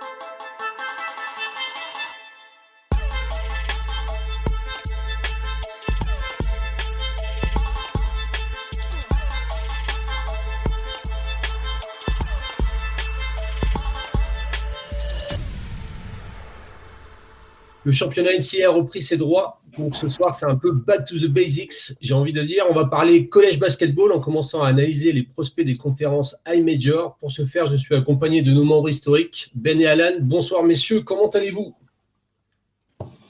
Música Le championnat NCA a repris ses droits. Donc ce soir, c'est un peu back to the basics, j'ai envie de dire. On va parler collège basketball en commençant à analyser les prospects des conférences High Major. Pour ce faire, je suis accompagné de nos membres historiques, Ben et Alan. Bonsoir messieurs, comment allez-vous?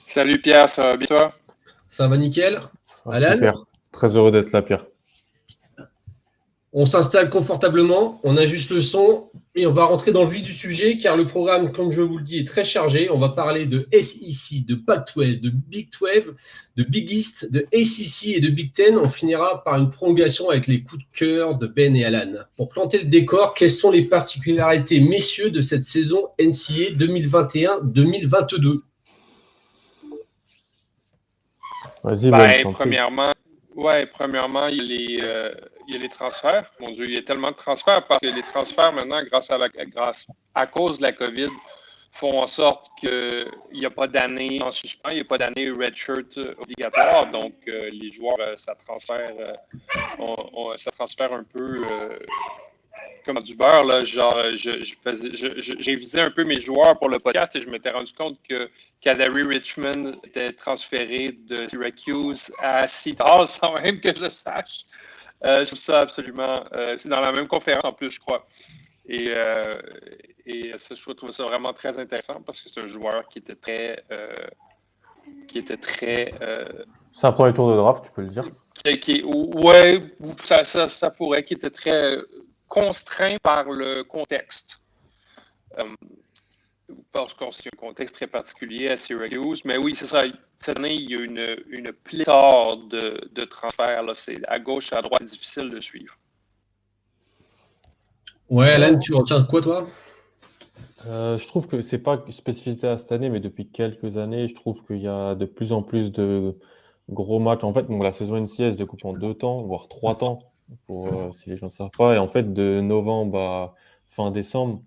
Salut Pierre, ça va bien toi? Ça va nickel. Alan? Super, très heureux d'être là Pierre. On s'installe confortablement, on ajuste le son et on va rentrer dans le vif du sujet car le programme, comme je vous le dis, est très chargé. On va parler de SEC, de Pac-12, de Big 12, de Big East, de ACC et de Big Ten. On finira par une prolongation avec les coups de cœur de Ben et Alan. Pour planter le décor, quelles sont les particularités, messieurs, de cette saison NCA 2021-2022 Vas-y, ben, premièrement, Ouais, premièrement, il y, a les, euh, il y a les transferts. Mon Dieu, il y a tellement de transferts parce que les transferts maintenant, grâce à la grâce à cause de la COVID, font en sorte qu'il n'y a pas d'année en suspens, il n'y a pas d'année redshirt obligatoire. Donc, euh, les joueurs, euh, ça transfère, ça transfère un peu comme du beurre. Là, genre, je, je, un peu mes joueurs pour le podcast et je m'étais rendu compte que Kadari Richmond était transféré de Syracuse à Seattle sans même que je le sache. Euh, je trouve ça absolument. Euh, c'est dans la même conférence en plus, je crois. Et, euh, et ça, je trouve ça vraiment très intéressant parce que c'est un joueur qui était très. qui était très. c'est un premier tour de draft, tu peux le dire. Qui, qui ouais, ça, ça, ça pourrait, qui était très contraint par le contexte. Euh, parce qu'on c'est un contexte très particulier à Syracuse. Mais oui, c'est ça. Cette année, il y a une, une pléthore de, de transferts. Là. C'est à gauche, à droite, c'est difficile de suivre. Ouais, Alain, tu retiens quoi, toi? Euh, je trouve que c'est pas spécificité à cette année, mais depuis quelques années, je trouve qu'il y a de plus en plus de gros matchs. En fait, bon, la saison NCS de coupe en deux temps, voire trois temps pour, euh, si les gens ne savent pas. Et en fait, de novembre à fin décembre,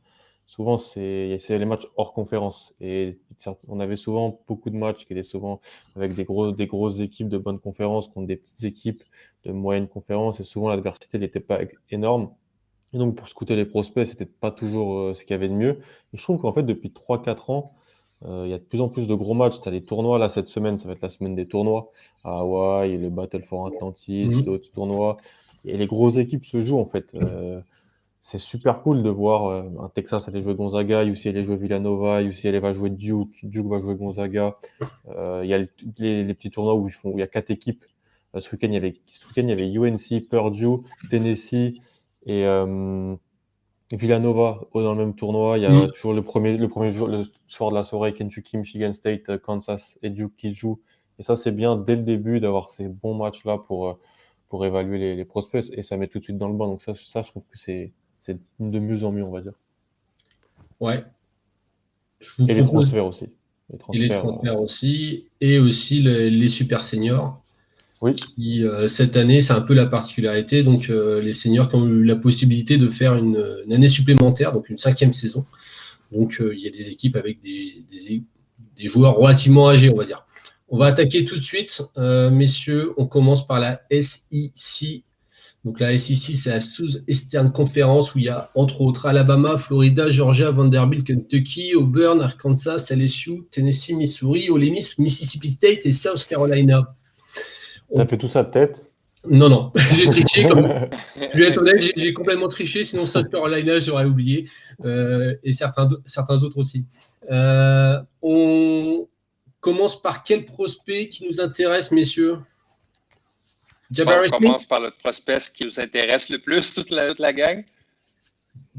souvent, c'est les matchs hors conférence. Et on avait souvent beaucoup de matchs qui étaient souvent avec des, gros, des grosses équipes de bonnes conférences contre des petites équipes de moyenne conférence. Et souvent, l'adversité n'était pas énorme. Et donc, pour scouter les prospects, c'était pas toujours euh, ce qu'il y avait de mieux. Et je trouve qu'en fait, depuis 3-4 ans, euh, il y a de plus en plus de gros matchs. Tu as des tournois là cette semaine, ça va être la semaine des tournois à Hawaï, le Battle for Atlantis, mmh. d'autres tournois et les grosses équipes se jouent en fait. Euh, c'est super cool de voir euh, un Texas aller jouer Gonzaga, UCLA aller jouer Villanova, UCLA va jouer Duke, Duke va jouer Gonzaga. Euh, il y a les, petits tournois où, il y a quatre équipes. ce week-end, il y avait, il y avait UNC, Purdue, Tennessee et Villanova dans le même tournoi. Il y a mm. toujours le premier, le premier jour, le soir de la soirée, Kentucky, Michigan State, Kansas et Duke qui jouent. Et ça, c'est bien dès le début d'avoir ces bons matchs-là pour pour évaluer les, prospects et ça met tout de suite dans le banc. Donc ça, ça je trouve que c'est de mieux en mieux, on va dire. Ouais. et les transferts aussi. Les transferts, et les transferts aussi. Et aussi les, super seniors. Oui. Qui, euh, cette année, c'est un peu la particularité. Donc, euh, les seniors qui ont eu la possibilité de faire une, année supplémentaire, donc une cinquième saison. Donc, euh, il y a des équipes avec des, des, des joueurs relativement âgés, on va dire. On va attaquer tout de suite, messieurs. On commence par la SEC. Donc la SEC, c'est la South-Eastern Conference où il y a entre autres Alabama, Florida, Georgia, Vanderbilt, Kentucky, Auburn, Arkansas, LSU, Tennessee, Missouri, Ole Miss, Mississippi State et South Carolina. On... T'as fait tout ça de tête? Non, non, j'ai triché. Comme... Je vais être honnête, j'ai complètement triché, sinon South Carolina, j'aurais oublié. Euh, et certains, certains autres aussi. Euh, on, commence par quel prospect qui nous intéresse, messieurs? Jabari On commence par le prospect qui nous intéresse le plus, toute la, toute la gang.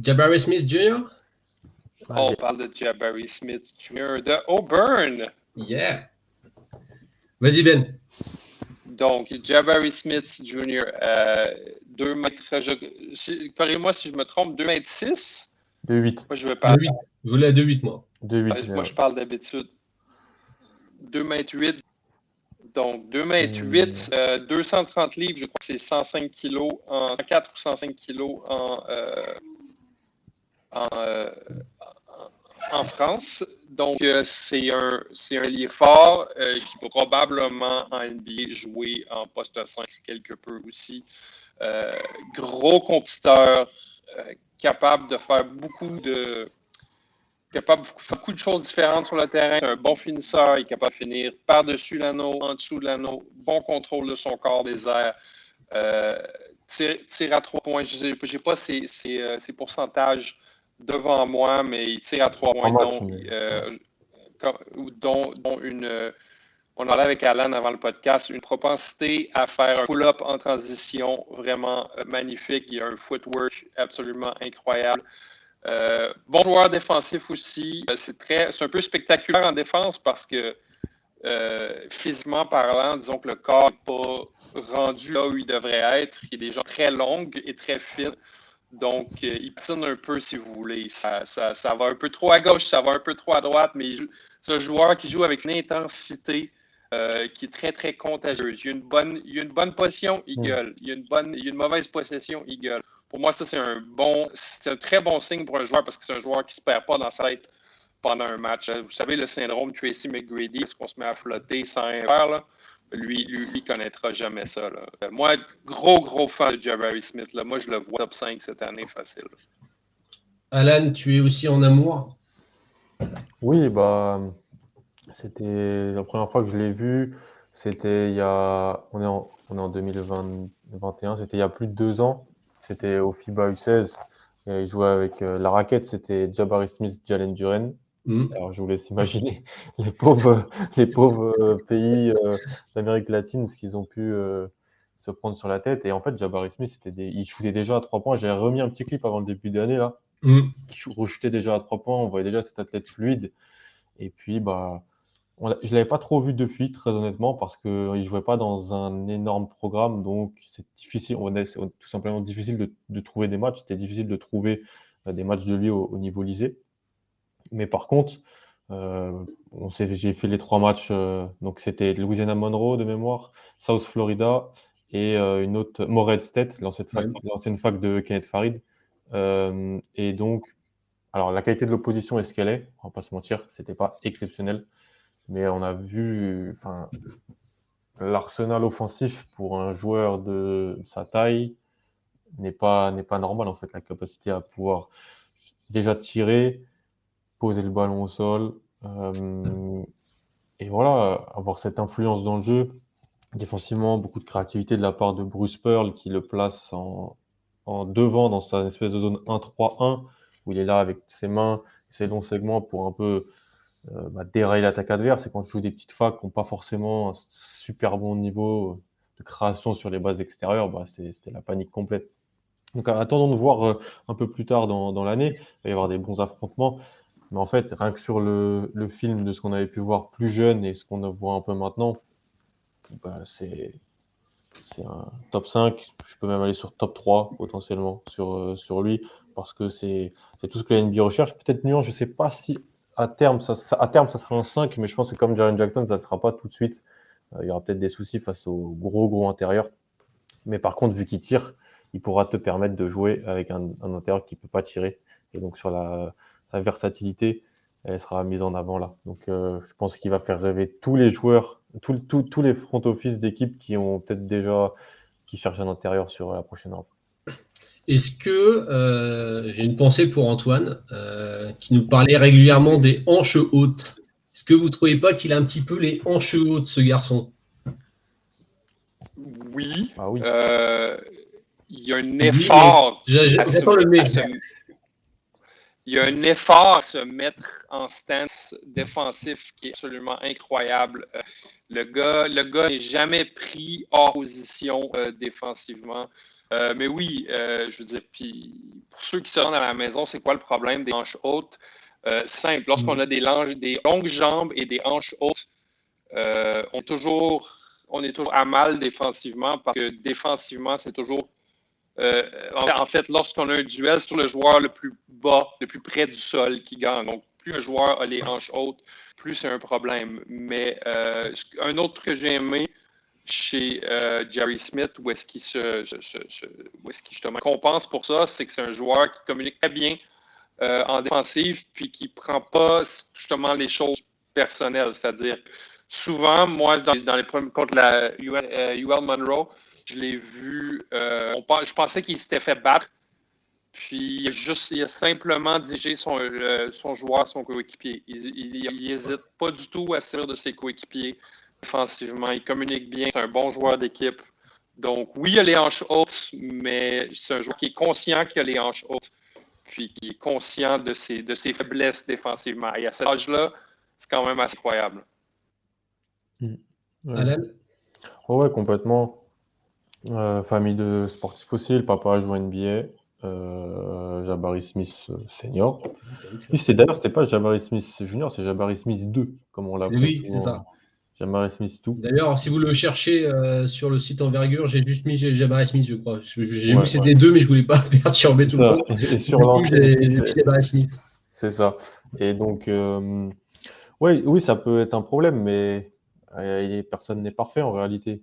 Jabari Smith Jr. on parle de Jabari Smith Jr. de Auburn. Yeah. Vas-y, Ben. Donc, Jabari Smith Jr., euh, 2 mètres. Corrigez-moi si je me trompe, 2 mètres 6. 2 8. Moi, je veux pas. Je voulais à 2 8, moi. 2 8. Moi, je parle d'habitude. 2 mètres 8. Donc, 2 mètres 8, 230 livres, je crois que c'est 105 kilos en 4 ou 105 kilos en, euh, en, euh, France. Donc, c'est un, un fort qui va probablement en NBA jouer en poste 5 quelque peu aussi. gros compétiteur, capable de faire beaucoup de capable de faire beaucoup de choses différentes sur le terrain. C'est un bon finisseur, il est capable de finir par-dessus l'anneau, en dessous de l'anneau, bon contrôle de son corps des airs. Euh, tire, à trois points. Je n'ai pas ses, euh, pourcentages devant moi, mais il tire à trois points, euh, dont, une. On en a avec Alan avant le podcast, une propensité à faire un pull-up en transition vraiment magnifique. Il a un footwork absolument incroyable. Euh, bon joueur défensif aussi. Euh, c'est très, c'est un peu spectaculaire en défense parce que euh, physiquement parlant, disons que le corps n'est pas rendu là où il devrait être. Il est déjà très long et très fine. Donc, il patine un peu, si vous voulez. Ça, ça, va un peu trop à gauche, ça va un peu trop à droite, mais c'est un joueur qui joue avec une intensité qui est très, très contagieuse. Il y a une bonne, il a une bonne position, il mm. gueule. Il y a une, bonne, il y a une mauvaise possession, il gueule. Pour moi, ça, c'est un bon, c'est un très bon signe pour un joueur parce que c'est un joueur qui ne se perd pas dans sa tête pendant un match. Vous savez, le syndrome Tracy McGrady, est-ce qu'on se met à flotter sans rien faire? Lui, lui, lui connaîtra jamais ça. Moi, gros, gros fan de Jabari Smith. Là. Moi, je le vois top 5 cette année facile. Alan, tu es aussi en amour? Oui, bah, c'était la première fois que je l'ai vu. C'était il y a. On est en, on est en 2021, c'était il y a plus de deux ans. C'était au FIBA U16. Et il jouait avec euh, la raquette, c'était Jabari Smith, Jalen Duren. Mm. Alors je vous laisse imaginer les pauvres, les pauvres euh, pays euh, d'Amérique latine, ce qu'ils ont pu se prendre sur la tête. Et en fait, Jabari Smith, des... il shootait déjà à trois points. J'avais remis un petit clip avant le début de l'année là. Mm. Il rechutait déjà à trois points. On voyait déjà cet athlète fluide. Et puis, bah, je ne l'avais pas trop vu depuis, très honnêtement, parce qu'il ne jouait pas dans un énorme programme, donc c'est difficile, tout simplement difficile de, trouver des matchs. C'était difficile de trouver euh, des matchs de lui au, niveau lycée. Mais par contre, euh, j'ai fait les trois matchs, euh, donc c'était Louisiana Monroe de mémoire, South Florida et une autre, Morehead State, l'ancienne fac, fac, de Kenneth Farid. et donc, alors la qualité de l'opposition est ce qu'elle est, on va pas se mentir, c'était pas exceptionnel. Mais on a vu enfin, l'arsenal offensif pour un joueur de sa taille n'est pas, n'est pas normal en fait. La capacité à pouvoir déjà tirer, poser le ballon au sol, euh, et voilà, avoir cette influence dans le jeu. Défensivement, beaucoup de créativité de la part de Bruce Pearl qui le place en, en devant dans sa espèce de zone 1-3-1 où il est là avec ses mains, ses longs segments pour un peu euh, bah, l'attaque adverse. Et quand tu joues des petites facs qui n'ont pas forcément un super bon niveau de création sur les bases extérieures, bah, c'était la panique complète. Donc attendons de voir euh, un peu plus tard dans, l'année. Il va y avoir des bons affrontements. Mais en fait, rien que sur le, film de ce qu'on avait pu voir plus jeune et ce qu'on voit un peu maintenant, bah, c'est un top 5. Je peux même aller sur top 3 potentiellement sur, euh, sur lui parce que c'est tout ce que la NBA recherche. Peut-être nuance, je ne sais pas si à terme, ça, à terme, ça sera un 5, mais je pense que comme Jaren Jackson, ça ne sera pas tout de suite. Euh, il y aura peut-être des soucis face au gros, gros intérieur. Mais par contre, vu qu'il tire, il pourra te permettre de jouer avec un, intérieur qui ne peut pas tirer. Et donc, sur la, sa versatilité, elle sera mise en avant là. Donc, euh, je pense qu'il va faire rêver tous les joueurs, tous les front office d'équipe qui ont peut-être déjà, qui cherchent un intérieur sur la prochaine offre. Est-ce que euh, j'ai une pensée pour Antoine euh, qui nous parlait régulièrement des hanches hautes Est-ce que vous ne trouvez pas qu'il a un petit peu les hanches hautes, ce garçon? Oui. Ah oui. Euh, il y a un effort. il y a un effort à se mettre en stance défensif qui est absolument incroyable. Le gars, le gars n'est jamais pris hors position défensivement. Euh, mais oui, euh, je veux dire, puis pour ceux qui se rendent à la maison, c'est quoi le problème des hanches hautes? Euh, simple, lorsqu'on a des, des, longues jambes et des hanches hautes, on, toujours, on est toujours à mal défensivement parce que défensivement, c'est toujours. en fait, lorsqu'on a un duel, c'est toujours le joueur le plus bas, le plus près du sol qui gagne. Donc, plus un joueur a les hanches hautes, plus c'est un problème. Mais un autre que j'ai aimé, chez euh, Jerry Smith, où est-ce qu'il se, justement compense pour ça, c'est que c'est un joueur qui communique très bien euh, en défensive, puis qui prend pas justement les choses personnelles. C'est-à-dire, souvent, moi, dans, les premiers, contre la UL, Monroe, je l'ai vu, je pensais qu'il s'était fait battre, puis il a, juste, il a simplement dirigé son, son joueur, son coéquipier. Il n'hésite pas du tout à servir de ses coéquipiers défensivement. Il communique bien, c'est un bon joueur d'équipe. Donc, oui, il a les hanches hautes, mais c'est un joueur qui est conscient qu'il a les hanches hautes, puis qui est conscient de ses, de ses faiblesses défensivement. Et à cet âge-là, c'est quand même assez incroyable. Mmh. Ouais. ouais, complètement. Euh, famille de sportifs aussi, le papa a joué NBA. Euh, Jabari Smith euh, senior. Oui, c'était d'ailleurs, c'était pas Jabari Smith junior, c'est Jabari Smith 2, comme on l'appelle. Oui, c'est ça. Jabari Smith tout. D'ailleurs, si vous le cherchez euh, sur le site Envergure, j'ai juste mis Jabari Smith, je crois. J'ai vu que c'était deux, mais je voulais pas perturber tout le monde. Et sur Smith. C'est ça. Et donc, euh, ouais, oui, ça peut être un problème, mais euh, personne n'est parfait en réalité.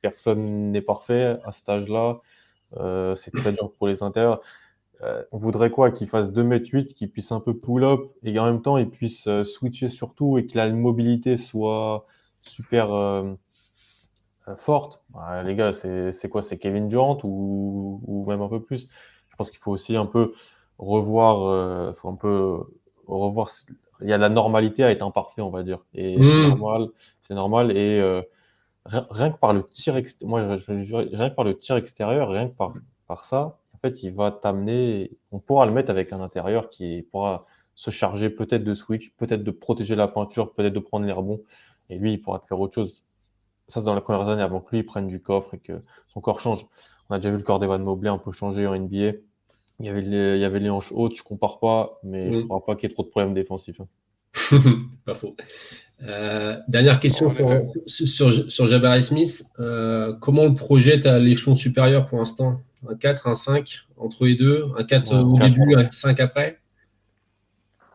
personne n'est parfait à cet âge-là. c'est très dur pour les intérieurs. Euh, on voudrait quoi Qu'il fasse 2 m 8, qu'il puisse un peu pull-up et qu'en même temps il puisse euh, switcher sur tout et que la mobilité soit super euh, forte. Bah, les gars, c'est quoi C'est Kevin Durant ou, même un peu plus? Je pense qu'il faut aussi un peu revoir, faut un peu revoir. Il y a la normalité à être imparfait, on va dire. Et c'est normal. C'est normal. Et rien, que par le tir, moi, rien que par le tir extérieur, rien que par, par ça, fait, il va t'amener. On pourra le mettre avec un intérieur qui pourra se charger peut-être de switch, peut-être de protéger la peinture, peut-être de prendre les rebonds. Et lui, il pourra te faire autre chose. Ça, c'est dans la première année avant que lui prenne du coffre et que son corps change. On a déjà vu le corps d'Evan Mobley un peu changer en NBA. Il y avait les, il y avait les hanches hautes, je compare pas, mais je ne crois pas qu'il y ait trop de problèmes défensifs. Hein. pas faux. Euh, dernière question sur, sur, Jabari Smith. Euh, comment le projette à l'échelon supérieur pour l'instant? Un 4, un 5 entre les deux, un 4 au début, un 5 après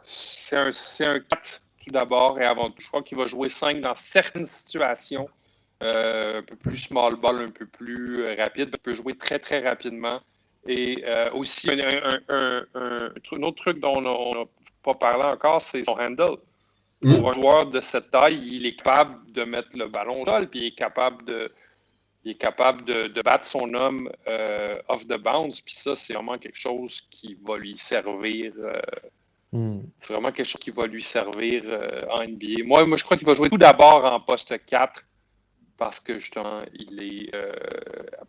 C'est un, un, 4 tout d'abord et avant tout. Je crois qu'il va jouer 5 dans certaines situations. Euh, un peu plus small ball, un peu plus rapide. Il peut jouer très, très rapidement. Et euh, aussi, un, un, autre truc dont on n'a pas parlé encore, c'est son handle. Pour mm. un joueur de cette taille, il est capable de mettre le ballon au sol, puis il est capable de, il est capable de, battre son homme euh, off the bounds. Puis ça, c'est vraiment quelque chose qui va lui servir. Euh, hmm. C'est vraiment quelque chose qui va lui servir euh, en NBA. Moi, moi, je crois qu'il va jouer tout d'abord en poste 4 parce que justement, il est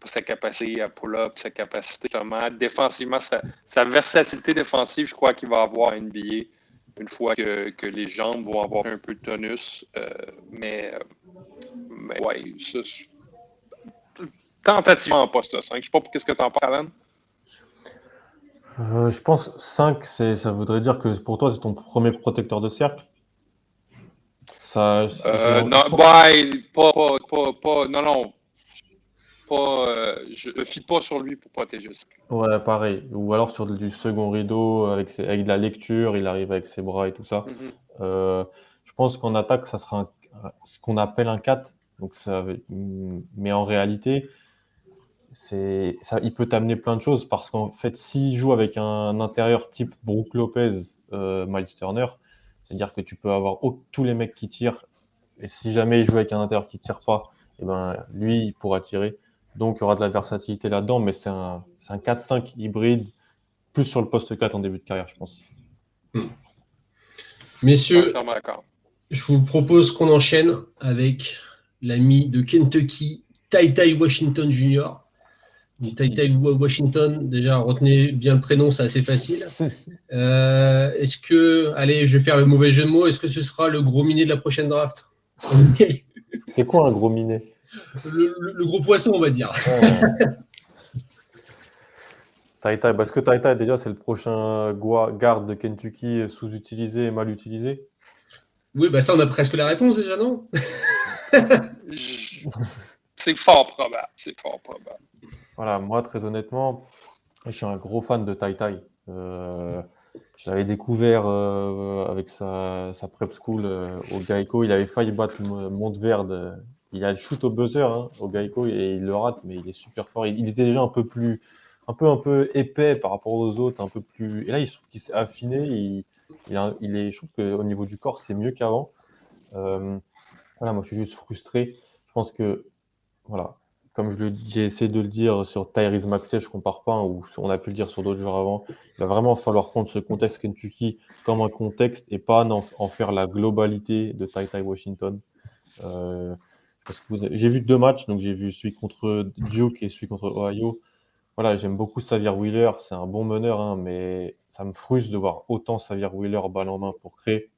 sa capacité à pull-up, sa capacité justement défensivement, sa, versatilité défensive, je crois qu'il va avoir en NBA une fois que, que, les jambes vont avoir un peu de tonus. mais, mais ouais, ça, tentativement en poste 5. Je ne sais pas qu'est-ce que tu en penses, Alan. Euh, je pense 5, ça voudrait dire que pour toi, c'est ton premier protecteur de cercle. Ça, euh, non, pas, pas, pas, non, non. Pas, euh, je ne fie pas sur lui pour protéger le cercle. Ouais, pareil. Ou alors sur du second rideau, avec, avec de la lecture, il arrive avec ses bras et tout ça. Mhm. Euh, je pense qu'en attaque, ça sera ce qu'on appelle un 4. Donc ça, mais en réalité, c'est ça, il peut t'amener plein de choses parce qu'en fait, s'il joue avec un intérieur type Brook Lopez, euh, Miles Turner, c'est-à-dire que tu peux avoir tous les mecs qui tirent, et si jamais il joue avec un intérieur qui tire pas, et eh ben lui, il pourra tirer. Donc il y aura de la versatilité là-dedans, mais c'est un, un 4-5 hybride, plus sur le poste 4 en début de carrière, je pense. Hmm. Messieurs, je vous propose qu'on enchaîne avec l'ami de Kentucky, Tai Tai Washington Jr. Tai Washington, déjà, retenez bien le prénom, c'est assez facile. Euh, est-ce que, allez, je vais faire le mauvais jeu de mots, est-ce que ce sera le gros minet de la prochaine draft? C'est quoi un gros minet? Le, gros poisson, on va dire. Tai Tai, parce que Tai Tai, déjà, c'est le prochain garde de Kentucky sous-utilisé et mal utilisé? Oui, bah ça, on a presque la réponse déjà, non? C'est fort probable. C'est fort probable. Voilà, moi, très honnêtement, je suis un gros fan de Tai Tai. Euh, je l'avais découvert euh, avec sa, prep school euh, au Geico. Il avait failli battre Monteverde. Il a le shoot au buzzer hein, au Geico et il le rate, mais il est super fort. Il, était déjà un peu plus, un peu, un peu épais par rapport aux autres, un peu plus. Et là, il trouve qu'il s'est affiné. Il, il, est, je trouve qu'au niveau du corps, c'est mieux qu'avant. Voilà, moi, je suis juste frustré. Je pense que, voilà, comme j'ai essayé de le dire sur Tyrese Maxey, je compare pas, ou on a pu le dire sur d'autres joueurs avant. Il va vraiment falloir prendre ce contexte Kentucky comme un contexte et pas en, faire la globalité de Ty Ty Washington. Euh, j'ai vu deux matchs, donc j'ai vu celui contre Duke et celui contre Ohio. Voilà, j'aime beaucoup Xavier Wheeler, c'est un bon meneur, hein, mais ça me frustre de voir autant Xavier Wheeler balle en main pour créer,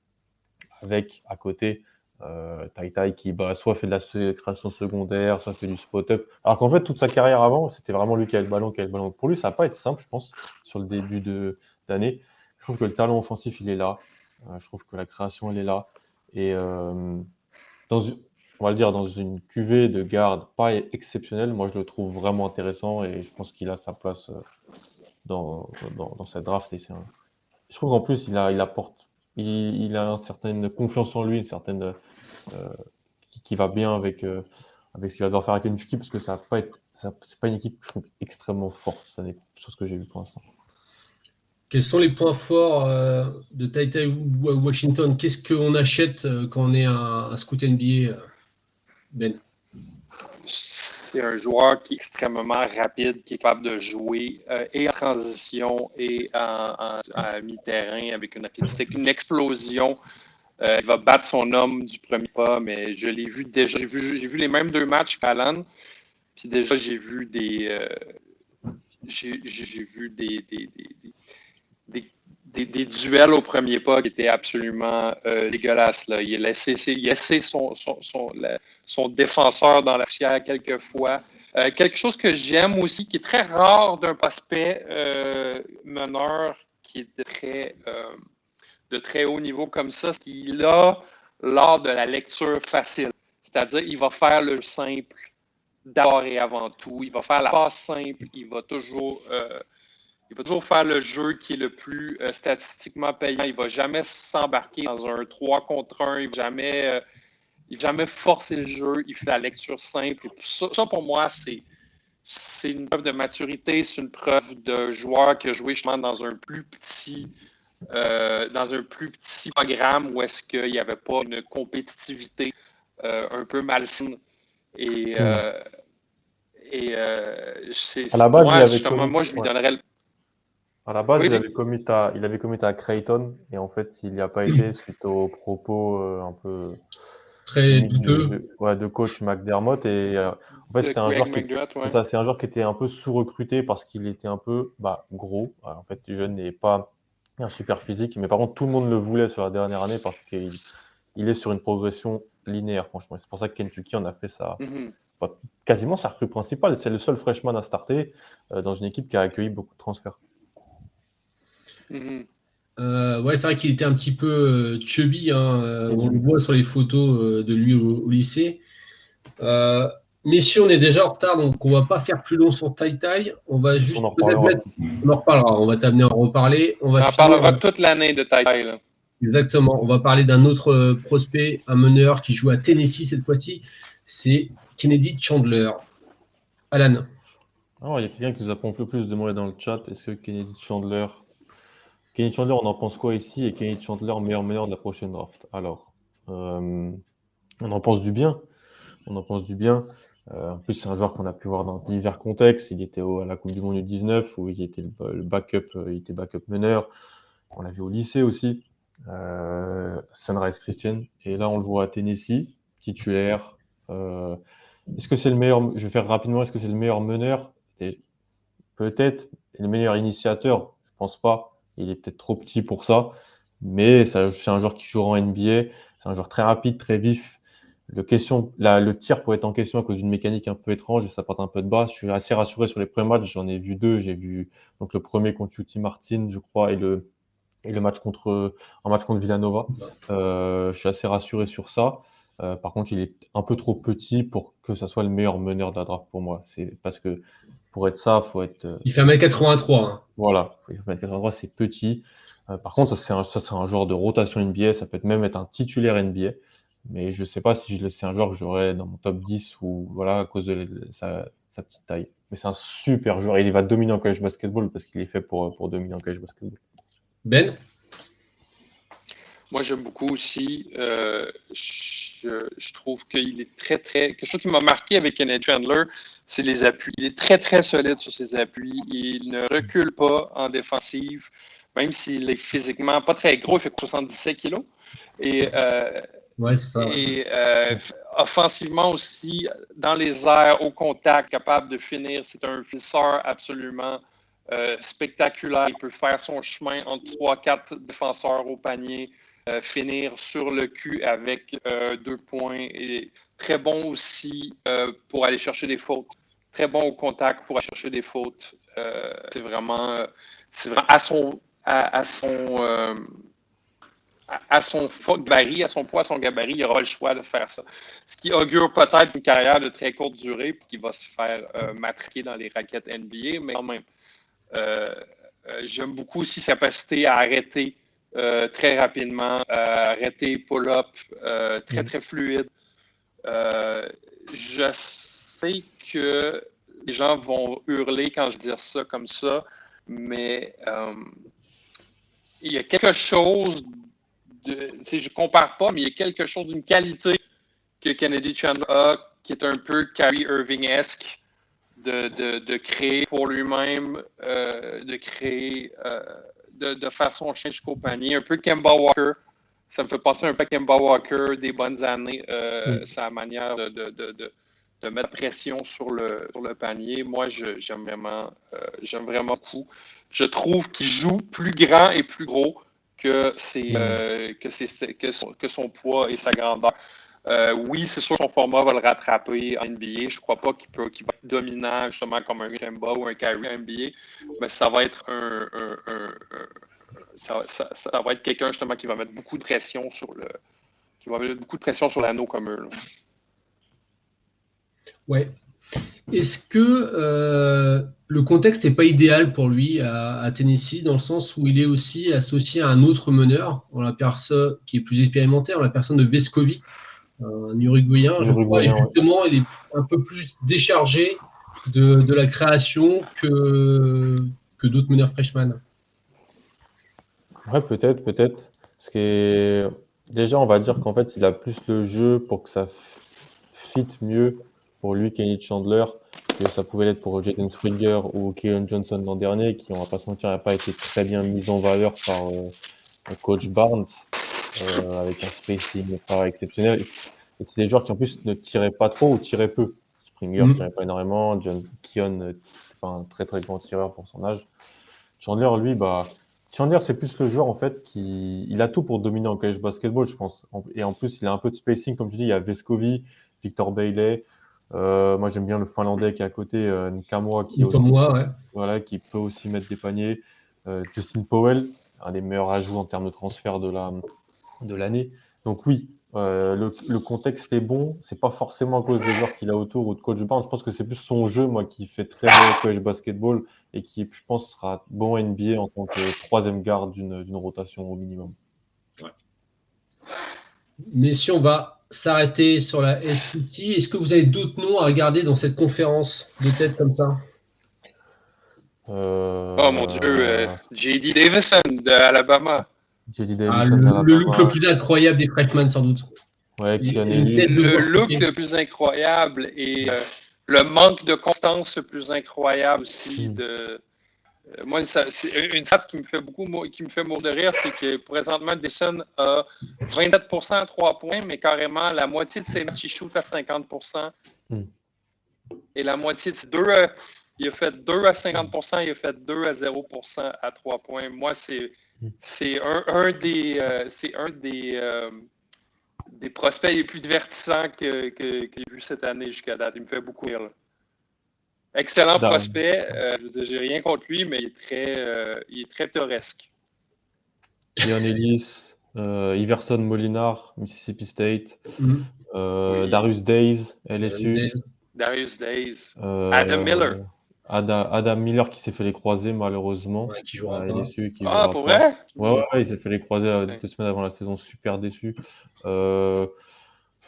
avec à côté euh, Tai Tai qui bah, soit fait de la création secondaire, soit fait du spot-up. Alors qu'en fait, toute sa carrière avant, c'était vraiment lui qui avait le ballon, qui avait le ballon. Pour lui, ça va pas être simple, je pense, sur le début d'année. Je trouve que le talent offensif, il est là. Euh, je trouve que la création, elle est là. Et euh, dans, on va le dire, dans une cuvée de garde pas exceptionnelle, moi je le trouve vraiment intéressant et je pense qu'il a sa place euh, dans, dans, cette draft. Et Je trouve qu'en plus, il, a, il apporte, il, a une certaine confiance en lui, une certaine euh, qui, va bien avec, euh, avec ce qu'il va devoir faire avec Kentucky parce que ça va pas être, c'est pas une équipe je trouve extrêmement forte. Ça n'est sur ce que j'ai vu pour l'instant. Quels sont les points forts de Tai Washington? Qu'est-ce qu'on achète quand on est un, un scout NBA ben? C'est un joueur qui est extrêmement rapide, qui est capable de jouer euh, et en transition et en, mi-terrain avec une une explosion. Euh, il va battre son homme du premier pas, mais je l'ai vu déjà. J'ai vu, les mêmes deux matchs qu'Alan. Puis déjà, j'ai vu des. Euh, j'ai vu des, des, duels au premier pas qui étaient absolument euh, dégueulasses. Là. Il a laissé, son, son, défenseur dans la fière quelques fois. Euh, quelque chose que j'aime aussi, qui est très rare d'un prospect meneur qui est très, de très haut niveau comme ça, c'est qu'il a l'art de la lecture facile. C'est-à-dire, il va faire le simple d'abord et avant tout. Il va faire la passe simple. Il va toujours il va toujours faire le jeu qui est le plus euh, statistiquement payant. Il ne va jamais s'embarquer dans un 3 contre 1. Il ne va jamais, euh, jamais forcer le jeu. Il fait la lecture simple. ça, pour moi, c'est, c'est une preuve de maturité. C'est une preuve de joueur qui a joué justement dans un plus petit, euh, dans un plus petit programme où est-ce qu'il n'y avait pas une compétitivité un peu malsaine. Et, hmm. et c'est, à la base, moi, moi, je lui donnerais le à la base, il, avait commis à, il avait commis à Creighton et en fait, il n'y a pas été suite aux propos euh, un peu très douteux de, ouais, de coach McDermott. Et euh, en fait, c'était un, joueur qui, ça, c'est un joueur qui était un peu sous-recruté parce qu'il était un peu bah, gros. en fait, le jeune n'est pas un super physique, mais par contre, tout le monde le voulait sur la dernière année parce qu'il il est sur une progression linéaire, franchement. C'est pour ça que Kentucky en a fait ça. Mm-hmm. quasiment sa recrue principale. C'est le seul freshman à starter euh, dans une équipe qui a accueilli beaucoup de transferts. Mhm. Euh, ouais, c'est vrai qu'il était un petit peu euh, chubby. Hein, euh, on le voit sur les photos de lui au, lycée. Messieurs, on est déjà en retard, donc on va pas faire plus long sur Tai Tai. On va juste. On en reparlera. On en reparlera. On va t'amener à en reparler. On, va on parlera toute l'année de Tai Tai. Exactement. On va parler d'un autre prospect, un meneur qui joue à Tennessee cette fois-ci. C'est Kennedy Chandler. Alan. Alors, il y a quelqu'un qui nous a un peu plus demandé dans le chat. Est-ce que Kennedy Chandler Kenny Chandler, on en pense quoi ici Et Kenny Chandler, meilleur meilleur de la prochaine draft? Alors, euh, on en pense du bien. On en pense du bien. Euh, en plus, c'est un joueur qu'on a pu voir dans divers contextes. Il était à la Coupe du Monde du 19 où il était le, backup, euh, il était backup meneur. On l'a vu au lycée aussi. Sunrise Christian. Et là, on le voit à Tennessee, titulaire. est-ce que c'est le meilleur Je vais faire rapidement. Est-ce que c'est le meilleur meneur? Peut-être. Le meilleur initiateur Je pense pas. Il est peut-être trop petit pour ça, mais c'est un joueur qui joue en NBA. C'est un joueur très rapide, très vif. Le, question, le tir pourrait être en question à cause d'une mécanique un peu étrange et ça porte un peu de bas. Je suis assez rassuré sur les premiers matchs. J'en ai vu deux. J'ai vu donc le premier contre Uti Martin, je crois, et le, et le match contre un match contre Villanova. Euh, je suis assez rassuré sur ça. Euh, par contre, il est un peu trop petit pour que ça soit le meilleur meneur de la draft pour moi. C'est parce que pour être ça, faut être. Euh, il fait 1m83. Hein. Voilà, il fait 1m83, c'est petit. Euh, par contre, ça, c'est un, un joueur de rotation NBA. Ça peut être même être un titulaire NBA. Mais je ne sais pas si je c'est un joueur que j'aurais dans mon top 10 ou voilà, à cause de sa, petite taille. mais c'est un super joueur. Il va dominer en college basketball parce qu'il est fait pour, pour dominer en college basketball. Ben? Moi, j'aime beaucoup aussi. Euh, je, trouve qu'il est très, très. Quelque chose qui m'a marqué avec Kenneth Chandler, c'est les appuis. Il est très, très solide sur ses appuis. Il ne recule pas en défensive, même s'il est physiquement pas très gros. Il fait 77 kilos. Et euh, et euh, offensivement aussi, dans les airs, au contact, capable de finir. C'est un finisseur absolument euh, spectaculaire. Il peut faire son chemin entre 3-4 défenseurs au panier, euh, finir sur le cul avec deux points. Et très bon aussi pour aller chercher des fautes. Très bon au contact pour aller chercher des fautes. c'est vraiment, vraiment à son, à son à son gabarit, à son poids, à son gabarit, il aura le choix de faire ça. Ce qui augure peut-être une carrière de très courte durée, qui va se faire euh, matraquer dans les raquettes NBA, mais quand même, euh, euh, j'aime beaucoup aussi sa capacité à arrêter très rapidement, à arrêter pull-up, très, très fluide. je sais que les gens vont hurler quand je dis ça comme ça, mais il y a quelque chose je ne compare pas, mais il y a quelque chose d'une qualité que Kennedy Chandler a qui est un peu Kyrie Irving-esque de, créer pour lui-même, euh, de créer euh, de, de, façon jusqu'au panier. Un peu Kemba Walker. Ça me fait penser un peu à Kemba Walker des bonnes années, euh, mm. sa manière de, de, mettre pression sur le, sur le panier. Moi, j'aime vraiment, j'aime vraiment beaucoup. Je trouve qu'il joue plus grand et plus gros que, c'est, euh, que, son, que son poids et sa grandeur. Euh, oui, c'est sûr que son format va le rattraper en NBA. Je ne crois pas qu'il, va être dominant justement comme un Kemba ou un Kyrie en NBA, mais ça va être un, ça, ça, va être quelqu'un justement qui va mettre beaucoup de pression sur le qui va mettre beaucoup de pression sur l'anneau comme eux. Ouais. Est-ce que euh, le contexte n'est pas idéal pour lui à, Tennessee, dans le sens où il est aussi associé à un autre meneur, en la personne qui est plus expérimenté, en la personne de Vescovi, un Uruguayen, je crois, et justement, il est un peu plus déchargé de, la création que, que d'autres meneurs freshman. Ouais, peut-être, peut-être. Ce déjà, on va dire qu'en fait, il a plus le jeu pour que ça fit mieux pour lui, Kenny Chandler, que ça pouvait l'être pour Jaden Springer ou Kieran Johnson l'an dernier, qui, on va pas se mentir, n'a pas été très bien mis en valeur par euh, coach Barnes, euh, avec un spacing pas exceptionnel. Et c'est des joueurs qui en plus ne tiraient pas trop ou tiraient peu. Springer ne mm. tirait pas énormément, John Keon, euh, pas un très très grand tireur pour son âge. Chandler, lui, bah, Chandler, c'est plus le joueur en fait qui il a tout pour dominer en college basketball, je pense. Et en plus, il a un peu de spacing, comme tu dis. Il y a Vescovi, Victor Bailey, euh, moi, j'aime bien le Finlandais qui est à côté, euh, Nkamwa, qui, voilà, qui peut aussi mettre des paniers. Euh, Justin Powell, un des meilleurs ajouts en termes de transfert de l'année. De Donc oui, le, le, contexte est bon. C'est pas forcément à cause des joueurs qu'il a autour ou de coach Barnes. Je pense que c'est plus son jeu, moi, qui fait très bon college basketball et qui, je pense, sera bon NBA en tant que troisième garde d'une rotation au minimum. Mais si on va s'arrêter sur la SEC. Est-ce que vous avez d'autres noms à regarder dans cette conférence de tête comme ça? Euh, Oh mon Dieu, euh, J.D. Davison de Alabama. J.D. Ah, Davison le, look le plus incroyable des freshmen sans doute. Ouais, le look le plus incroyable et euh, le manque de constance le plus incroyable aussi hmm. de moi, une stat qui me fait beaucoup qui me fait mourir de rire, c'est que présentement, Desson a 27% à 3 points, mais carrément la moitié de ses matchs, il shoot à 50% hmm. Et la moitié de 2 il a fait 2 à 50% il a fait 2 à 0% à 3 points. Moi, c'est hmm. un, un, des, euh, un des, euh, des prospects les plus divertissants que, que, que j'ai vu cette année jusqu'à date. Il me fait beaucoup rire. Là. Excellent prospect. Euh, je j'ai rien contre lui, mais il est très, euh, il est très Ellis, euh, Iverson Molinar, Mississippi State, mm. Darius Days, LSU. Darius Days. Adam Miller. Adam, Miller qui s'est fait les croiser malheureusement. qui joue à LSU. Qui ah, pour vrai? Ouais, ouais, il s'est fait les croiser deux semaines avant la saison, super déçu. je vais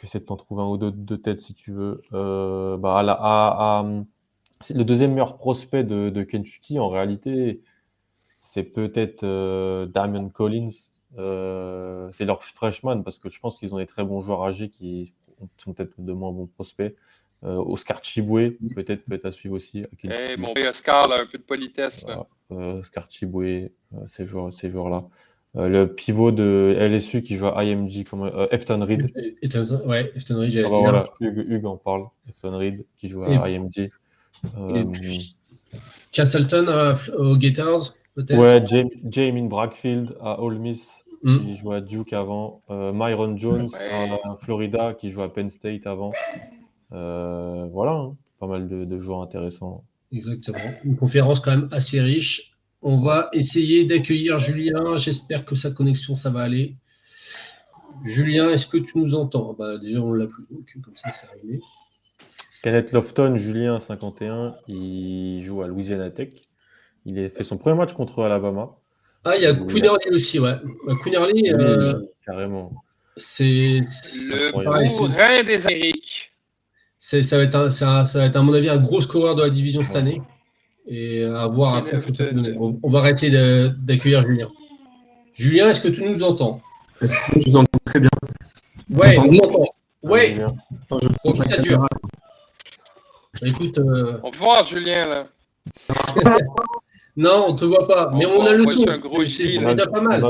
essayer de t'en trouver un ou deux de tête si tu veux. bah, à, à, le deuxième meilleur prospect de, Kentucky, en réalité, c'est peut-être euh, Damian Collins. Euh, c'est leur freshman parce que je pense qu'ils ont des très bons joueurs âgés qui sont peut-être de moins bons prospects. Euh, Oscar Chiboué, peut-être peut être à suivre aussi. Eh, mon Oscar, un peu de politesse. Oscar Chiboué, ces joueurs-là. le pivot de LSU qui joue à IMG, comme Efton Reed. Ouais, Efton Reed, ah bah voilà, Hugues, en parle. Efton Reed qui joue à IMG. Euh, Castleton euh, aux Gators, peut-être Ouais, Jamie Brackfield à Ole Miss, hmm. qui joue à Duke avant. Euh, Myron Jones à Florida, qui joue à Penn State avant. voilà, hein. pas mal de, joueurs intéressants. Exactement. Une conférence quand même assez riche. On va essayer d'accueillir Julien. J'espère que sa connexion, ça va aller. Julien, est-ce que tu nous entends? Bah, Déjà, on l'a plus, donc comme ça, c'est arrivé. Kenneth Lofton, Julien, 51, il joue à Louisiana Tech. Il a fait son premier match contre Alabama. Ah, il y a Queenerly aussi, ouais. Bah, Queenerly, euh, carrément. C'est le rein des Amériques. Ça va, être ça, va être, à mon avis, un gros scoreur de la division cette année. Et à voir après ce que ça peut On, va arrêter d'accueillir Julien. Julien, est-ce que tu nous entends? Est-ce que je vous entends très bien? Ouais, on entend. Ouais. Attends, je ça dure. Bah, écoute, euh... On peut voir Julien là. non, on te voit pas, mais on, a le son. Un gros c'est pas mal.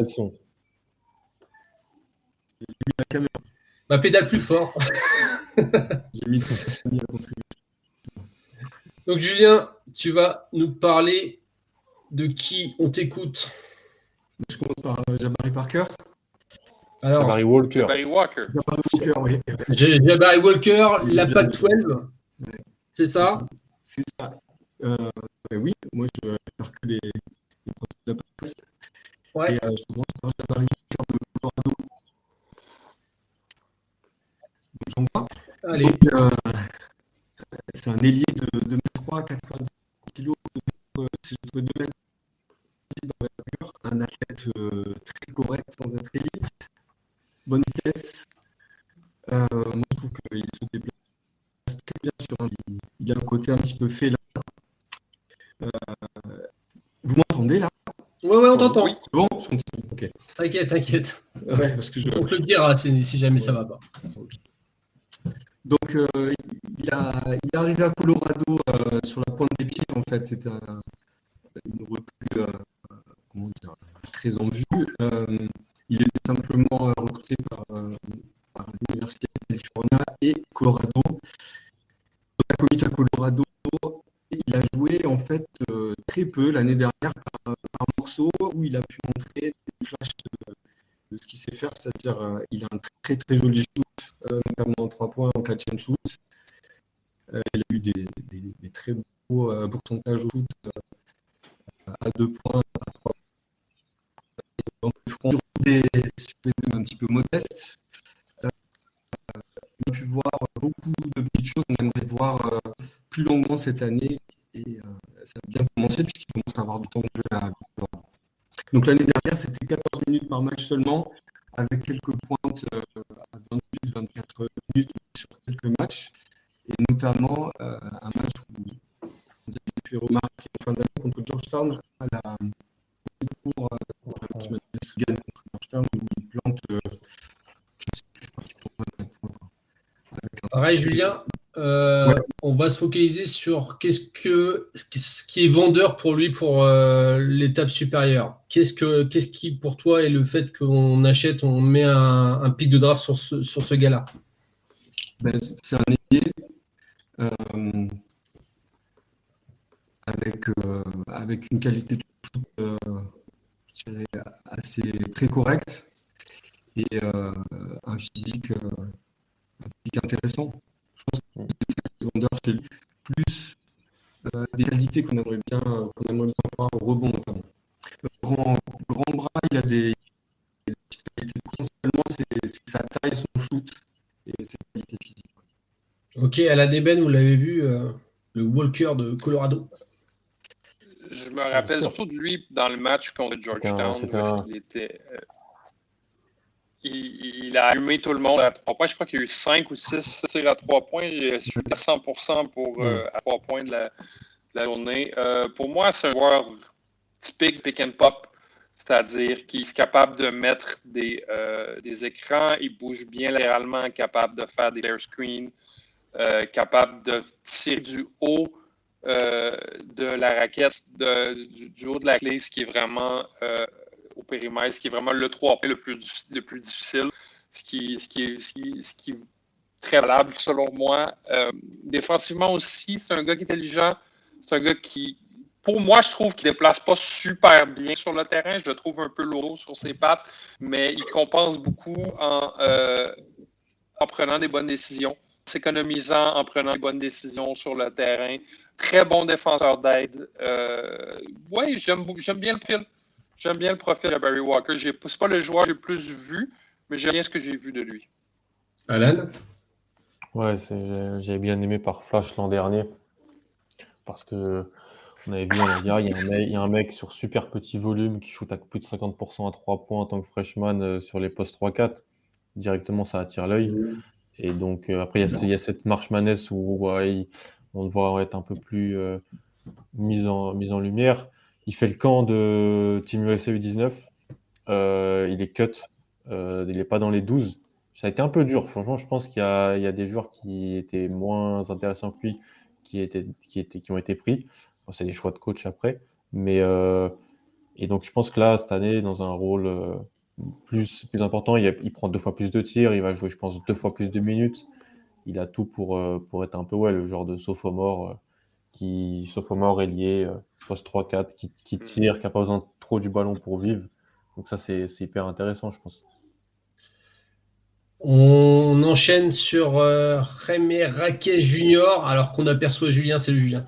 Bah, pédale plus fort. J'ai mis Donc Julien, tu vas nous parler de qui on t'écoute. Je commence par euh, Jabari Parker. Alors, Jabari Walker. Jabari Walker. Jabari Walker, oui. Jabari Walker, la PAC 12. C'est ça C'est ça. Euh, oui, moi je vais faire que les, les de la podcast. Ouais. Et euh, je commence par la barrière de Colorado. J'en vois. Allez. Euh, c'est un ailier de 2 m 3, 90 kg, c'est entre 2 m d'envergure, un athlète euh, très correct sans être élite, bonne vitesse. Euh, moi je trouve qu'il se déplace très bien sur un, il y a un côté un petit peu fait là. Euh, vous m'entendez là? Ouais, ouais, on t'entend. Oui. Bon, ok. T'inquiète, t'inquiète. Ouais, parce que je... On te le dira si, si jamais ça va pas. Donc, euh, il, a, il est arrivé à Colorado euh, sur la pointe des pieds, en fait. C'était un, une recrue euh, comment dire, très en vue. il était simplement recruté par, par l'Université de California et Colorado à Colorado, il a joué en fait euh, très peu l'année dernière par, un morceau où il a pu montrer des flashs de, ce qu'il sait faire, c'est-à-dire euh, il a un très très joli shoot, euh, notamment en 3 points en catch and shoot. il a eu des, très beaux pourcentages au shoot à 2 points, à 3 points. Donc, des, des un petit peu modestes on a pu voir beaucoup de petites choses qu'on aimerait voir euh, plus longuement cette année. Et euh, ça a bien commencé puisqu'il commence à avoir du temps de jeu à Donc l'année dernière, c'était 14 minutes par match seulement, avec quelques pointes euh, à 28, 24 minutes sur quelques matchs. Et notamment un match où on a fait remarquer en fin d'année contre Georgetown à la pour la semaine gagne contre Georgetown où il plante, je ne sais plus, je crois qu'il plante Pareil, Julien, euh, on va se focaliser sur qu'est-ce que ce qui est vendeur pour lui pour euh, l'étape supérieure. Qu'est-ce que qu'est-ce qui pour toi est le fait qu'on achète, on met un, pic de draft sur ce, sur ce gars-là? Ben, C'est un ailier euh, avec avec une qualité de shoot je dirais, assez très correcte et un physique intéressant. Je pense que vendeur, c'est plus euh, des qualités qu'on aimerait bien, qu'on aimerait bien voir au rebond notamment. Le grand, grand bras, il a des, des qualités. Principalement, c'est sa taille, son shoot et ses qualités physiques. Ok, à la Deben, vous l'avez vu, euh, le Walker de Colorado? Je me rappelle surtout de lui dans le match contre Georgetown. Un... Il était, il, a allumé tout le monde à trois points. Je crois qu'il y a eu cinq ou six tirs à trois points. Il suis à 100% pour euh, à trois points de la, journée. Euh, pour moi, c'est un joueur typique pick and pop, c'est-à-dire qu'il est capable de mettre des, euh, des, écrans, il bouge bien latéralement, capable de faire des air screens, capable de tirer du haut. de la raquette, du, haut de la clé, ce qui est vraiment au périmètre, ce qui est vraiment le 3 le plus, le plus difficile, ce qui, ce, qui est, ce, qui, est très valable selon moi. Euh, défensivement aussi, c'est un gars qui est intelligent. C'est un gars qui, pour moi, je trouve qu'il ne déplace pas super bien sur le terrain. Je le trouve un peu lourd sur ses pattes, mais il compense beaucoup en, euh, en prenant des bonnes décisions, s'économisant en prenant des bonnes décisions sur le terrain. Très bon défenseur d'aide. Euh, oui, j'aime bien le fil. J'aime bien le profil de Barry Walker. Ce n'est pas le joueur que j'ai le plus vu, mais j'aime bien ce que j'ai vu de lui. Alan Ouais, j'ai bien aimé par Flash l'an dernier. Parce que on avait vu il y, a un mec, il y a un mec sur super petit volume qui shoot à plus de 50% à 3 points en tant que freshman euh, sur les postes 3-4. Directement, ça attire l'œil. Mmh. Et donc, euh, après, il y, a cette marche manesse où on le voit être un peu plus euh, mis, en, mis en lumière. Il fait le camp de Team USA U19. Euh, il est cut. Euh, il n'est pas dans les 12. Ça a été un peu dur. Franchement, je pense qu'il y, a des joueurs qui étaient moins intéressants que lui qui, ont été pris. c'est des choix de coach après. Mais, euh, et donc, je pense que là, cette année, dans un rôle plus, important, il, prend deux fois plus de tirs. Il va jouer, je pense, deux fois plus de minutes. Il a tout pour, être un peu le genre de sophomore qui, sophomore, est lié poste 3-4, qui, qui, mm. tire, qui n'a pas besoin trop du ballon pour vivre. Donc ça, c'est hyper intéressant, je pense. On enchaîne sur euh, Rémi Raquet Junior, alors qu'on aperçoit Julien, c'est le Julien.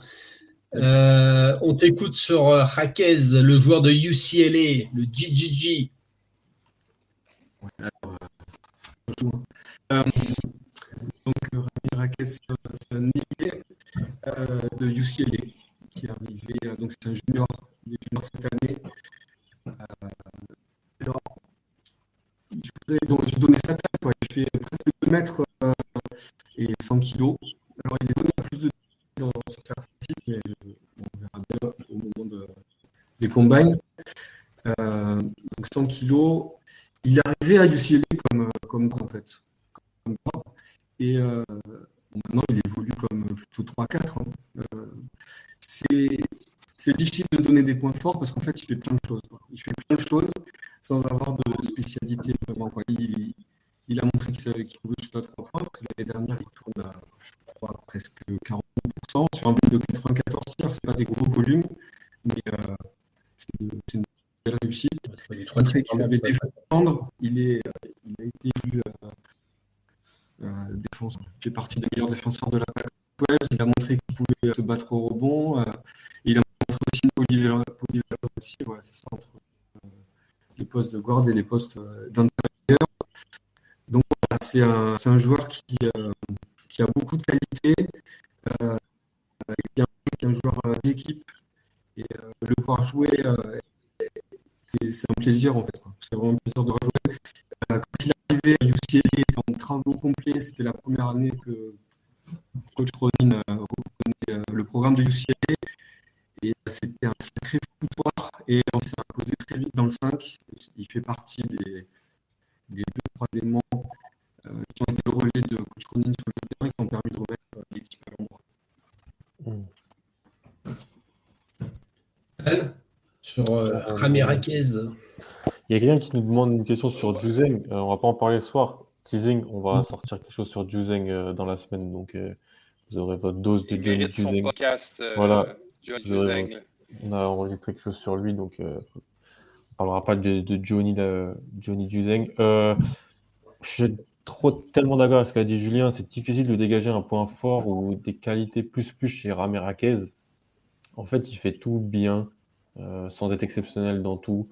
Euh, on t'écoute sur euh, Raquez, le joueur de UCLA, le GGG. bonjour. Euh, donc, Rémi Raquez, c'est un de UCLA qui est arrivé, euh, donc c'est un junior, junior cette année. Euh, alors, je voudrais donc, je donnais sa taille, quoi. il fait presque 2 mètres euh, et 100 kilos. Alors il est donné plus de dans, certains sites, mais on verra bien au moment de, des combines. Euh, donc 100 kilos. Il est arrivé à UCLA comme, comme en fait. Et euh, maintenant il évolue comme plutôt 3-4. Hein. Euh, c'est difficile de donner des points forts parce qu'en fait, il fait plein de choses. Il fait plein de choses sans avoir de spécialité Il, a montré qu'il pouvait shooter à 3 points. L'année dernière, il tourne à, je crois, presque 40%. Sur un but de 94 tirs, ce pas des gros volumes, mais euh, c'est une belle réussite. Il montré qu'il savait défendre. Il, est, il a été élu euh, euh, défenseur. Il fait partie des meilleurs défenseurs de la PAC il a montré qu'il pouvait se battre au rebond. Euh, il a montré aussi une polyvalence aussi, ouais, ça, entre euh, les postes de guard et les postes euh, d'intérieur. Donc c'est un, joueur qui, a beaucoup de qualité, qui, est un joueur d'équipe. Le voir jouer, c'est un plaisir en fait. C'est vraiment un plaisir de rejouer. quand il arrivé à UCLA en travaux complets, c'était la première année que coach Cronin euh, reprenait euh, le programme de UCLA. Et euh, c'était un sacré foutoir. Et on s'est imposé très vite dans le 5. Il fait partie des, des deux, trois éléments qui ont été le relais de coach Cronin sur le terrain qui ont permis de remettre l'équipe à l'endroit. Sur euh, Ramirez. Il y a quelqu'un qui nous demande une question sur Juzeng. on ne va pas en parler ce soir. Teasing, on va mm. sortir quelque chose sur Juzeng euh, dans la semaine, donc euh, vous aurez votre dose de Johnny Juzeng. podcast, euh, voilà. on a enregistré quelque chose sur lui, donc on ne parlera pas de, Johnny, Johnny Juzeng. je suis trop, tellement d'accord avec ce qu'a dit Julien, c'est difficile de dégager un point fort ou des qualités plus plus chez Ramirez. En fait, il fait tout bien, sans être exceptionnel dans tout,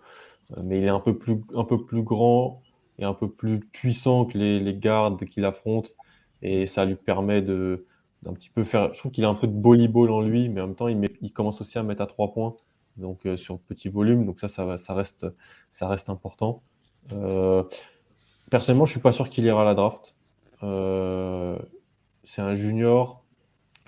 mais il est un peu plus, un peu plus grand, est un peu plus puissant que les, gardes qu'il affronte et ça lui permet de d'un petit peu faire. Je trouve qu'il a un peu de volleyball en lui, mais en même temps, il, il commence aussi à mettre à trois points, donc euh, sur petit volume. Donc ça, ça, ça reste, ça reste important. Euh, personnellement, je suis pas sûr qu'il ira à la draft. Euh, c'est un junior.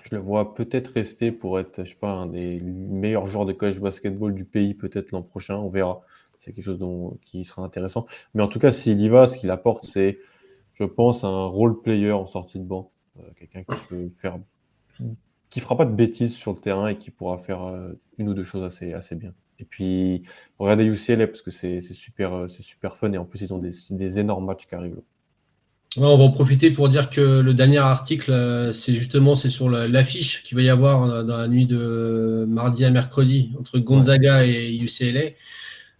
Je le vois peut-être rester pour être, je sais pas, un des meilleurs joueurs de college basketball du pays peut-être l'an prochain. On verra. C'est quelque chose dont, qui sera intéressant. Mais en tout cas, s'il y va, ce qu'il apporte, c'est, je pense, un role player en sortie de banc. Euh, quelqu'un qui peut faire, qui fera pas de bêtises sur le terrain et qui pourra faire euh, une ou deux choses assez, assez bien. Et puis, regardez UCLA parce que c'est super, euh, super fun et en plus, ils ont des, des énormes matchs qui arrivent. on va en profiter pour dire que le dernier article, c'est justement c'est sur l'affiche qu'il va y avoir dans la nuit de mardi à mercredi entre Gonzaga et UCLA.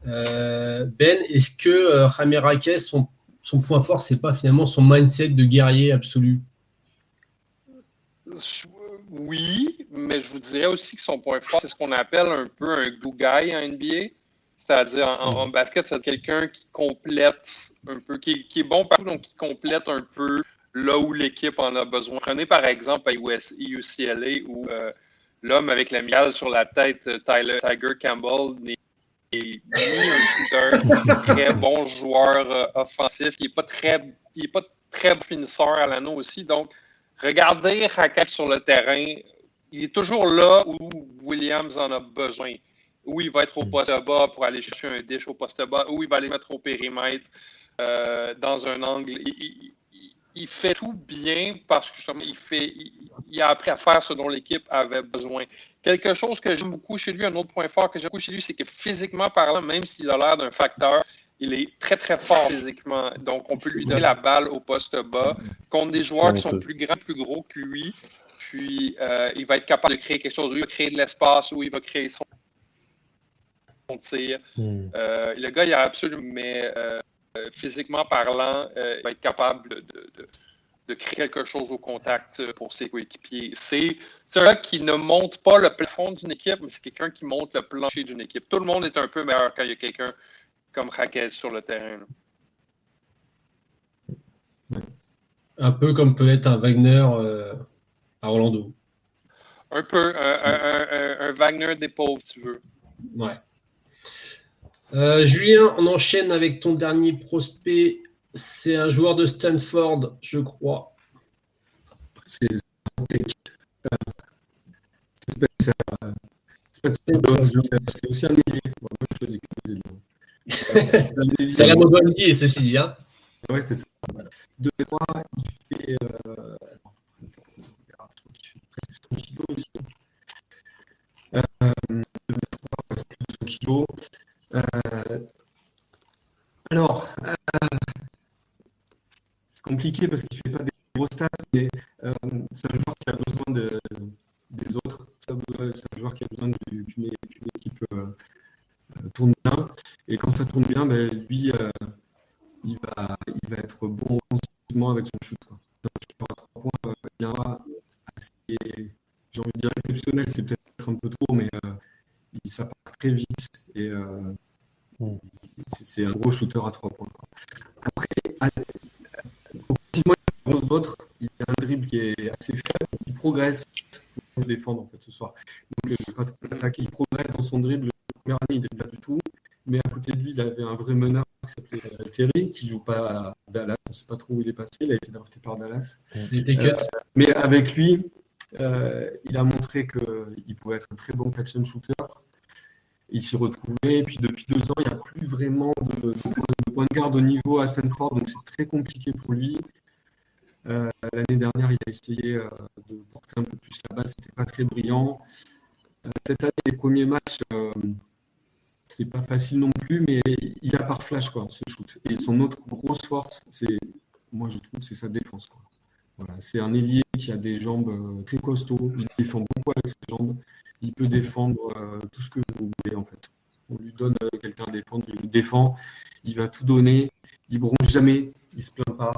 Euh, ben, est-ce que Ramirez, son, son point fort, c'est pas finalement son mindset de guerrier absolu? Oui, mais je vous dirais aussi que son point fort, c'est ce qu'on appelle un peu un glue guy en NBA. C'est-à-dire, en, basket, c'est quelqu'un qui complète un peu, qui, est bon partout, donc qui complète un peu là où l'équipe en a besoin. Prenez par exemple à UCLA où euh, l'homme avec la miale sur la tête, Tyler, Tiger Campbell, n'est ni un shooter, très bon joueur offensif, il n'est pas très, il est pas très bon finisseur à l'anneau aussi. Donc, Regardez Raquel sur le terrain. Il est toujours là où Williams en a besoin. Où il va être au hmm. poste bas pour aller chercher un dish au poste bas, où il va aller mettre au périmètre euh, dans un angle. Il, fait tout bien parce que justement, il, fait, il, a appris à faire ce dont l'équipe avait besoin. Quelque chose que j'aime beaucoup chez lui, un autre point fort que j'aime beaucoup chez lui, c'est que physiquement parlant, même s'il a l'air d'un facteur, il est très, très fort physiquement. Donc, on peut lui donner la balle au poste bas contre des joueurs qui sont plus grands, plus gros que lui. Puis, euh, il va être capable de créer quelque chose. Il va créer de l'espace ou il va créer son tir. Hmm. Euh, le gars, il a absolument, mais euh, physiquement parlant, il va être capable de, créer quelque chose au contact pour ses coéquipiers. C'est un qui ne monte pas le plafond d'une équipe, mais c'est quelqu'un qui monte le plancher d'une équipe. Tout le monde est un peu meilleur quand il y a quelqu'un comme Raquel sur le terrain. Un peu comme peut être un Wagner euh, à Orlando. Un peu, un, Wagner des pauvres, si tu veux. Ouais. Euh, Julien, on enchaîne avec ton dernier prospect. C'est un joueur de Stanford, je crois. C'est c'est aussi un choisis c'est la mobilité, ceci dit. Hein. Oui, c'est ça. De mémoire, il fait. Euh... Il fait presque 100 kg ici. Euh, de mémoire, presque plus de 100 kg. Euh, alors, euh, compliqué parce qu'il ne fait pas des gros stats, mais euh, c'est un joueur qui a besoin de, des autres. C'est un joueur qui a besoin d'une équipe euh, tourne bien. Et quand ça tourne bien, ben, lui, euh, il, va, il va être bon offensivement avec son shoot. Quoi. Donc, à trois points, euh, bien assez, j'ai envie de dire exceptionnel, c'est peut-être un peu trop, mais euh, il, ça part très vite et c'est un gros shooter à trois points. Quoi. Après, offensivement, il y a d'autres. Il y a un dribble qui est assez faible, qui progresse pour défendre en fait ce soir. Donc, l'attaquer, il progresse dans son dribble première année, il ne pas du tout. Mais à côté de lui, il avait un vrai meneur qui s'appelait euh, Terry, qui ne joue pas à Dallas. On ne sait pas trop où il est passé. Il a été drafté par Dallas. Euh, mais avec lui, euh, il a montré qu'il pouvait être un très bon catch and shooter. Il s'est retrouvé. Et puis depuis deux ans, il n'y a plus vraiment de, point de garde au niveau à Stanford. Donc c'est très compliqué pour lui. L'année dernière, il a essayé de porter un peu plus la balle. C'était pas très brillant. cette année, les premiers matchs c'est pas facile non plus, mais il a par flash, quoi, ce shoot. Et son autre grosse force, c'est, moi je trouve, c'est sa défense. Voilà, c'est un ailier qui a des jambes euh, très costauds, il défend beaucoup avec ses jambes, il peut défendre euh, tout ce que vous voulez en fait. On lui donne euh, quelqu'un à défendre, il défend, il va tout donner, il bronche jamais, il se plaint pas.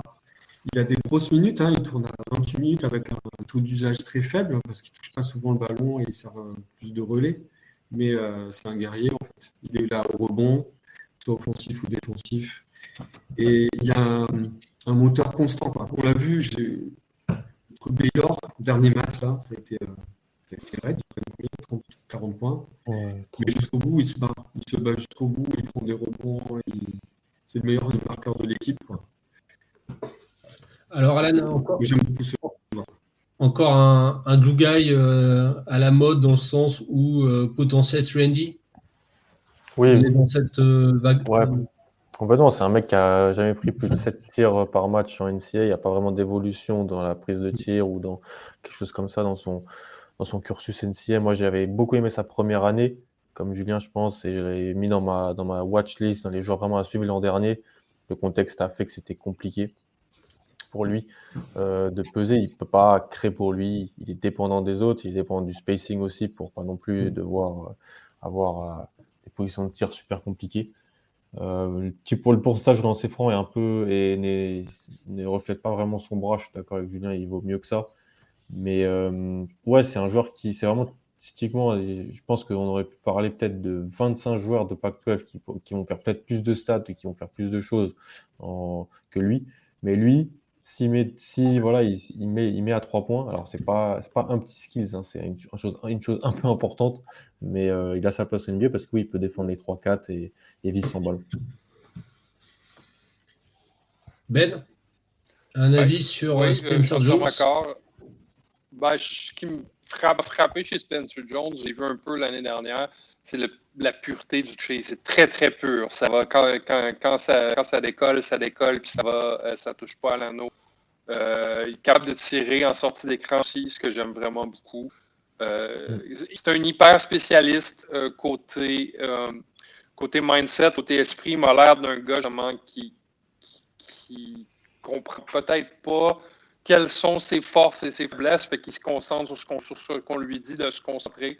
Il a des grosses minutes, hein, il tourne à 28 minutes avec un, taux d'usage très faible parce qu'il touche pas souvent le ballon et il sert plus de relais mais euh, c'est un guerrier en fait. Il est là au rebond, soit offensif ou défensif. Et il y a un, moteur constant. On l'a vu, j'ai contre Baylor, dernier match, là, ça a été, euh, ça a été raide, 30, 40 points. mais jusqu'au bout, il se bat. Il se bat jusqu'au bout, il prend des rebonds, c'est le meilleur marqueur de l'équipe. Alors, Alan, encore, encore un, un glue guy euh, à la mode dans le sens où euh, potentiel Randy? Oui. dans cette euh, vague. Ouais. Complètement, c'est un mec qui a jamais pris plus de 7 tirs par match en NCA. Il n'y a pas vraiment d'évolution dans la prise de tir ou dans quelque chose comme ça dans son, dans son cursus NCA. Moi, j'avais beaucoup aimé sa première année, comme Julien, je pense, et je l'ai mis dans ma, dans ma watch list, dans les joueurs vraiment à suivre l'an dernier. Le contexte a fait que c'était compliqué pour lui euh, de peser. Il ne peut pas créer pour lui. Il est dépendant des autres. Il est dépendant du spacing aussi pour pas non plus devoir euh, avoir euh, des positions de tir super compliquées. Euh, pour le pourcentage dans ses francs est un peu et ne reflète pas vraiment son bras. Je suis d'accord avec Julien, il vaut mieux que ça. Mais ouais, c'est un joueur qui, c'est vraiment typiquement, je pense qu'on aurait pu parler peut-être de 25 joueurs de Pac-12 qui, qui, vont faire peut-être plus de stats et qui vont faire plus de choses que lui. Mais lui, met, si voilà, il, met, il met à trois points, alors c'est pas, pas un petit skills, hein, c'est une, chose, une chose un peu importante, mais euh, il a sa place au NBA parce que oui, il peut défendre les 3-4 et, et vivre sans balle. Ben, un avis sur oui, euh, Spencer Jones? ben, Ce qui me frappe, frappé chez Spencer Jones, j'ai vu un peu l'année dernière, c'est la pureté du chase. C'est très, très pur. Ça va, quand, quand, quand, ça, quand ça décolle, ça décolle, puis ça va, euh, ça touche pas à l'anneau. Euh, il est capable de tirer en sortie d'écran aussi, ce que j'aime vraiment beaucoup. Euh, mm. c'est un hyper spécialiste euh, côté, côté mindset, côté esprit. Il m'a l'air d'un gars qui, qui, comprend peut-être pas quelles sont ses forces et ses faiblesses, fait qu'il se concentre sur ce qu'on lui dit de se concentrer.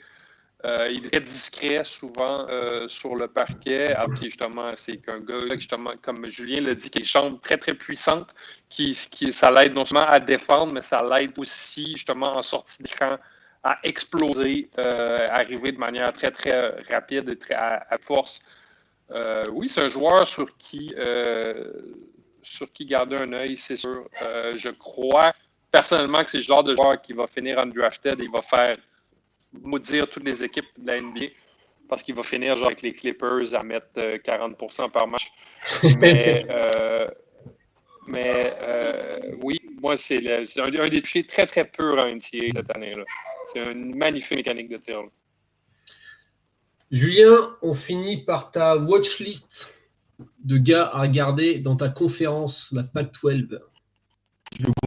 Euh, il est très discret souvent euh, sur le parquet. Alors, justement, c'est qu'un gars, justement, comme Julien l'a dit, qui est chambre très, très puissante, qui, qui ça l'aide non seulement à défendre, mais ça l'aide aussi, justement, en sortie d'écran, à exploser, euh, arriver de manière très, très rapide et très à, force. oui, c'est un joueur sur qui, sur qui garder un œil, c'est sûr. je crois personnellement que c'est le genre de joueur qui va finir undrafted et il va faire maudire toutes les équipes de la NBA parce qu'il va finir genre avec les Clippers à mettre 40% euh, par match. Mais, euh, mais euh, oui, moi, c'est un, des touchés très, très purs en NCA cette année-là. C'est une magnifique mécanique de tir. Julien, on finit par ta watchlist de gars à regarder dans ta conférence, la PAC-12. Tu veux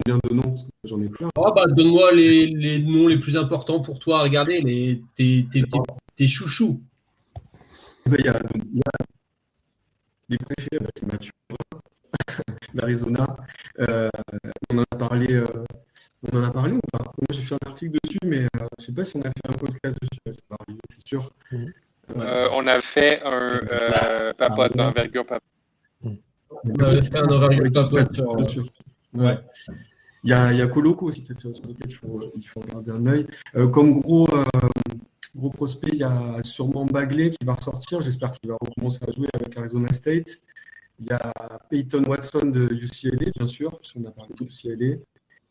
combien de noms J'en ai plein. Ah bah, donne-moi les, les, noms les plus importants pour toi. Regardez, les, tes, tes, tes, chouchous. Il y, a, les préfets, bah, c'est Mathieu, l'Arizona. Euh, on en a parlé. Euh, on en a parlé ou pas? Moi, j'ai fait un article dessus, mais euh, je ne sais pas si on a fait un podcast dessus. Ça va arriver, c'est sûr. Mhm. on a fait un papa d'envergure. Papa. On a fait un envergure papa sur. Ouais. Il y a, il y a Coloco aussi, sur lequel il faut, il faut garder un œil. Euh, comme gros, euh, gros prospect, il y a sûrement Bagley qui va ressortir. J'espère qu'il va recommencer à jouer avec Arizona State. Il y a Peyton Watson de UCLA, bien sûr, parce qu'on a parlé de UCLA.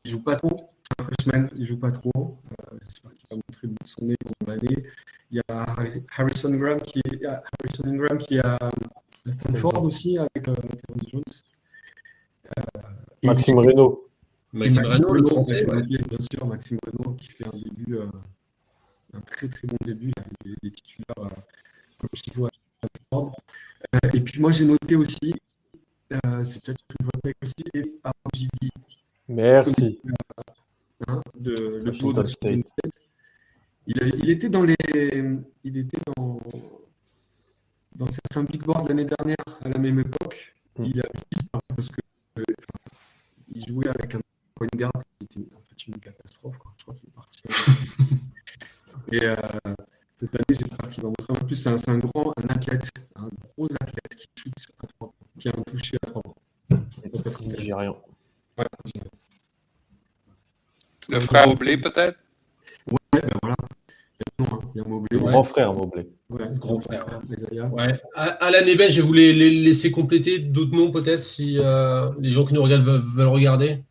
Il joue pas trop. C'est un freshman, il joue pas trop. Euh, j'espère qu'il va montrer le bout de son nez pendant l'année. Il y a Harrison Graham qui est, Harrison Graham qui est à Stanford aussi avec euh, Jones. Maxime Renault. Maxime, Renault, bien sûr, Maxime Renault qui fait un début, euh, un très très bon début, il est titulaire euh, comme pivot à euh, Et puis moi j'ai noté aussi, euh, c'est peut-être une repère aussi, et Argidi. Merci. Hein, de, le taux de il, il, était dans les, il était dans, dans certains big boards l'année dernière à la même époque. Mm. Il a disparu parce que il jouait avec un point guard qui était en fait une catastrophe. Je crois qu'il est parti. Et euh, cette année, j'espère qu'il va montrer. En plus, c'est un, un, grand un athlète, un gros athlète qui shoot à 3 qui a un touché à 3 points. J'ai rien. Ouais, Le frère Oblé, peut-être? Ouais, ben voilà. Il y a, il y a. Grand frère Moblé. Ouais, grand frère. frère ouais. Alan et Ben, je vais vous les, les laisser compléter d'autres noms peut-être si euh, les gens qui nous regardent veulent, veulent regarder.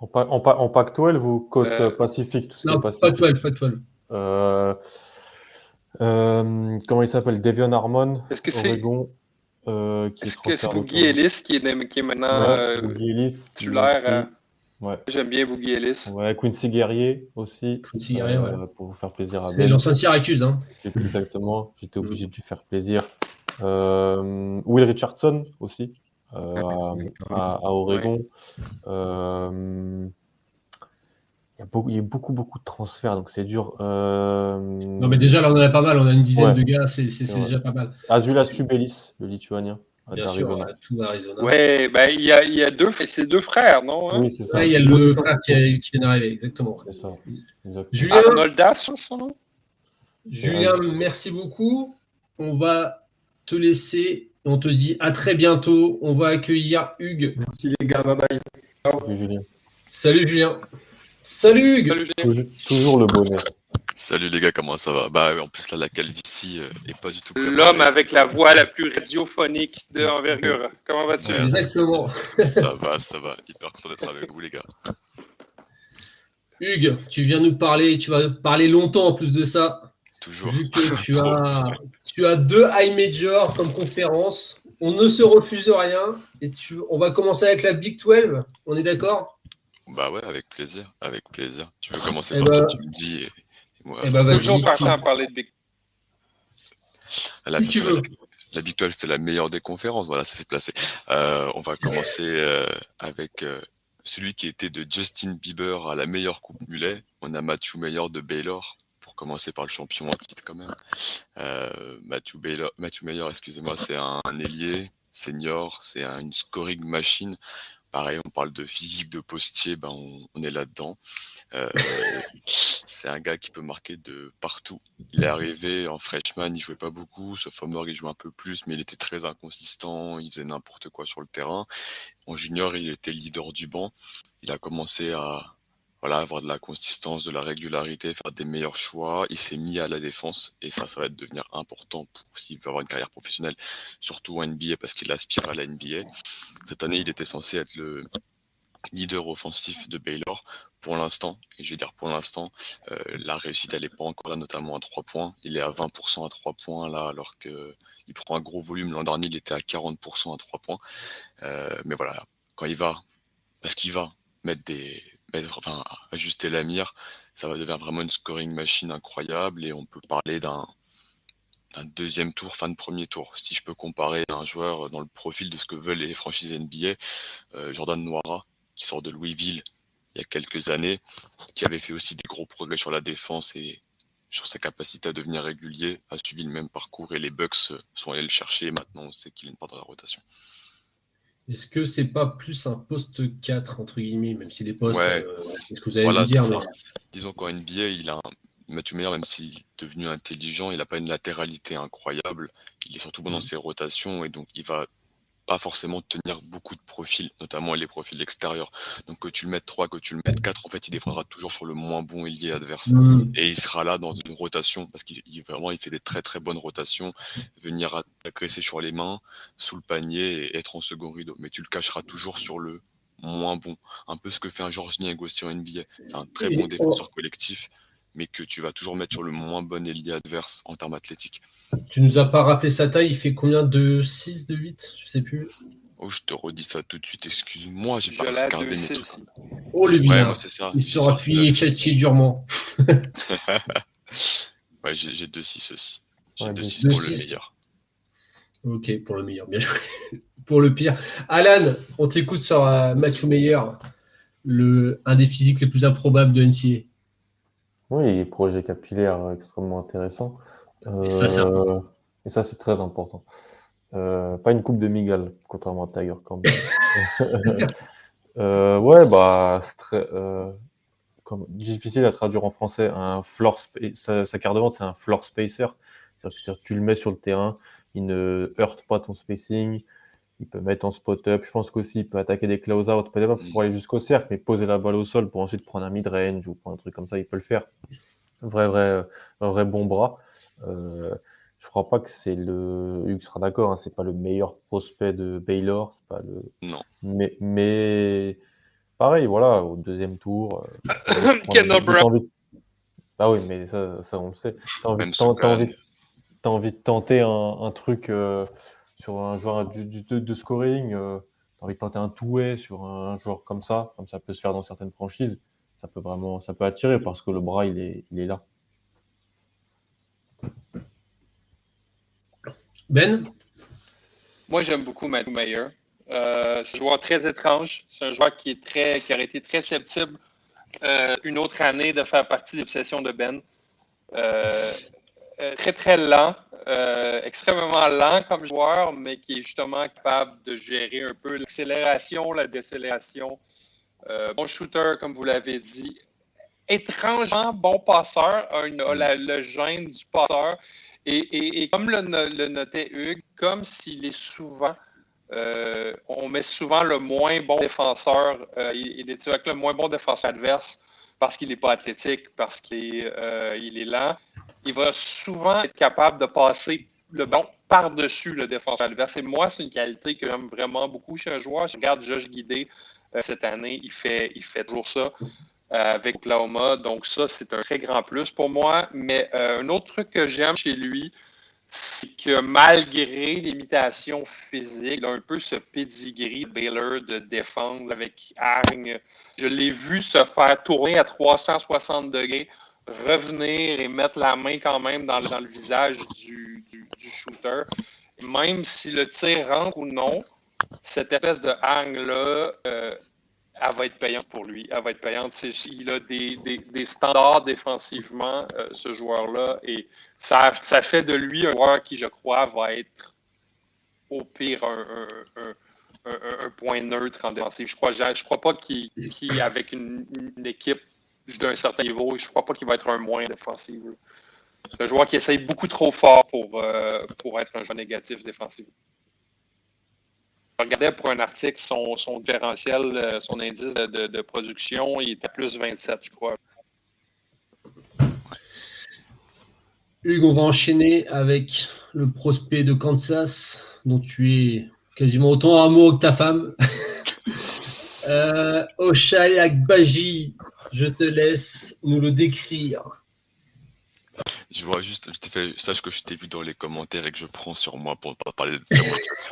En, en, en Pac-12 ou côte euh, Pacifique tout Non, Pac-12, Pac-12. Euh, euh, comment il s'appelle? Devion Harmon, Est-ce que c'est euh, Est-ce que c'est Boogie Ellis qui est, qui est maintenant euh, titulaire Ouais. J'aime bien Boogie Ellis. Ouais, Quincy Guerrier aussi. Quincy Guerrier, ouais. Pour vous faire plaisir à C'est l'ancien Syracuse. Hein. Exactement. J'étais obligé de lui faire plaisir. Will Richardson aussi. à, à, Oregon. Il y, a beaucoup, beaucoup, de transferts, donc c'est dur. Euh, non, mais déjà, là, on en a pas mal. On a une dizaine de gars, c'est déjà pas mal. Azulas Tubelis, le lituanien. Bien sûr, tout Arizona. Ouais, bah, il y, a, y a deux, c'est deux frères, non hein? Oui, c'est ça. il y a le frère qui, qui vient d'arriver, exactement. C'est ça. Julien, Arnoldas, son nom? Julien, merci beaucoup. On va te laisser. On te dit à très bientôt. On va accueillir Hugues. Merci les gars, bye bye. Salut Julien. Salut Julien. Salut Hugues Toujours le bonnet. Salut les gars, comment ça va? Bah en plus là la calvitie euh, est pas du tout. L'homme avec la voix la plus radiophonique de envergure. Comment vas-tu? Exactement. Ça va, ça va. Hyper content d'être avec vous les gars. Hugues, tu viens nous parler, tu vas parler longtemps en plus de ça. Toujours. Vu que tu as, tu as deux high majors comme conférence. On ne se refuse rien. Et tu, on va commencer avec la Big 12. On est d'accord? Bah ouais, avec plaisir, avec plaisir. Tu veux commencer eh par bah... tu me dis. Et, eh bah, Toujours à parler de Big la, si la, la, Big 12, c'est la meilleure des conférences. Voilà, ça s'est placé. Euh, on va commencer euh, avec euh, celui qui était de Justin Bieber à la meilleure coupe mulet. On a Matthew Mayer de Baylor, pour commencer par le champion en titre quand même. Euh, Matthew, Baylor, Matthew Mayer, excusez-moi, c'est un, un ailier senior, c'est un, une scoring machine. Pareil, on parle de physique de postier, ben on, est là-dedans. Euh, c'est un gars qui peut marquer de partout. Il est arrivé en freshman, il jouait pas beaucoup. Sophomore, il jouait un peu plus, mais il était très inconsistant. Il faisait n'importe quoi sur le terrain. En junior, il était leader du banc. Il a commencé à, voilà, avoir de la consistance, de la régularité, faire des meilleurs choix. Il s'est mis à la défense et ça, ça va devenir important pour s'il veut avoir une carrière professionnelle, surtout en NBA parce qu'il aspire à la NBA. Cette année, il était censé être le leader offensif de Baylor. Pour l'instant, et je vais dire pour l'instant, euh, la réussite elle est pas encore là, notamment à 3 points. Il est à 20% à 3 points là, alors que il prend un gros volume. L'an dernier, il était à 40% à 3 points. Euh, mais voilà, quand il va, parce qu'il va mettre des enfin, ajuster la mire, ça va devenir vraiment une scoring machine incroyable et on peut parler d'un deuxième tour, fin de premier tour. Si je peux comparer un joueur dans le profil de ce que veulent les franchises NBA, euh, Jordan Noira, qui sort de Louisville il y a quelques années, qui avait fait aussi des gros progrès sur la défense et sur sa capacité à devenir régulier, a suivi le même parcours et les Bucks sont allés le chercher. maintenant, on sait qu'il est une part de la rotation. Est-ce que c'est pas plus un poste 4, entre guillemets, même si les postes. Ouais. Euh, ce que vous allez dire Disons qu'en NBA, il a un. Mathieu Meyer, même s'il est devenu intelligent, il n'a pas une latéralité incroyable. Il est surtout bon dans mm. ses rotations et donc il va pas forcément tenir beaucoup de profils, notamment les profils extérieurs. Donc que tu le mettes 3, que tu le mettes 4, en fait, il défendra toujours sur le moins bon ailier adverse. Mm. Et il sera là dans une rotation, parce qu'il vraiment il fait des très très bonnes rotations, venir agresser sur les mains, sous le panier et être en second rideau. Mais tu le cacheras toujours sur le moins bon. Un peu ce que fait un Georges Niang aussi en NBA. C'est un très bon défenseur collectif mais que tu vas toujours mettre sur le moins bon ailier adverse en termes athlétiques. Tu nous as pas rappelé sa taille, il fait combien de 6, de 8 Je sais plus. Oh, je te redis ça tout de suite, excuse-moi, j'ai pas regardé mes trucs. Oh le bien, ouais, ça. il sera fini fatigué durement. ouais, j'ai 2-6 aussi. J'ai 2-6 pour le meilleur. Ok, pour le meilleur, bien joué. pour le pire. Alan, on t'écoute sur euh, Mathieu Meyer, le, un des physiques les plus improbables de NCA. Oui, projet capillaire extrêmement intéressant. et ça, c'est euh, Et ça, c'est très important. Euh, pas une coupe de Migal, contrairement à Tiger quand même. euh, ouais, bah, c'est très, euh, comme, difficile à traduire en français. Un floor sa, sa, carte de vente, c'est un floor spacer. C'est-à-dire que tu le mets sur le terrain, il ne heurte pas ton spacing, il peut mettre en spot-up. Je pense qu'aussi, il peut attaquer des close-out, peut-être pas pour aller jusqu'au cercle, mais poser la balle au sol pour ensuite prendre un mid-range ou prendre un truc comme ça, il peut le faire. Vrai, vrai, un vrai bon bras. Euh, je crois pas que c'est le. Hugues sera d'accord, hein, c'est pas le meilleur prospect de Baylor. C'est pas le. Non. Mais, mais pareil, voilà, au deuxième tour. Euh, Kendall Brown. Ah oui, mais ça, ça on le sait. T'as envie, envie, envie, de tenter un, un truc. Euh, sur un joueur du, de, scoring, euh, envie de tenter un touet sur un, joueur comme ça, comme ça peut se faire dans certaines franchises, ça peut vraiment ça peut attirer parce que le bras il est, il est là. Ben? Moi j'aime beaucoup Matthew Mayer. Euh, c'est un joueur très étrange. C'est un joueur qui est très qui aurait été très susceptible euh, une autre année de faire partie des possessions de Ben. Euh, très, très lent, euh, extrêmement lent comme joueur, mais qui est justement capable de gérer un peu l'accélération, la décélération. Euh, bon shooter, comme vous l'avez dit. Étrangement bon passeur, a, le gène du passeur. Et, comme le, notait Hugues, comme s'il est souvent on met souvent le moins bon défenseur, il, est avec le moins bon défenseur adverse parce qu'il n'est pas athlétique, parce qu'il est lent il va souvent être capable de passer le ballon par-dessus le défenseur adverse. Et moi, c'est une qualité que j'aime vraiment beaucoup chez un joueur. Je regarde Josh Guidé euh, cette année, il fait, il fait toujours ça euh, avec Oklahoma. Donc, ça, c'est un très grand plus pour moi. Mais euh, un autre truc que j'aime chez lui, c'est que malgré l'imitation physique, il a un peu ce pedigree de Baylor de défendre avec Hargne. Je l'ai vu se faire tourner à 360 degrés revenir et mettre la main quand même dans, le visage du, shooter. même si le tir rentre ou non, cette espèce de hang-là, euh, elle va être payante pour lui. Elle va être payante. Il a des, standards défensivement, euh, ce joueur-là, et ça, ça fait de lui un joueur qui, je crois, va être au pire un, point neutre en défensive. Je ne crois, je crois pas qu'il, avec une, équipe d'un certain niveau. Je ne crois pas qu'il va être un moins défensif. C'est un joueur qui essaye beaucoup trop fort pour, euh, pour être un joueur négatif défensif. Regardais pour un article son, son différentiel, euh, son indice de, production, il était à plus 27, je crois. Hugues, on va enchaîner avec le prospect de Kansas, dont tu es quasiment autant amoureux que ta femme. euh, Oshai Akbaji, je te laisse nous le décrire. Je vois juste, je fait, sache que je t'ai vu dans les commentaires et que je prends sur moi pour ne pas parler de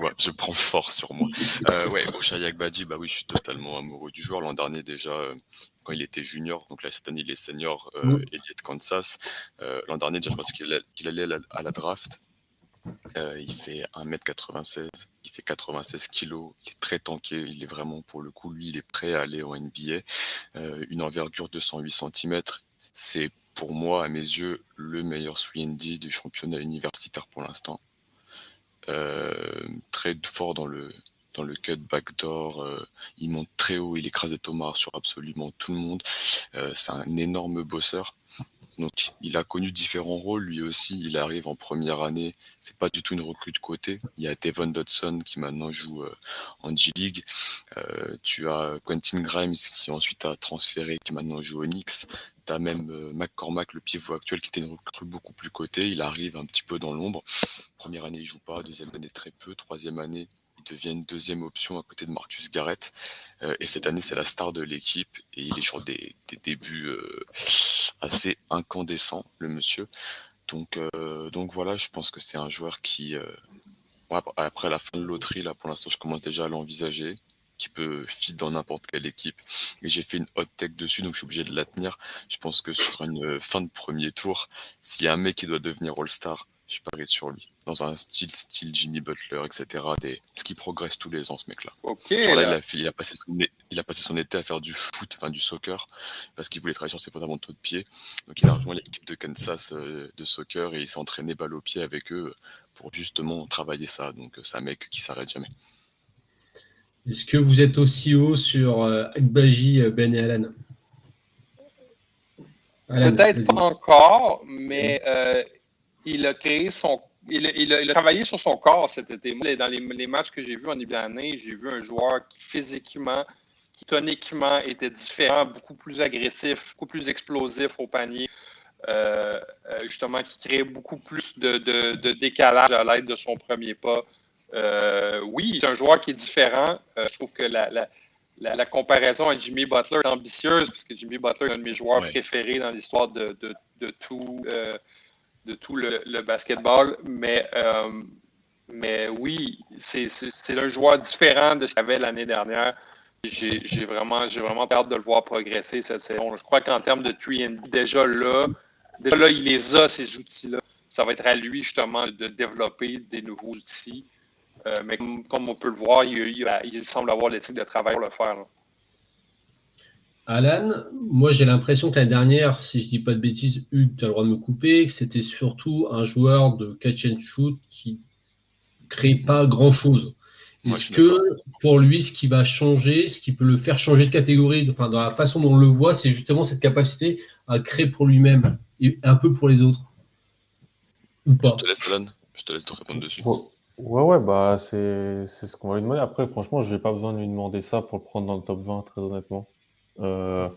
moi. je prends fort sur moi. Euh, ouais, Oshai Badi, bah oui, je suis totalement amoureux du joueur. L'an dernier, déjà, euh, quand il était junior, donc là, cette année, il est senior, euh, mm. et de Kansas. Euh, l'an dernier, déjà, je pense qu'il allait à la, draft. il fait 1m96, il fait 96 kg, il est très tanké, il est vraiment, pour le coup, lui, il est prêt à aller au NBA. une envergure de 108 cm, c'est pour moi, à mes yeux, le meilleur 3D du championnat universitaire pour l'instant. Euh, très fort dans le, dans le cut backdoor, euh, il monte très haut, il écrase des sur absolument tout le monde. Euh, c'est un énorme bosseur. Donc, il a connu différents rôles. Lui aussi, il arrive en première année. C'est pas du tout une recrue de côté. Il y a Devon Dodson qui maintenant joue en G-League. tu as Quentin Grimes qui ensuite a transféré, qui maintenant joue au Knicks même euh, McCormack, le pivot actuel, qui était une recrue beaucoup plus cotée. Il arrive un petit peu dans l'ombre. Première année, il joue pas. Deuxième année, très peu. Troisième année, il devient une deuxième option à côté de Marcus Garrett. Euh, et cette année, c'est la star de l'équipe. Et il est sur des, débuts euh, assez incandescents, le monsieur. Donc, donc voilà, je pense que c'est un joueur qui, après la fin de loterie, là, pour l'instant, je commence déjà à l'envisager qui peut fit dans n'importe quelle équipe. Et j'ai fait une hot tech dessus, donc je suis obligé de la tenir. Je pense que sur une euh, fin de premier tour, s'il y a un mec qui doit devenir All-Star, je parie sur lui. Dans un style, style Jimmy Butler, etc. Des... Ce qui progresse tous les ans, ce mec-là. Il, a passé son... il a passé son été à faire du foot, enfin du soccer, parce qu'il voulait travailler sur ses fondamentaux de pied. Donc il a rejoint l'équipe de Kansas euh, de soccer et il s'est entraîné balle au pied avec eux pour justement travailler ça. Donc c'est un mec qui s'arrête jamais. Est-ce que vous êtes aussi haut sur euh, Akbaji, euh, Ben et Alan, Peut-être pas encore, mais euh, il a créé son. Il, a, travaillé sur son corps cet été. Dans les, matchs que j'ai vus en début d'année, j'ai vu un joueur qui physiquement, qui toniquement était différent, beaucoup plus agressif, beaucoup plus explosif au panier. justement, qui créait beaucoup plus de décalage à l'aide de son premier pas. Euh, oui, c'est un joueur qui est différent. Euh, je trouve que la, comparaison à Jimmy Butler est ambitieuse, parce que Jimmy Butler est un de mes joueurs préférés dans l'histoire de, tout, de tout euh, le, basketball. Mais Mais oui, c'est un joueur différent de ce qu'il avait l'année dernière. J'ai vraiment, vraiment hâte de le voir progresser cette saison. Je crois qu'en termes de 3D, déjà là, déjà là, il les a, ces outils-là. Ça va être à lui, justement, de développer des nouveaux outils. Euh, mais comme, on peut le voir, il, semble avoir l'éthique de travail pour le faire. Alan, moi j'ai l'impression que l'année dernière, si je dis pas de bêtises, Hugues, tu as le droit de me couper, c'était surtout un joueur de catch and shoot qui crée pas grand chose. Est-ce que pour lui, ce qui va changer, ce qui peut le faire changer de catégorie, enfin, dans la façon dont on le voit, c'est justement cette capacité à créer pour lui-même et un peu pour les autres? Ou pas? Je te laisse, Alan. Je te laisse te répondre dessus. Ouais, ouais, bah c'est ce qu'on va lui demander. Après, franchement, je n'ai pas besoin de lui demander ça pour le prendre dans le top 20, très honnêtement. Euh,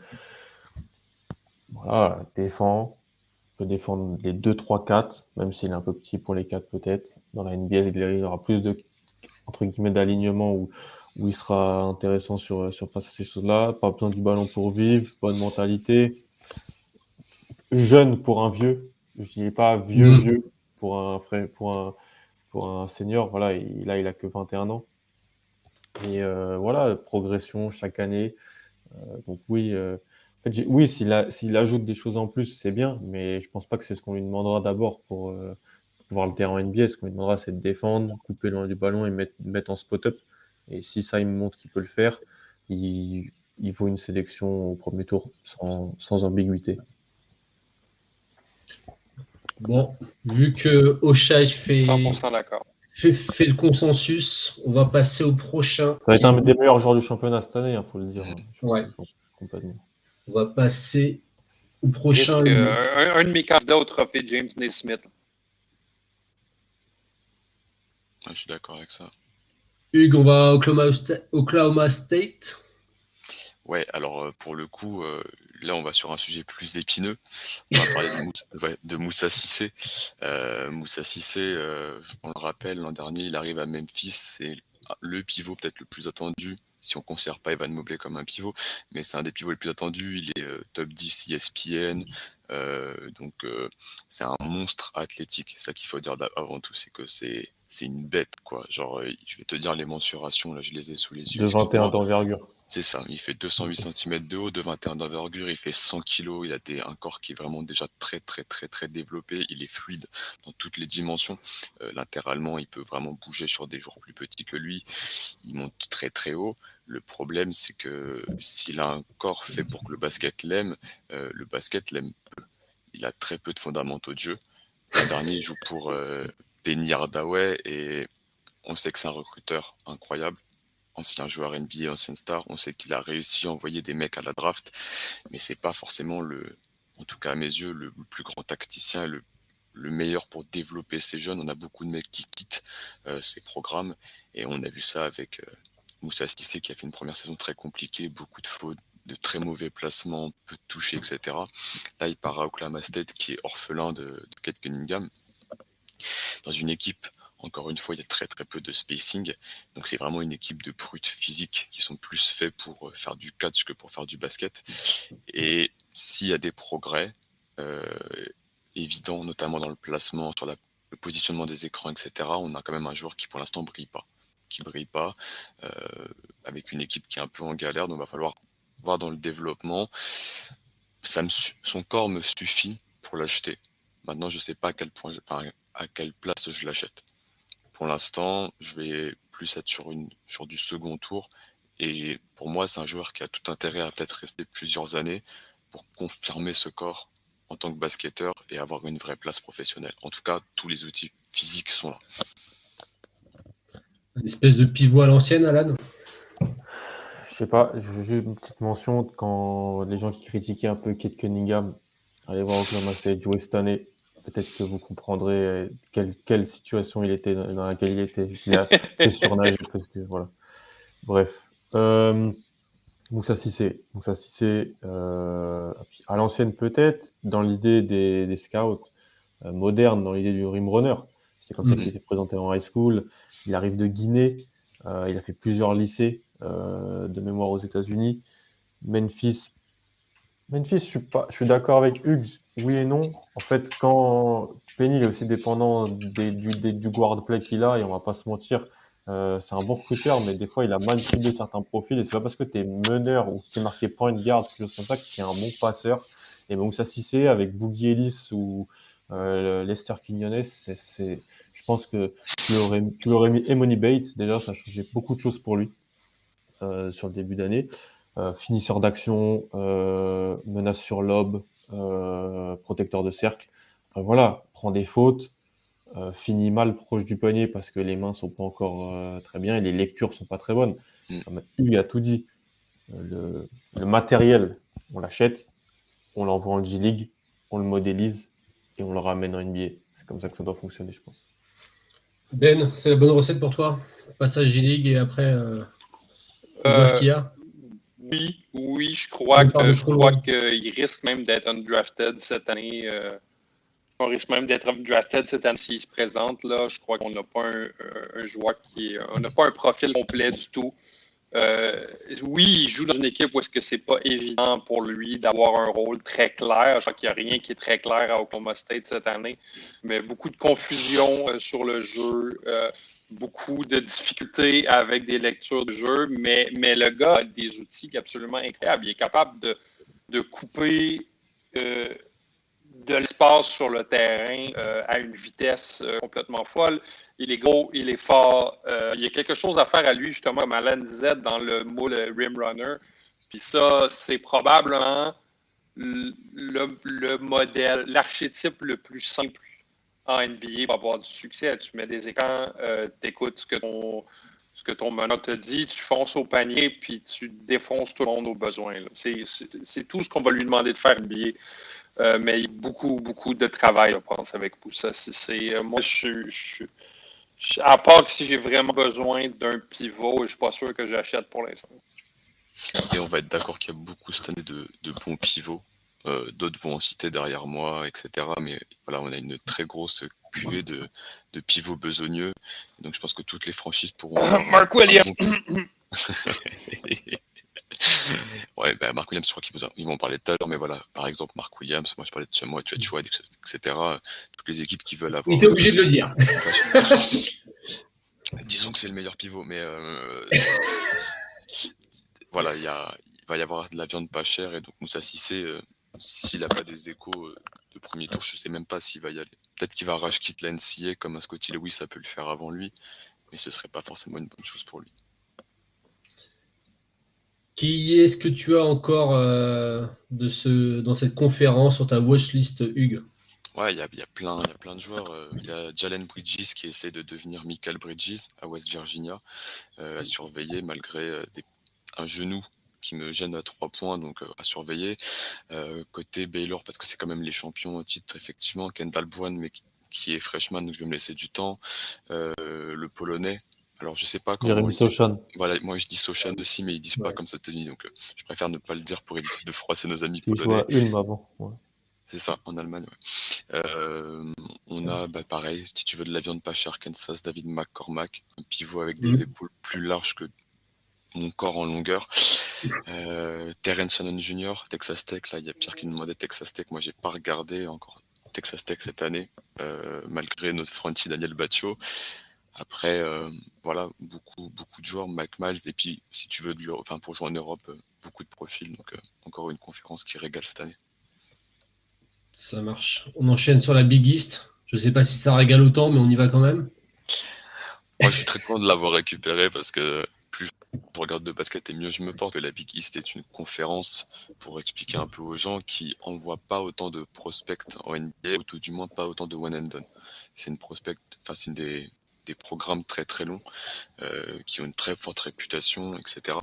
voilà, défend, peut défendre les 2, 3, 4, même s'il est un peu petit pour les 4 peut-être. Dans la NBA, il aura plus de entre guillemets d'alignement où, où il sera intéressant sur, sur face à ces choses-là. Pas besoin du ballon pour vivre, bonne mentalité. Jeune pour un vieux. Je dis pas vieux, mm. vieux pour un frère, pour un, pour un senior. Voilà, il, là, il a que 21 ans. Et euh, voilà, progression chaque année. Euh, donc oui, euh, oui, s'il ajoute des choses en plus, c'est bien, mais je pense pas que c'est ce qu'on lui demandera d'abord pour, voir le terrain NBA. Ce qu'on lui demandera, c'est de défendre, couper loin du ballon et mettre, mettre en spot-up. Et si ça, il me montre qu'il peut le faire, il, il vaut une sélection au premier tour sans ambiguïté. Bon, vu que Oshai fait, fait, fait, le consensus, on va passer au prochain. Ça va être un des meilleurs joueurs du championnat cette année, il hein, faut le dire. Ouais. On va passer au prochain. un, un, de mes candidats au trophée, James Naismith? je suis d'accord avec ça. Hugues, on va à Oklahoma State. Ouais, alors euh, pour le coup, euh, là on va sur un sujet plus épineux. On va parler de, Moussa, Sissé. Euh, Moussa Sissé, on le rappelle, l'an dernier, il arrive à Memphis, c'est le pivot peut-être le plus attendu si on ne considère pas Evan Mobley comme un pivot, mais c'est un des pivots les plus attendus. Il est top 10 ESPN. donc c'est un monstre athlétique. C'est ça qu'il faut dire avant tout, c'est que c'est c'est une bête, quoi. Genre, euh, je vais te dire les mensurations, là, je les ai sous les yeux. De 21 d'envergure. C'est ça, il fait 208 cm de haut, de 21 d'envergure, il fait 100 kg, il a un corps qui est vraiment déjà très très très très développé, il est fluide dans toutes les dimensions. Euh, latéralement, il peut vraiment bouger sur des joueurs plus petits que lui, il monte très très haut. Le problème, c'est que s'il a un corps fait pour que le basket l'aime, euh, le basket l'aime peu. Il a très peu de fondamentaux de jeu. L'an dernier, il joue pour Hardaway et on sait que c'est un recruteur incroyable, ancien joueur NBA, ancien star. On sait qu'il a réussi à envoyer des mecs à la draft, mais c'est pas forcément le, en tout cas à mes yeux, le, plus grand tacticien, le, le meilleur pour développer ces jeunes. On a beaucoup de mecs qui quittent euh, ces programmes et on a vu ça avec euh, Moussa Stissé qui a fait une première saison très compliquée, beaucoup de fautes, de très mauvais placements, peu de toucher, etc. Là, il part à Oklahoma State qui est orphelin de, de Kate Cunningham dans une équipe, encore une fois, il y a très très peu de spacing. Donc c'est vraiment une équipe de brutes physiques qui sont plus faits pour euh, faire du catch que pour faire du basket. Et s'il y a des progrès euh, évidents, notamment dans le placement, sur le positionnement des écrans, etc., on a quand même un joueur qui pour l'instant brille pas. Qui brille pas, euh, avec une équipe qui est un peu en galère. Donc il va falloir voir dans le développement. Son corps me suffit pour l'acheter. Maintenant, je sais pas à quel point, enfin, à quelle place je l'achète. Pour l'instant, je vais plus être sur, une, sur du second tour. Et pour moi, c'est un joueur qui a tout intérêt à peut-être rester plusieurs années pour confirmer ce corps en tant que basketteur et avoir une vraie place professionnelle. En tout cas, tous les outils physiques sont là. Une espèce de pivot à l'ancienne, Alan? Je sais pas, juste une petite mention quand les gens qui critiquaient un peu Kate Cunningham, allez voir Oklahoma State jouer cette année peut-être que vous comprendrez euh, quelle, quelle, situation il était dans laquelle il était. Il a surnagé parce que voilà. Bref. Euh, Moussa Sissé. Moussa Sissé, euh, à l'ancienne peut-être, dans l'idée des, des, scouts, euh, moderne dans l'idée du rim runner. C'était comme ça qu'il mhm. était présenté en high school. Il arrive de Guinée. Euh, il a fait plusieurs lycées de mémoire aux États-Unis. Memphis, Memphis, je suis, pas, je suis d'accord avec Hugues. Oui et non. En fait, quand Penny est aussi dépendant du, du guard play qu'il a, et on va pas se mentir, euh, c'est un bon recruteur, mais des fois, il a mal ciblé certains profils. Et c'est pas parce que tu es meneur ou que tu es marqué point guard, quelque chose comme ça, que tu un bon passeur. Et donc, ça, si c'est avec Boogie Ellis ou euh, Lester Quinones, c'est, je pense que tu aurais, tu mis Emony Bates. Déjà, ça a changé beaucoup de choses pour lui euh, sur le début d'année. Euh, finisseur d'action, euh, menace sur lobe, euh, protecteur de cercle. voilà, prend des fautes, finit mal proche du panier parce que les mains sont pas encore très bien et les lectures sont pas très bonnes. Mm. Hugues a tout dit. Le, matériel, on l'achète, on l'envoie en G-League, on le modélise et on le ramène en NBA. C'est comme ça que ça doit fonctionner, je pense. Ben, c'est la bonne recette pour toi Passage G-League et après, euh, ce qu'il y a oui, oui, je crois que je crois qu'il risque même d'être undrafted cette année. Euh, on risque même d'être undrafted cette année s'il se présente. Là. Je crois qu'on n'a pas un, joueur qui est. On n'a pas un profil complet du tout. Euh, oui, il joue dans une équipe où est-ce que c'est pas évident pour lui d'avoir un rôle très clair. Je crois qu'il n'y a rien qui est très clair à Oklahoma State cette année, mais beaucoup de confusion euh, sur le jeu beaucoup de difficultés avec des lectures de jeu, mais, mais le gars a des outils absolument incroyables. Il est capable de, de couper euh, de l'espace sur le terrain euh, à une vitesse euh, complètement folle. Il est gros, il est fort. il y a quelque chose à faire à lui, justement, comme Alan disait dans le mot le rim runner. Puis ça, c'est probablement le, le modèle, l'archétype le plus simple en NBA pour avoir du succès. Tu mets des écrans, euh, tu écoutes ce que ton ce que ton meneur te dit, tu fonces au panier, puis tu défonces tout le monde au besoin. C'est tout ce qu'on va lui demander de faire NBA. Euh, mais il y a beaucoup, beaucoup de travail, à pense, avec Poussa. c'est euh, moi, je, suis à part que si j'ai vraiment besoin d'un pivot, je ne suis pas sûr que j'achète pour l'instant. Et on va être d'accord qu'il y a beaucoup cette année de, de bons pivots. Euh, d'autres vont en citer derrière moi, etc. Mais voilà, on a une très grosse cuvée de, de pivots besogneux. Donc je pense que toutes les franchises pourront. Mark Williams Ouais, ben Mark Williams, je crois qu'ils ils vont en parler tout à l'heure, mais voilà, par exemple, Mark Williams, moi je parlais de Chamois, Chouad, etc. Toutes les équipes qui veulent avoir. Il était obligé de le dire. Disons que c'est le meilleur pivot, mais euh, voilà, il, y a, il va y avoir de la viande pas chère, et donc Moussa Sissé, euh, s'il n'a pas des échos euh, de premier tour, je ne sais même pas s'il va y aller. Peut-être qu'il va rush quitte la NCA comme un Scotty Lewis, ça peut le faire avant lui, mais ce ne serait pas forcément une bonne chose pour lui. Qui est-ce que tu as encore euh, de ce, dans cette conférence sur ta watchlist, Hugues? Ouais, il y a, plein, y a plein de joueurs. Euh, il y a Jalen Bridges qui essaie de devenir Michael Bridges à West Virginia, à surveiller malgré un genou qui me gêne à trois points, donc euh, à surveiller. Euh, côté Baylor, parce que c'est quand même les champions au titre, effectivement. Kendall Boine, mais qui, est freshman, donc je vais me laisser du temps. Euh, le polonais. Alors, je sais pas comment. Sochan. Voilà, moi je dis Sochan aussi, mais ils disent pas comme ça tenue, donc je préfère ne pas le dire pour éviter de froisser nos amis polonais. Ulm avant. C'est ça, en Allemagne. Ouais. on a, bah, pareil, si tu veux de la viande pas chère, Kansas, David McCormack, un pivot avec des mmh. épaules plus larges que mon corps en longueur. Euh, Terence Shannon Jr., Texas Tech, là, il y a Pierre qui nous demandait Texas Tech. Moi, j'ai pas regardé encore Texas Tech cette année, euh, malgré notre frontier Daniel Bacho. Après, euh, voilà, beaucoup, beaucoup de joueurs, Mike Miles, et puis si tu veux, de enfin, pour jouer en Europe, euh, beaucoup de profils. Donc, encore une conférence qui régale cette année. Ça marche. On enchaîne sur la Big East. Je sais pas si ça régale autant, mais on y va quand même. Moi, je suis très content de l'avoir récupéré parce que je regarde de basket et mieux je me porte que la Big East est une conférence pour expliquer un peu aux gens qui envoient pas autant de prospects en NBA ou tout du moins pas autant de one and done. C'est une prospect, enfin c'est des, des programmes très très longs euh, qui ont une très forte réputation, etc.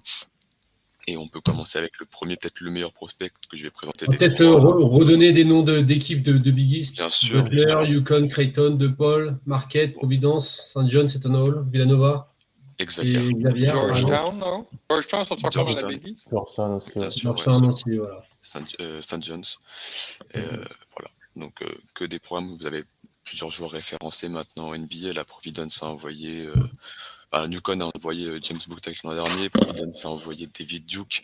Et on peut commencer avec le premier, peut-être le meilleur prospect que je vais présenter. Peut-être euh, redonner des noms d'équipes de, de, Big East. Bien sûr. Butler, Yukon, Creighton, De Paul, Marquette, Providence, St. John, Seton Hall, Villanova. Xavier. Georgetown, non Georgetown sont encore dans la Georgetown aussi. Bien sûr, Georgetown aussi, voilà. Saint, euh, John's. Euh, voilà. Donc, euh, que des programmes où vous avez plusieurs joueurs référencés maintenant en NBA. La Providence a envoyé. Euh, bah, Newcon a envoyé James Booktek l'an dernier. Providence a envoyé David Duke.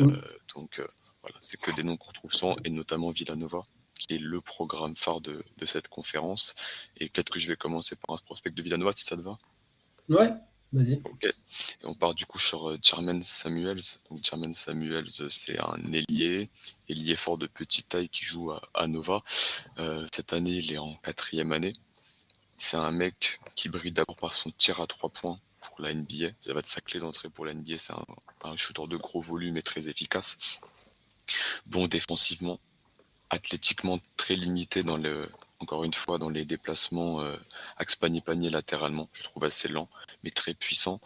Euh, mm. Donc, voilà, c'est que des noms qu'on retrouve souvent, et notamment Villanova, qui est le programme phare de, cette conférence. Et peut-être que je vais commencer par un prospect de Villanova, si ça te va. Ouais, on part du coup sur euh, Jermaine Samuels. Donc Jermaine Samuels, c'est un ailier, ailier fort de petite taille qui joue à, Nova. Euh, cette année, il est en quatrième année. C'est un mec qui brille d'abord par son tir à trois points pour la NBA. Ça va être sa clé d'entrée pour la NBA. C'est un, un shooter de gros volume et très efficace. Bon défensivement, athlétiquement très limité dans le, encore une fois, dans les déplacements euh, axe panier-panier latéralement. Je trouve assez lent, mais très puissant.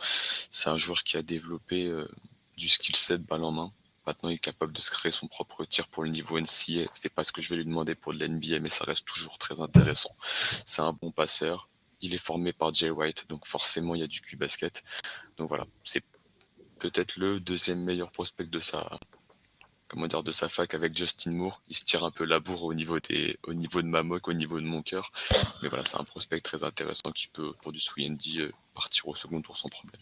C'est un joueur qui a développé euh, du skill set balle en main. Maintenant, il est capable de se créer son propre tir pour le niveau NCA. C'est pas ce que je vais lui demander pour de l'NBA, mais ça reste toujours très intéressant. C'est un bon passeur. Il est formé par Jay White, donc forcément, il y a du Q basket. Donc voilà, c'est peut-être le deuxième meilleur prospect de sa, comment dire, de sa fac avec Justin Moore. Il se tire un peu la bourre au niveau, des, au niveau de ma moque, au niveau de mon cœur. Mais voilà, c'est un prospect très intéressant qui peut, pour du 3 euh, partir au second tour sans problème.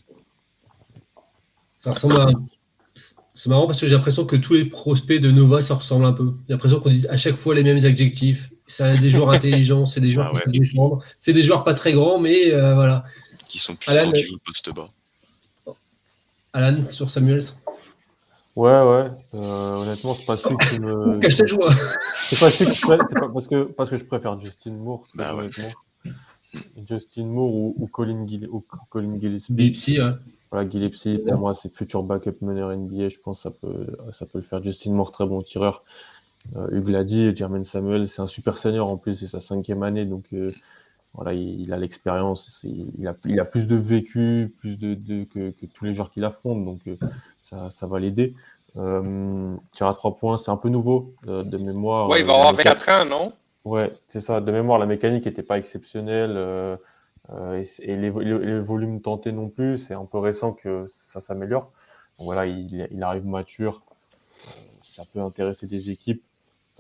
Ça ressemble à... C'est marrant parce que j'ai l'impression que tous les prospects de Nova, ça ressemble un peu. J'ai l'impression qu'on dit à chaque fois les mêmes adjectifs. C'est des joueurs intelligents, c'est des joueurs ah qui défendre. C'est des joueurs pas très grands, mais euh, voilà. Qui sont puissants, qui jouent poste bas. Alan, sur Samuels Ouais, ouais. Euh, honnêtement, c'est pas celui qui me. Cache ta joie. C'est pas celui qui c'est pas parce que parce que je préfère Justin Moore. Bah, honnêtement. Justin Moore ou, ou Colin, Gill... ou Colin Gillespie. Gillespie, ouais. Voilà, Gillespie, pour moi, c'est futur backup meneur NBA. Je pense que ça peut, ça peut le faire. Justin Moore, très bon tireur. Euh, Hugues l'a dit, Jermaine Samuel, c'est un super senior en plus, c'est sa cinquième année. Donc, euh, voilà, il, a l'expérience, il a, il a plus de vécu, plus de, de que, que, tous les joueurs qu'il affronte, donc euh, ça, ça va l'aider. Euh, tir à trois points, c'est un peu nouveau de, de mémoire. Oui, il va avoir 24 ans, non? Ouais, c'est ça. De mémoire, la mécanique n'était pas exceptionnelle euh, euh, et, et les, les, volumes tentés non plus. C'est un peu récent que ça s'améliore. Voilà, il, il, arrive mature. Ça peut intéresser des équipes.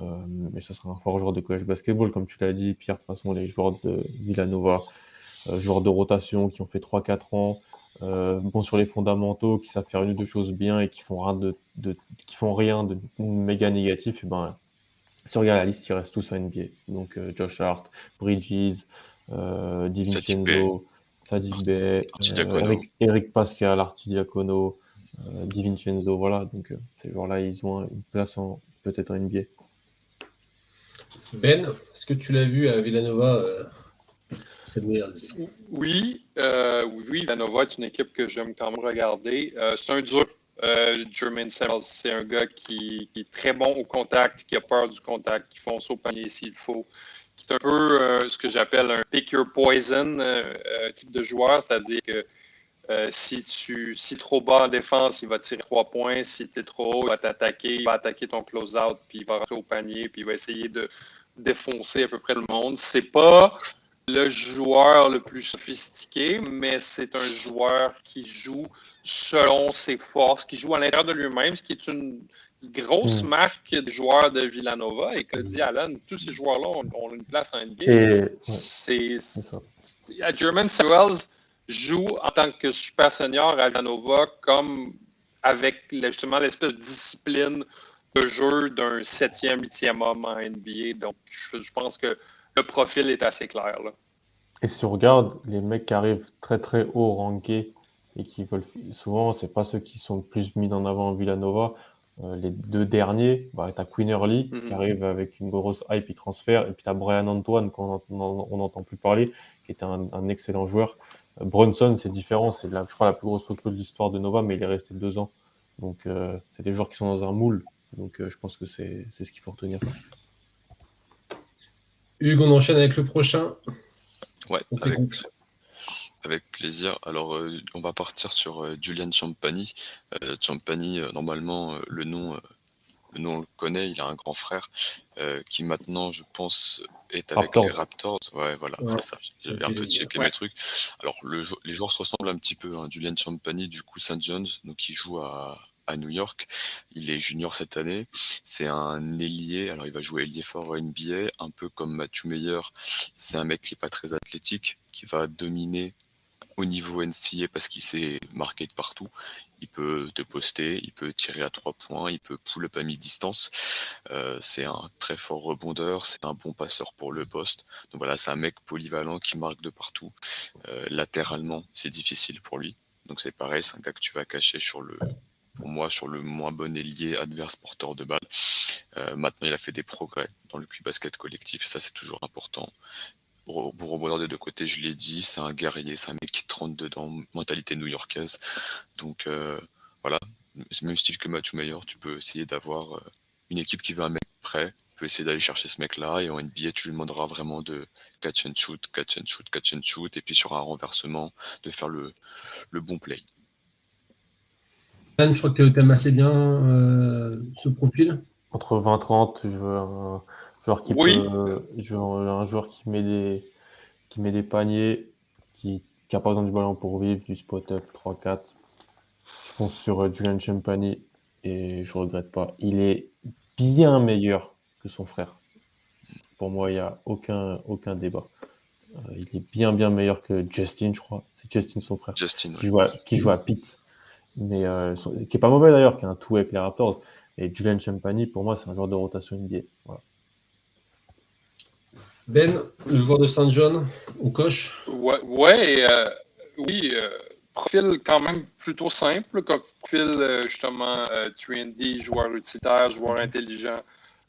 Euh, mais ça sera un fort joueur de collège basketball, comme tu l'as dit, Pierre. De toute façon, les joueurs de Villanova, euh, joueurs de rotation qui ont fait 3-4 ans, euh, bon sur les fondamentaux, qui savent faire une ou deux choses bien et qui font rien de, de qui font rien de méga négatif, et ben, si on regarde la liste, ils restent tous à NBA. Donc euh, Josh Hart, Bridges, euh, DiVincenzo, Sadiq Bey, euh, Eric, Pascal, Artidiacono, euh, DiVincenzo, voilà. Donc euh, ces joueurs-là, ils ont une place peut-être en NBA. Ben, est-ce que tu l'as vu à Villanova euh, oui, euh, oui, Villanova est une équipe que j'aime quand même regarder. Euh, c'est un dur. Jermaine Samuels, c'est un gars qui, est très bon au contact, qui a peur du contact, qui fonce au panier s'il faut, qui est un peu ce que j'appelle un pick your poison type de joueur, c'est-à-dire que si tu si trop bas en défense, il va tirer trois points. Si tu es trop haut, il va t'attaquer, il va attaquer ton close-out, puis il va rentrer au panier, puis il va essayer de défoncer à peu près le monde. C'est pas le joueur le plus sophistiqué, mais c'est un joueur qui joue selon ses forces, qui joue à l'intérieur de lui-même, ce qui est une grosse hmm. marque de joueurs de Villanova. Et que dit Alan, tous ces joueurs-là ont, une place en NBA. C'est, German Sewells joue en tant que super senior à Villanova comme avec justement l'espèce de discipline de jeu d'un septième, huitième homme en NBA. Donc, je pense que le profil est assez clair. Là. Et si on regarde, les mecs qui arrivent très très haut rankés et qui veulent souvent, c'est pas ceux qui sont le plus mis en avant en Villanova. Euh, les deux derniers, bah, tu as Queen Early qui mhm. arrive avec une grosse hype, il transfère, et puis tu as Brian Antoine qu'on n'entend plus parler, qui était un, excellent joueur. Euh, Brunson, c'est différent, c'est je crois la plus grosse photo de l'histoire de Nova, mais il est resté deux ans. Donc euh, c'est des joueurs qui sont dans un moule, donc je pense que c'est ce qu'il faut retenir. Hugues, on enchaîne avec le prochain. Ouais, avec, plaisir. Alors, euh, on va partir sur euh, Julian Champagny. Euh, Champagny, normalement, le nom, le nom on le connaît. Il a un grand frère qui maintenant, je pense, est avec les Raptors. Ouais, voilà, c'est ça. J'avais un peu checké mes trucs. Alors, les joueurs se ressemblent un petit peu. Hein. Julian Champagny, du coup, St. John's, donc il joue à, à New York. Il est junior cette année. C'est un ailier. Alors, il va jouer ailier fort NBA, un peu comme Matthew Meyer. C'est un mec qui est pas très athlétique, qui va dominer au niveau NCA parce qu'il s'est marqué de partout. Il peut te poster, il peut tirer à trois points, il peut pull up à mi-distance. Euh, c'est un très fort rebondeur, c'est un bon passeur pour le poste. Donc voilà, c'est un mec polyvalent qui marque de partout. Euh, latéralement, c'est difficile pour lui. Donc c'est pareil, c'est un gars que tu vas cacher sur le, pour moi, sur le moins bon ailier adverse porteur de balle. Euh, maintenant, il a fait des progrès dans le basket collectif et ça, c'est toujours important. Pour, pour des deux côtés, je l'ai dit, c'est un guerrier, c'est un mec qui trente dedans, mentalité new-yorkaise. Donc euh, voilà, c'est le même style que Matthew Mayer, tu peux essayer d'avoir euh, une équipe qui veut un mec prêt, tu peux essayer d'aller chercher ce mec-là, et en NBA, tu lui demanderas vraiment de catch and shoot, catch and shoot, catch and shoot, et puis sur un renversement, de faire le, le bon play. je crois que tu aimes assez bien euh, ce profil. Entre 20-30, je veux un joueur qui peut, je veux un joueur qui met des, qui met des paniers, qui n'a pas besoin du ballon pour vivre, du spot-up 3-4. Je pense sur euh, Julian Champagny et je regrette pas. Il est bien meilleur que son frère. Pour moi, il n'y a aucun, aucun débat. Euh, il est bien, bien meilleur que Justin, je crois. C'est Justin, son frère. Justin, qui, joue à, qui joue à Pitt. Mais euh, qui est pas mauvais d'ailleurs, qui a un tout avec les Raptors. Et Julian Champagny, pour moi, c'est un joueur de rotation NBA. Voilà. Ben, le joueur de Saint John, on coche Ouais, ouais euh, oui, euh, profil quand même plutôt simple, comme profil euh, justement 3D, joueur utilitaire, joueur intelligent,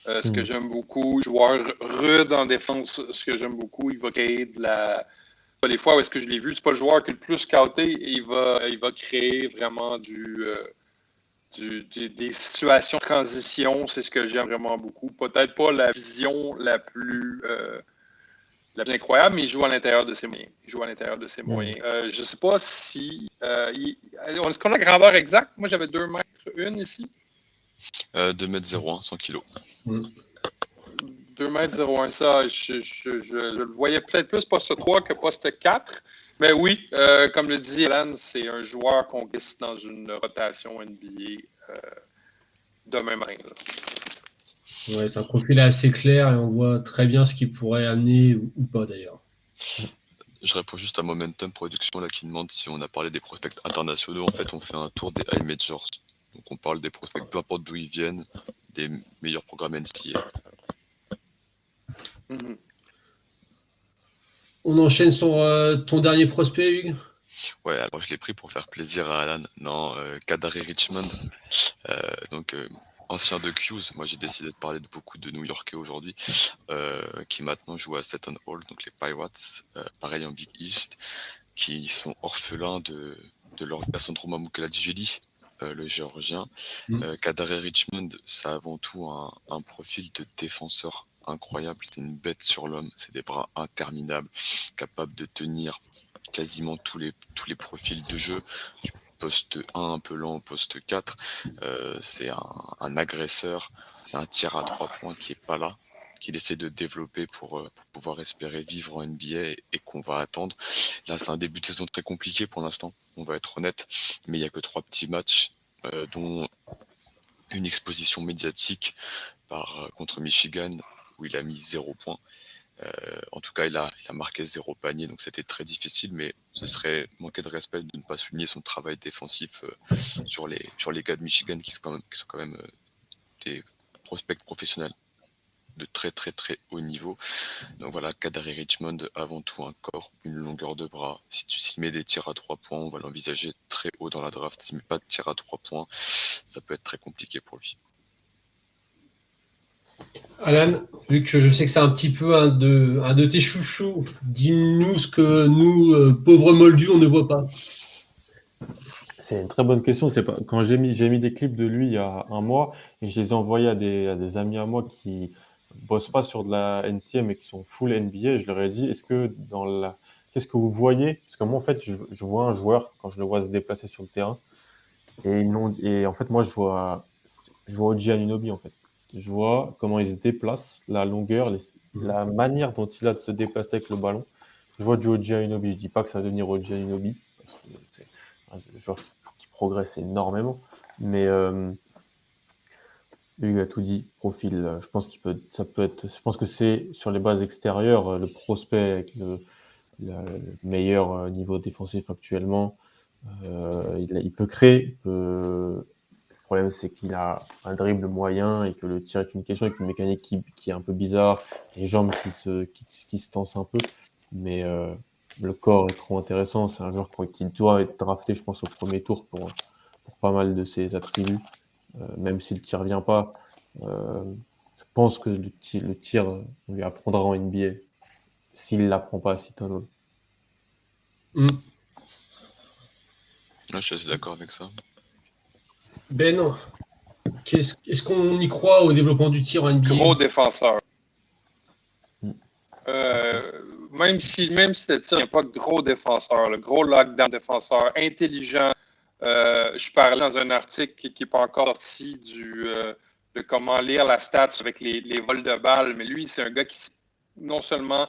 ce que hmm. j'aime beaucoup, joueur rude en défense, ce que j'aime beaucoup, il va créer de la. Les fois où est-ce que je l'ai vu, c'est pas le joueur qui est le plus scouté, il va, il va créer vraiment du des, situations de transition, c'est ce que j'aime vraiment beaucoup. Peut-être pas la vision la plus, euh, la plus incroyable, mais il joue à l'intérieur de ses moyens. Il joue à l'intérieur de ses mm. moyens. Euh, je ne sais pas si. Euh, est-ce qu'on a la grandeur exacte? Moi, j'avais 2 mètres 1 ici. 2 mètres 01, 100 kilos. 2 mètres 01, ça, je, je, le voyais peut-être plus poste 3 que poste 4. Mais oui, euh, comme le dit Alan, c'est un joueur qu'on glisse dans une rotation NBA euh, demain matin. Ouais, c'est un profil assez clair et on voit très bien ce qu'il pourrait amener ou, pas d'ailleurs. Je réponds juste à Momentum Production là, qui demande si on a parlé des prospects internationaux. En fait, on fait un tour des high majors. Donc on parle des prospects, peu importe d'où ils viennent, des meilleurs programmes NCA. Mm on enchaîne sur euh, ton dernier prospect, Hugues? Ouais, alors je l'ai pris pour faire plaisir à Alan. Non, euh, Kadari Richmond, euh, donc ancien de Q's. Moi, j'ai décidé de parler de beaucoup de New-Yorkais aujourd'hui, qui maintenant jouent à Seton Hall, donc les Pirates, pareil en Big East, qui sont orphelins de, de leur Cassandro Mamoukeladjvili, le géorgien. Mm. Kadari Richmond, c'est avant tout un, un profil de défenseur incroyable. C'est une bête sur l'homme. C'est des bras interminables, capables de tenir quasiment tous les, tous les profils de jeu. Du poste 1 un peu lent au poste 4. Euh, c'est un, agresseur. C'est un tir à trois points qui est pas là qu'il essaie de développer pour, euh, pouvoir espérer vivre en NBA et, qu'on va attendre. Là, c'est un début de saison très compliqué pour l'instant, on va être honnête, mais il n'y a que trois petits matchs, euh, dont une exposition médiatique par, contre Michigan où il a mis zéro point. Euh, en tout cas, il a, marqué zéro panier, donc c'était très difficile, mais ce serait manquer de respect de ne pas souligner son travail défensif euh, sur, les, sur les gars de Michigan qui sont quand même, qui sont quand même euh, des prospects professionnels de très très très haut niveau. Donc voilà, Kadari Richmond, avant tout un corps, une longueur de bras. Si tu s'y mets des tirs à trois points, on va l'envisager très haut dans la draft. S'il met pas de tirs à trois points, ça peut être très compliqué pour lui. Alan, vu que je sais que c'est un petit peu un de, un de tes chouchous, dis-nous ce que nous, euh, pauvres moldus, on ne voit pas. C'est une très bonne question. C'est quand j'ai mis des clips de lui il y a un mois et je les ai envoyés à des, amis à moi qui bossent pas sur de la NCM mais qui sont full NBA. Je leur ai dit est-ce que dans la qu'est-ce que vous voyez? Parce que moi en fait je, vois un joueur quand je le vois se déplacer sur le terrain et et en fait moi je vois je vois Oji Anunobi en fait je vois comment il se déplace, la longueur, la manière dont il a de se déplacer avec le ballon. Je vois du Oji Anunobi. Je dis pas que ça va devenir Oji Anunobi, parce que c'est un joueur qui progresse énormément. Mais euh, lui a tout dit, profil. Je pense qu'il peut, ça peut être. Je pense que c'est sur les bases extérieures le prospect avec le, meilleur niveau défensif actuellement. il, peut créer. Le problème, c'est qu'il a un dribble moyen et que le tir est une question avec une mécanique qui, est un peu bizarre, les jambes qui se, qui, se tensent un peu. Mais le corps est trop intéressant. C'est un joueur qui doit être drafté, je pense, au premier tour pour, pour pas mal de ses attributs. même s'il ne tir vient pas, je pense que le, le tir, on lui apprendra en NBA s'il ne l'apprend pas à Citon mm. Je suis assez d'accord avec ça. Ben, est-ce qu'on y croit au développement du tir en NBA Gros défenseur. Mm. Euh, même si, même si le tir n'est pas de gros défenseur, le gros lockdown défenseur, intelligent. Euh, je parlais dans un article qui n'est pas encore sorti du, euh, de comment lire la stats avec les, vols de balles, mais lui, c'est un gars qui sait non seulement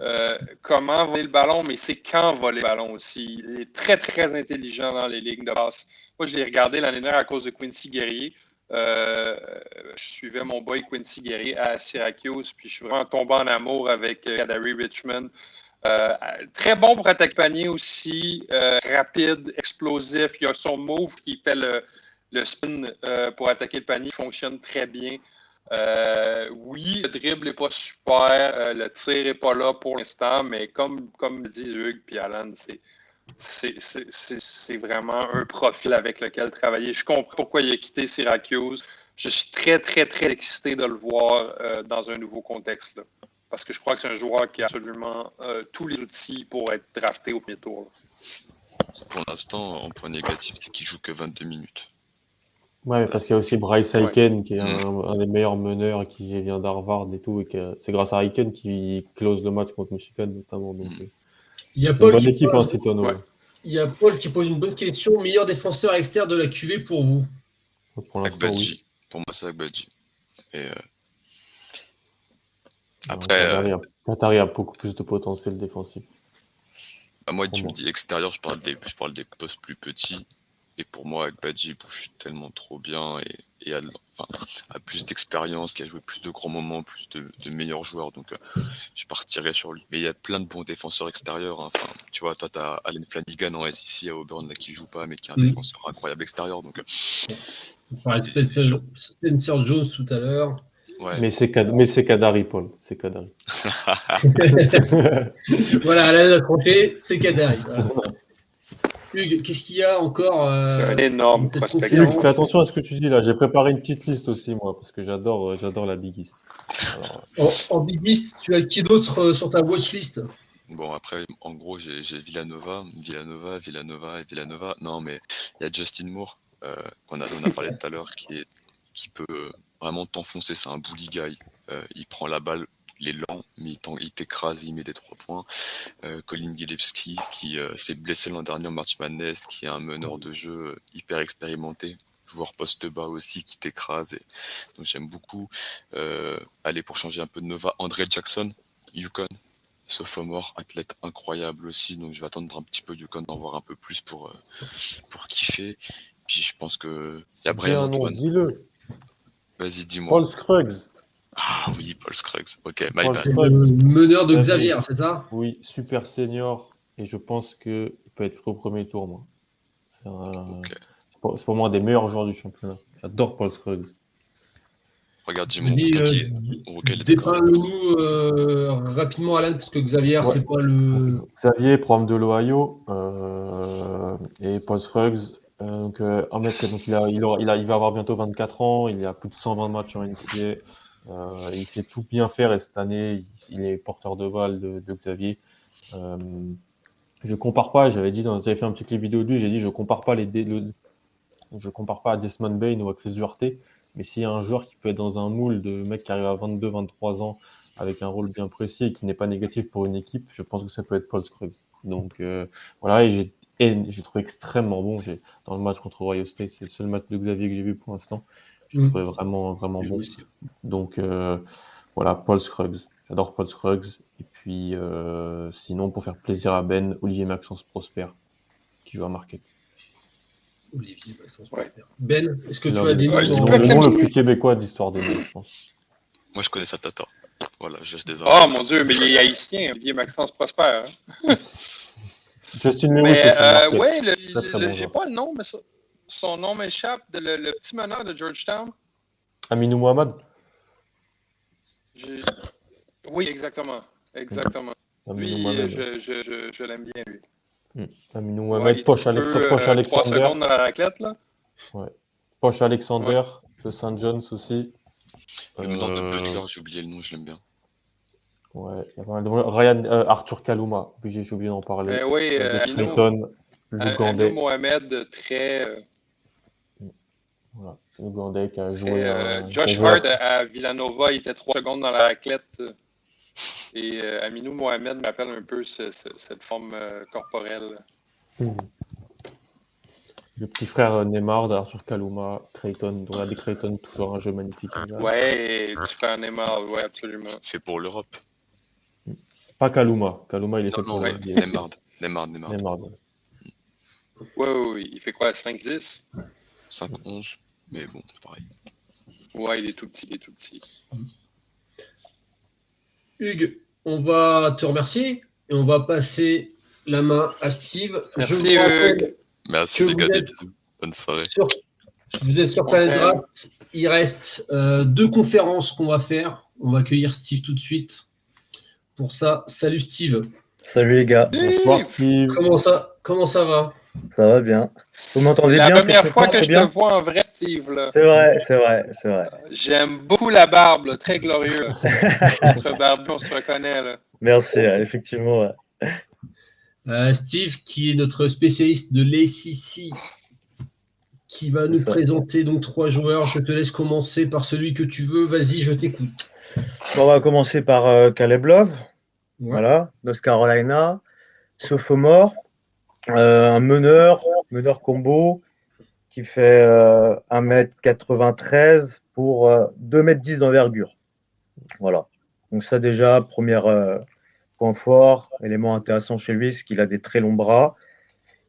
euh, comment voler le ballon, mais c'est quand voler le ballon aussi. Il est très, très intelligent dans les lignes de passe. Moi, je l'ai regardé l'année dernière à cause de Quincy Guerrier. Euh, je suivais mon boy Quincy Guerrier à Syracuse, puis je suis vraiment tombé en amour avec euh, Kadari Richmond. très bon pour attaquer panier aussi, rapide, explosif. Il a son move qui fait le, le spin euh, pour attaquer le panier fonctionne très bien. Euh, oui, le dribble n'est pas super, euh, le tir n'est pas là pour l'instant, mais comme, comme dit Hugues et Alan, c'est vraiment un profil avec lequel travailler. Je comprends pourquoi il a quitté Syracuse. Je suis très, très, très excité de le voir dans un nouveau contexte. parce que je crois que c'est un joueur qui a absolument tous les outils pour être drafté au premier tour. Pour l'instant, en point négatif, c'est qu'il joue que 22 minutes. Ouais, parce qu'il y a aussi Bryce Aiken, qui est mm. un, des meilleurs meneurs qui vient d'Harvard et tout. Et c'est grâce à Aiken qui close le match contre Michigan, notamment. Donc, mm. Il y a Paul une bonne équipe, pose... hein, Il y a Paul qui pose une bonne question. Meilleur défenseur externe de la QV pour vous Pour, pour moi, c'est Akbadji. Et euh... Après. Qatari a, a, beaucoup plus de potentiel défensif. Bah, moi, tu me dis extérieur, je parle des, je parle des postes plus petits. Et pour moi, avec Badji, il bouge tellement trop bien et, a, plus d'expérience, qui a joué plus de grands moments, plus de, meilleurs joueurs. Donc, euh, je partirais sur lui. Mais il y a plein de bons défenseurs extérieurs. Hein. Enfin, tu vois, toi, tu as Allen Flanagan en SEC à Auburn là, qui joue pas, mais qui est un mm. défenseur incroyable extérieur. Donc, euh, Spencer, Jones tout à l'heure. Mais c'est Kadari, Paul. C'est Kadari. voilà, là, a tranché, c'est Kadari. Hugues, qu'est-ce qu'il y a encore euh, C'est un énorme prospect. fais attention à ce que tu dis là. J'ai préparé une petite liste aussi, moi, parce que j'adore, euh, j'adore la Big East. En, Big East, tu as qui d'autre euh, sur ta watchlist Bon, après, en gros, j'ai Villanova, Villanova, Villanova et Villanova. Non, mais il y a Justin Moore, qu'on a, on a parlé tout à l'heure, qui, est, qui peut vraiment t'enfoncer. C'est un bully guy. il prend la balle il est lent, mais il t'écrase, il met des trois points. Euh, Colin Gillespie, qui euh, s'est blessé l'an dernier en March Madness, qui est un meneur de jeu euh, hyper expérimenté, joueur poste bas aussi, qui t'écrase. Et... Donc j'aime beaucoup. aller pour changer un peu de Nova, André Jackson, Yukon, sophomore, athlète incroyable aussi. Donc je vais attendre un petit peu Yukon d'en voir un peu plus pour, pour kiffer. Puis je pense que il y a Brian Antoine. Vas-y, dis-moi. Paul Scruggs. Ah oui, Paul Scruggs. Ok, my bad. Le meneur de Xavier, c'est ça? Oui, super senior. Et je pense qu'il peut être au premier tour, moi. C'est pour, moi un des meilleurs joueurs du championnat. J'adore Paul Scruggs. Regarde, dis-moi, euh, dépeins-nous euh, rapidement, Alan, parce que Xavier, c'est pas le. Xavier, programme de l'Ohio, euh, et Paul Scruggs. donc, donc il, a, il, il, il, va avoir bientôt 24 ans, il a plus de 120 matchs en NBA. Euh, il sait tout bien faire et cette année, il est porteur de balle de, Xavier. Euh, je compare pas, j'avais dit, j'avais fait un petit clip vidéo de lui, j'ai dit, je compare pas les, je compare pas à Desmond Bain ou à Chris Duarte, mais s'il y a un joueur qui peut être dans un moule de mec qui arrive à 22-23 ans avec un rôle bien précis et qui n'est pas négatif pour une équipe, je pense que ça peut être Paul Scruggs. Donc euh, voilà, et j'ai trouvé extrêmement bon. Dans le match contre Ohio State, c'est le seul match de Xavier que j'ai vu pour l'instant. Je mm. trouvais vraiment, vraiment bon. Donc euh, voilà, Paul Scruggs. J'adore Paul Scruggs. Et puis euh, sinon, pour faire plaisir à Ben, Olivier Maxence Prosper, qui joue à Market. Olivier Maxence Prosper. Ben, est-ce que tu as des noms Le plus québécois de l'histoire de nous, je pense. Moi, je connais sa tata. Voilà, j'ai des Oh mon dieu, mais il est haïtien, Olivier Maxence Prosper. Hein. Justin Lewis mais, euh, Oui, j'ai pas le nom, mais son nom m'échappe. Le, le, petit meneur de Georgetown? Aminou Mohamed. Oui, exactement. Exactement. Lui, je, je, je, je l'aime bien, lui. Hmm. Aminou Mohamed, Poche, Alex peu, Poche euh, Alexander. secondes dans la raquette, là. Ouais. Poche Alexander de St. John's aussi. Le nom de euh, Butler, j'ai oublié le nom, je l'aime bien. Ouais, Ryan, euh, Arthur Kaluma, j'ai oublié d'en parler. Eh oui, euh, Clayton, l'Ougandais. Mohamed, très. Voilà, qui a joué. Josh Hart à Villanova, il était 3 secondes dans la raquette. Et Aminou Mohamed m'appelle un peu cette forme corporelle. Mmh. Le petit frère Neymar d'Arthur Kaluma, Creighton, des Creighton, toujours un jeu magnifique. Ouais, le petit frère Neymar, ouais, absolument. C'est pour l'Europe. Pas Kaluma. Kaluma, il est fait pour ouais. Neymar. Neymar, Neymar. Neymar. Ouais, ouais, il fait quoi, 5-10 5-11, mais bon, c'est pareil. Ouais, il est tout petit, il est tout petit. Hugues, on va te remercier et on va passer la main à Steve. Merci, Hugues. Merci les gars, des bisous. Bonne soirée. vous êtes sur Planet Draft. Il reste euh, deux conférences qu'on va faire. On va accueillir Steve tout de suite. Pour ça, salut Steve. Salut les gars. Bonsoir Steve. Comment ça, comment ça va? Ça va bien. Vous m'entendez bien La première fois que je te vois en vrai Steve. C'est vrai, c'est vrai, c'est vrai. J'aime beaucoup la barbe, très glorieux. Notre barbe, on se reconnaît. Là. Merci, effectivement. Euh, Steve, qui est notre spécialiste de l'ACC, qui va nous présenter donc trois joueurs. Je te laisse commencer par celui que tu veux. Vas-y, je t'écoute. on va commencer par euh, Caleb Love, voilà, North Carolina, sophomore, euh, un meneur, meneur combo qui fait 1m93 pour 2m10 d'envergure. Voilà. Donc ça déjà, première, Point fort, élément intéressant chez lui, c'est qu'il a des très longs bras.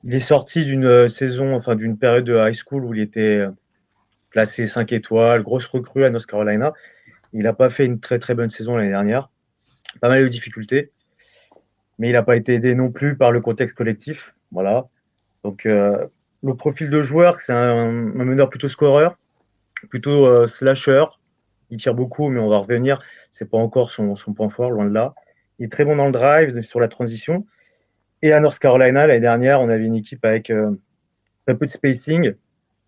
Il est sorti d'une euh, saison, enfin d'une période de high school où il était euh, classé 5 étoiles, grosse recrue à North Carolina. Il n'a pas fait une très très bonne saison l'année dernière. Pas mal de difficultés. Mais il n'a pas été aidé non plus par le contexte collectif. Voilà. Donc euh, le profil de joueur, c'est un, meneur plutôt scoreur, plutôt slasher. Il tire beaucoup, mais on va revenir. C'est pas encore son, point fort, loin de là. Il est très bon dans le drive, sur la transition. Et à North Carolina, l'année dernière, on avait une équipe avec euh, un peu de spacing.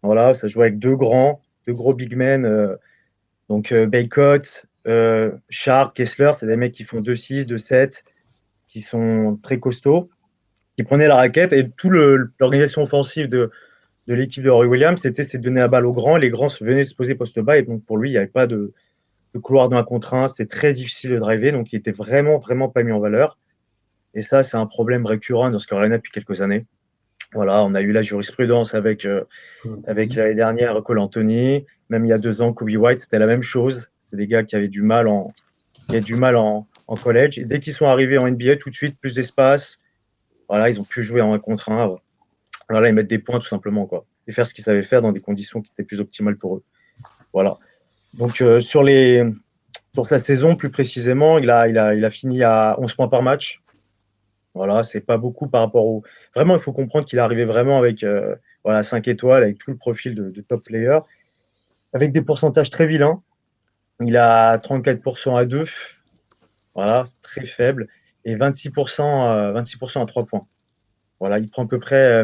Voilà, ça jouait avec deux grands, deux gros big men. Euh, donc euh, Baycott, Sharp, Kessler, c'est des mecs qui font 2-6, 2-7, qui sont très costauds, qui prenaient la raquette. Et toute l'organisation offensive de, de l'équipe de Roy Williams, c'était de donner la balle aux grands. Les grands venaient se poser poste bas. Et donc pour lui, il n'y avait pas de, le couloir d'un contre un, c'est très difficile de driver, donc il était vraiment, vraiment pas mis en valeur. Et ça, c'est un problème récurrent dans ce Carolina depuis quelques années. Voilà, on a eu la jurisprudence avec, euh, mm-hmm. avec l'année dernière Cole Anthony, même il y a deux ans, Kobe White, c'était la même chose. C'est des gars qui avaient du mal en, qui avaient du mal en, en collège. Et dès qu'ils sont arrivés en NBA, tout de suite, plus d'espace. Voilà, ils ont pu jouer en un contre un. Voilà, ils mettent des points tout simplement, quoi. Et faire ce qu'ils savaient faire dans des conditions qui étaient plus optimales pour eux. Voilà. Donc, euh, sur, les, sur sa saison, plus précisément, il a, il, a, il a fini à 11 points par match. Voilà, c'est pas beaucoup par rapport au. Vraiment, il faut comprendre qu'il est arrivé vraiment avec euh, voilà, 5 étoiles, avec tout le profil de, top player, avec des pourcentages très vilains. Il a 34% à 2, voilà, c'est très faible, et 26%, 26 à 3 points. Voilà, il prend à peu près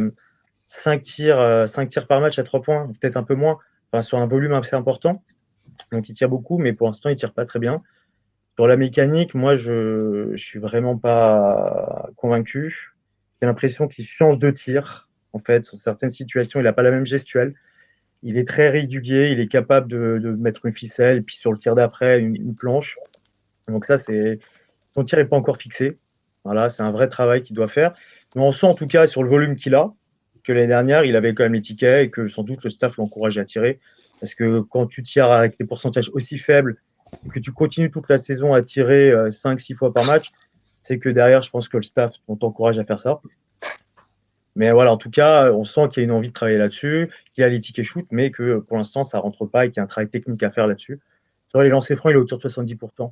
5 euh, tirs, 5 tirs par match à 3 points, peut-être un peu moins, enfin, sur un volume assez important. Donc il tire beaucoup, mais pour l'instant, il tire pas très bien. Sur la mécanique, moi, je ne suis vraiment pas convaincu. J'ai l'impression qu'il change de tir. En fait, sur certaines situations, il n'a pas la même gestuelle. Il est très régulier, il est capable de, mettre une ficelle, puis sur le tir d'après, une, planche. Donc ça, c'est son tir n'est pas encore fixé. Voilà, c'est un vrai travail qu'il doit faire. Mais on sent en tout cas sur le volume qu'il a que l'année dernière, il avait quand même les tickets et que sans doute le staff l'encourage à tirer. Parce que quand tu tires avec des pourcentages aussi faibles et que tu continues toute la saison à tirer 5-6 euh, fois par match, c'est que derrière, je pense que le staff t'encourage à faire ça. Mais voilà, en tout cas, on sent qu'il y a une envie de travailler là-dessus, qu'il y a les tickets shoot, mais que pour l'instant, ça ne rentre pas et qu'il y a un travail technique à faire là-dessus. Sur les lancers francs, il est autour de 70%.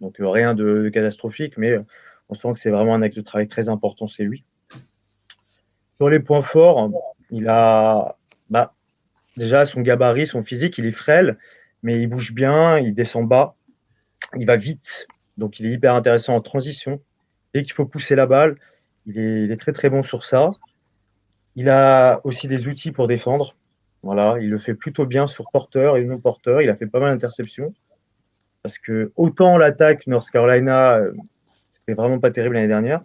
Donc euh, rien de, catastrophique, mais euh, on sent que c'est vraiment un acte de travail très important, c'est lui. Sur les points forts, il a bah, déjà son gabarit, son physique, il est frêle, mais il bouge bien, il descend bas, il va vite, donc il est hyper intéressant en transition. Dès qu'il faut pousser la balle, il est, très très bon sur ça. Il a aussi des outils pour défendre. Voilà, il le fait plutôt bien sur porteur et non porteur. Il a fait pas mal d'interceptions. Parce que autant l'attaque North Carolina, euh, c'était vraiment pas terrible l'année dernière,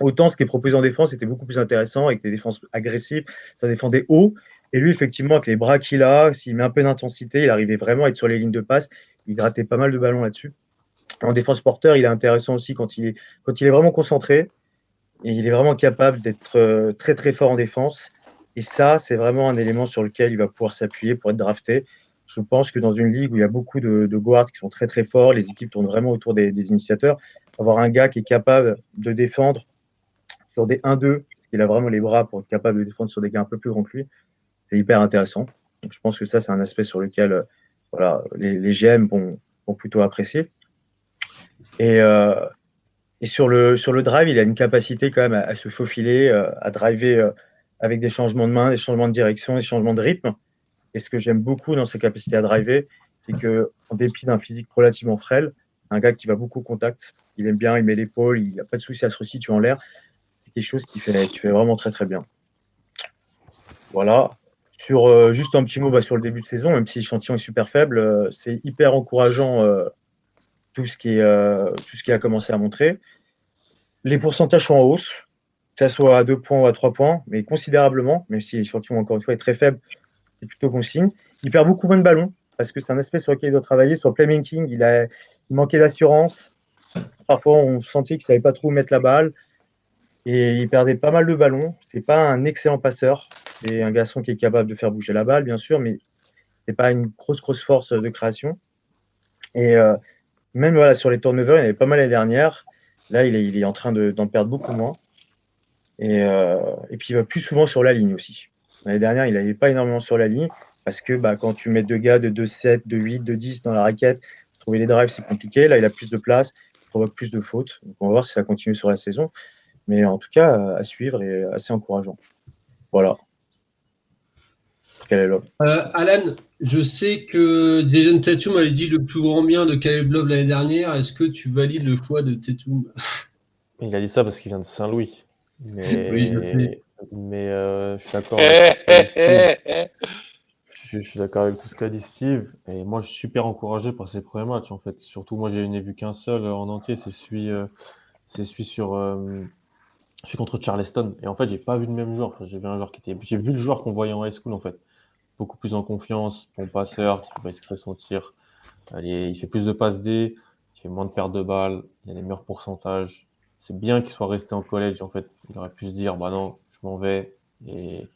autant ce qui est proposé en défense était beaucoup plus intéressant avec des défenses agressives. Ça défendait haut. Et lui, effectivement, avec les bras qu'il a, s'il met un peu d'intensité, il arrivait vraiment à être sur les lignes de passe. Il grattait pas mal de ballons là-dessus. En défense porteur, il est intéressant aussi quand il est, quand il est vraiment concentré. Et il est vraiment capable d'être euh, très très fort en défense. Et ça, c'est vraiment un élément sur lequel il va pouvoir s'appuyer pour être drafté. Je pense que dans une ligue où il y a beaucoup de, guards qui sont très très forts, les équipes tournent vraiment autour des, initiateurs, avoir un gars qui est capable de défendre sur des 1-2, parce qu'il a vraiment les bras pour être capable de défendre sur des gars un peu plus grands que lui, c'est hyper intéressant. Donc je pense que ça, c'est un aspect sur lequel euh, voilà, les, les GM vont, plutôt apprécier. Et, euh, et sur le, sur le drive, il a une capacité quand même à, se faufiler, euh, à driver avec des changements de main, des changements de direction, des changements de rythme. Et ce que j'aime beaucoup dans ses capacités à driver, c'est qu'en dépit d'un physique relativement frêle, un gars qui va beaucoup au contact, il aime bien, il met l'épaule, il n'a pas de souci à se resituer en l'air. C'est quelque chose qui fait, qui fait vraiment très très bien. Voilà. Sur euh, juste un petit mot bah, sur le début de saison, même si l'échantillon est super faible, c'est hyper encourageant tout ce qui, tout ce qui a commencé à montrer. Les pourcentages sont en hausse, que ce soit à 2 points ou à 3 points, mais considérablement, même si l'échantillon, encore une fois, est très faible, c'est plutôt bon signe. Il perd beaucoup moins de ballons, parce que c'est un aspect sur lequel il doit travailler. Sur playmaking, il, a, il manquait d'assurance. Parfois, on sentait qu'il ne savait pas trop où mettre la balle. Et il perdait pas mal de ballons. C'est pas un excellent passeur. C'est un garçon qui est capable de faire bouger la balle, bien sûr, mais c'est pas une grosse, grosse force de création. Et euh, même voilà, sur les turnovers, il y avait pas mal l'année dernière. Là, il est, en train d'en perdre beaucoup moins. Euh, et, puis, il va plus souvent sur la ligne aussi. L'année dernière, il n'allait pas énormément sur la ligne parce que bah, quand tu mets deux gars de 2-7, de 8, de 10 dans la raquette, trouver les drives, c'est compliqué. Là, il a plus de place, il provoque plus de fautes. Donc, on va voir si ça continue sur la saison. Mais en tout cas, à suivre et assez encourageant. Voilà. Euh, Alan, je sais que Jason Tatum avait dit le plus grand bien de Caleb Love l'année dernière. Est-ce que tu valides le choix de Tatum? Il a dit ça parce qu'il vient de Saint-Louis. Mais, oui, je, mais euh, je suis d'accord je, suis d'accord avec tout ce qu'a dit Steve. Et moi, je suis super encouragé par ses premiers matchs, en fait. Surtout, moi, je n'ai vu qu'un seul en entier. C'est celui, euh, c'est celui sur. je suis contre Charleston. Et en fait, j'ai pas vu le même joueur. j'ai vu un joueur qui était. J'ai vu le joueur qu'on voyait en high school, en fait beaucoup plus en confiance, bon passeur, qui peut se ressentir. Il fait plus de passes D, il fait moins de pertes de balles, il a les meilleurs pourcentages. C'est bien qu'il soit resté en collège, en fait. Il aurait pu se dire, bah non, m'en vais. Et...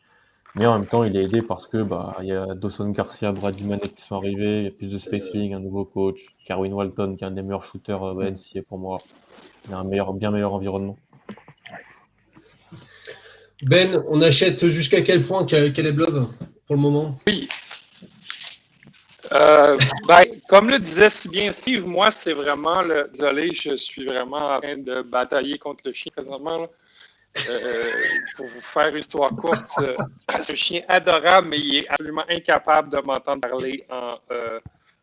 Mais en même temps, il est aidé parce que bah, il y a Dawson Garcia, Brady Manet qui sont arrivés, il y a plus de spacing, un nouveau coach, Carwin Walton qui est un des meilleurs shooters euh, NCA pour moi. Il a un meilleur, bien meilleur environnement. Ben, on achète jusqu'à quel point Caleb Love pour le moment? Oui. Euh, ben, comme le disait si bien Steve, moi, c'est vraiment le. Désolé, je suis vraiment en train de batailler contre le chien présentement. Euh, pour vous faire une histoire courte, euh, un chien adorable, mais il est absolument incapable de m'entendre parler en,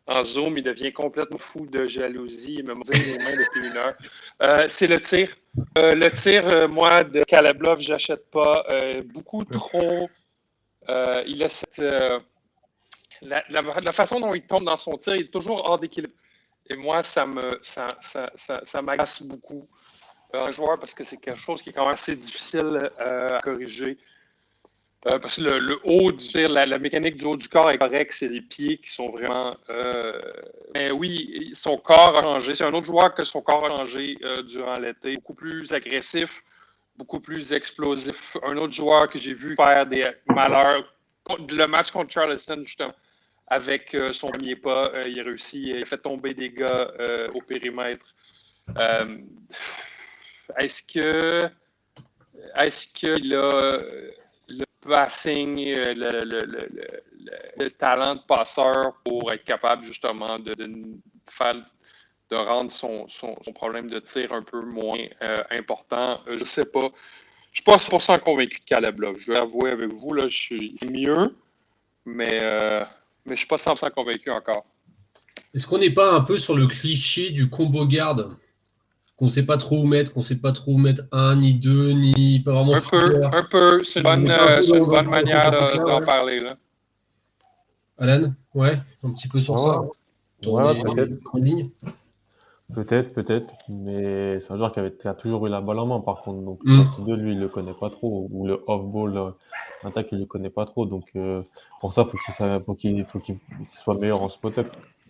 en, Zoom. Il devient complètement fou de jalousie. Il me dit les mains depuis une heure. c'est le tir. le tir, moi, de Calablov, j'achète pas. beaucoup trop euh, il a cette. Euh, la, façon dont il tombe dans son tir, il est toujours hors d'équilibre. Et moi, ça me ça, ça, ça, m'agace beaucoup. Euh, un joueur, parce que c'est quelque chose qui est quand même assez difficile à corriger. parce que le, haut la, mécanique du haut du corps est correcte, c'est les pieds qui sont vraiment. mais oui, son corps a changé. C'est un autre joueur que son corps a changé durant l'été. Beaucoup plus agressif, beaucoup plus explosif. Un autre joueur que j'ai vu faire des malheurs, le match contre Charleston, justement, avec euh, son premier pas, euh, il a réussi, il a fait tomber des gars euh, au périmètre. Est-ce que est-ce qu'il a le passing, le, talent de passeur pour être capable justement de, rendre son, problème de tir un peu moins euh, important? Euh, je ne sais pas. Je suis pas 100% convaincu de Caleb Love. Je vais avouer avec vous, là, je suis mieux, mais, euh, mais je suis pas 100% convaincu encore. Est-ce qu'on n'est pas un peu sur le cliché du combo garde? Qu'on ne sait pas trop où mettre, qu'on ne sait pas trop où mettre un, ni deux, ni pas vraiment. Un peu, un peu. C'est une bonne, manière d'en parler. Là. Alan, ouais, un petit peu sur ça. Ouais, peut-être. Peut-être, peut-être, mais c'est un joueur qui, avait, a toujours eu la balle en main par contre. Donc, mm. de lui, il le connaît pas trop. Ou le off-ball, euh, attaque, il le connaît pas trop. Donc, euh, pour ça, faut faut qu'il faut qu'il soit meilleur en spot-up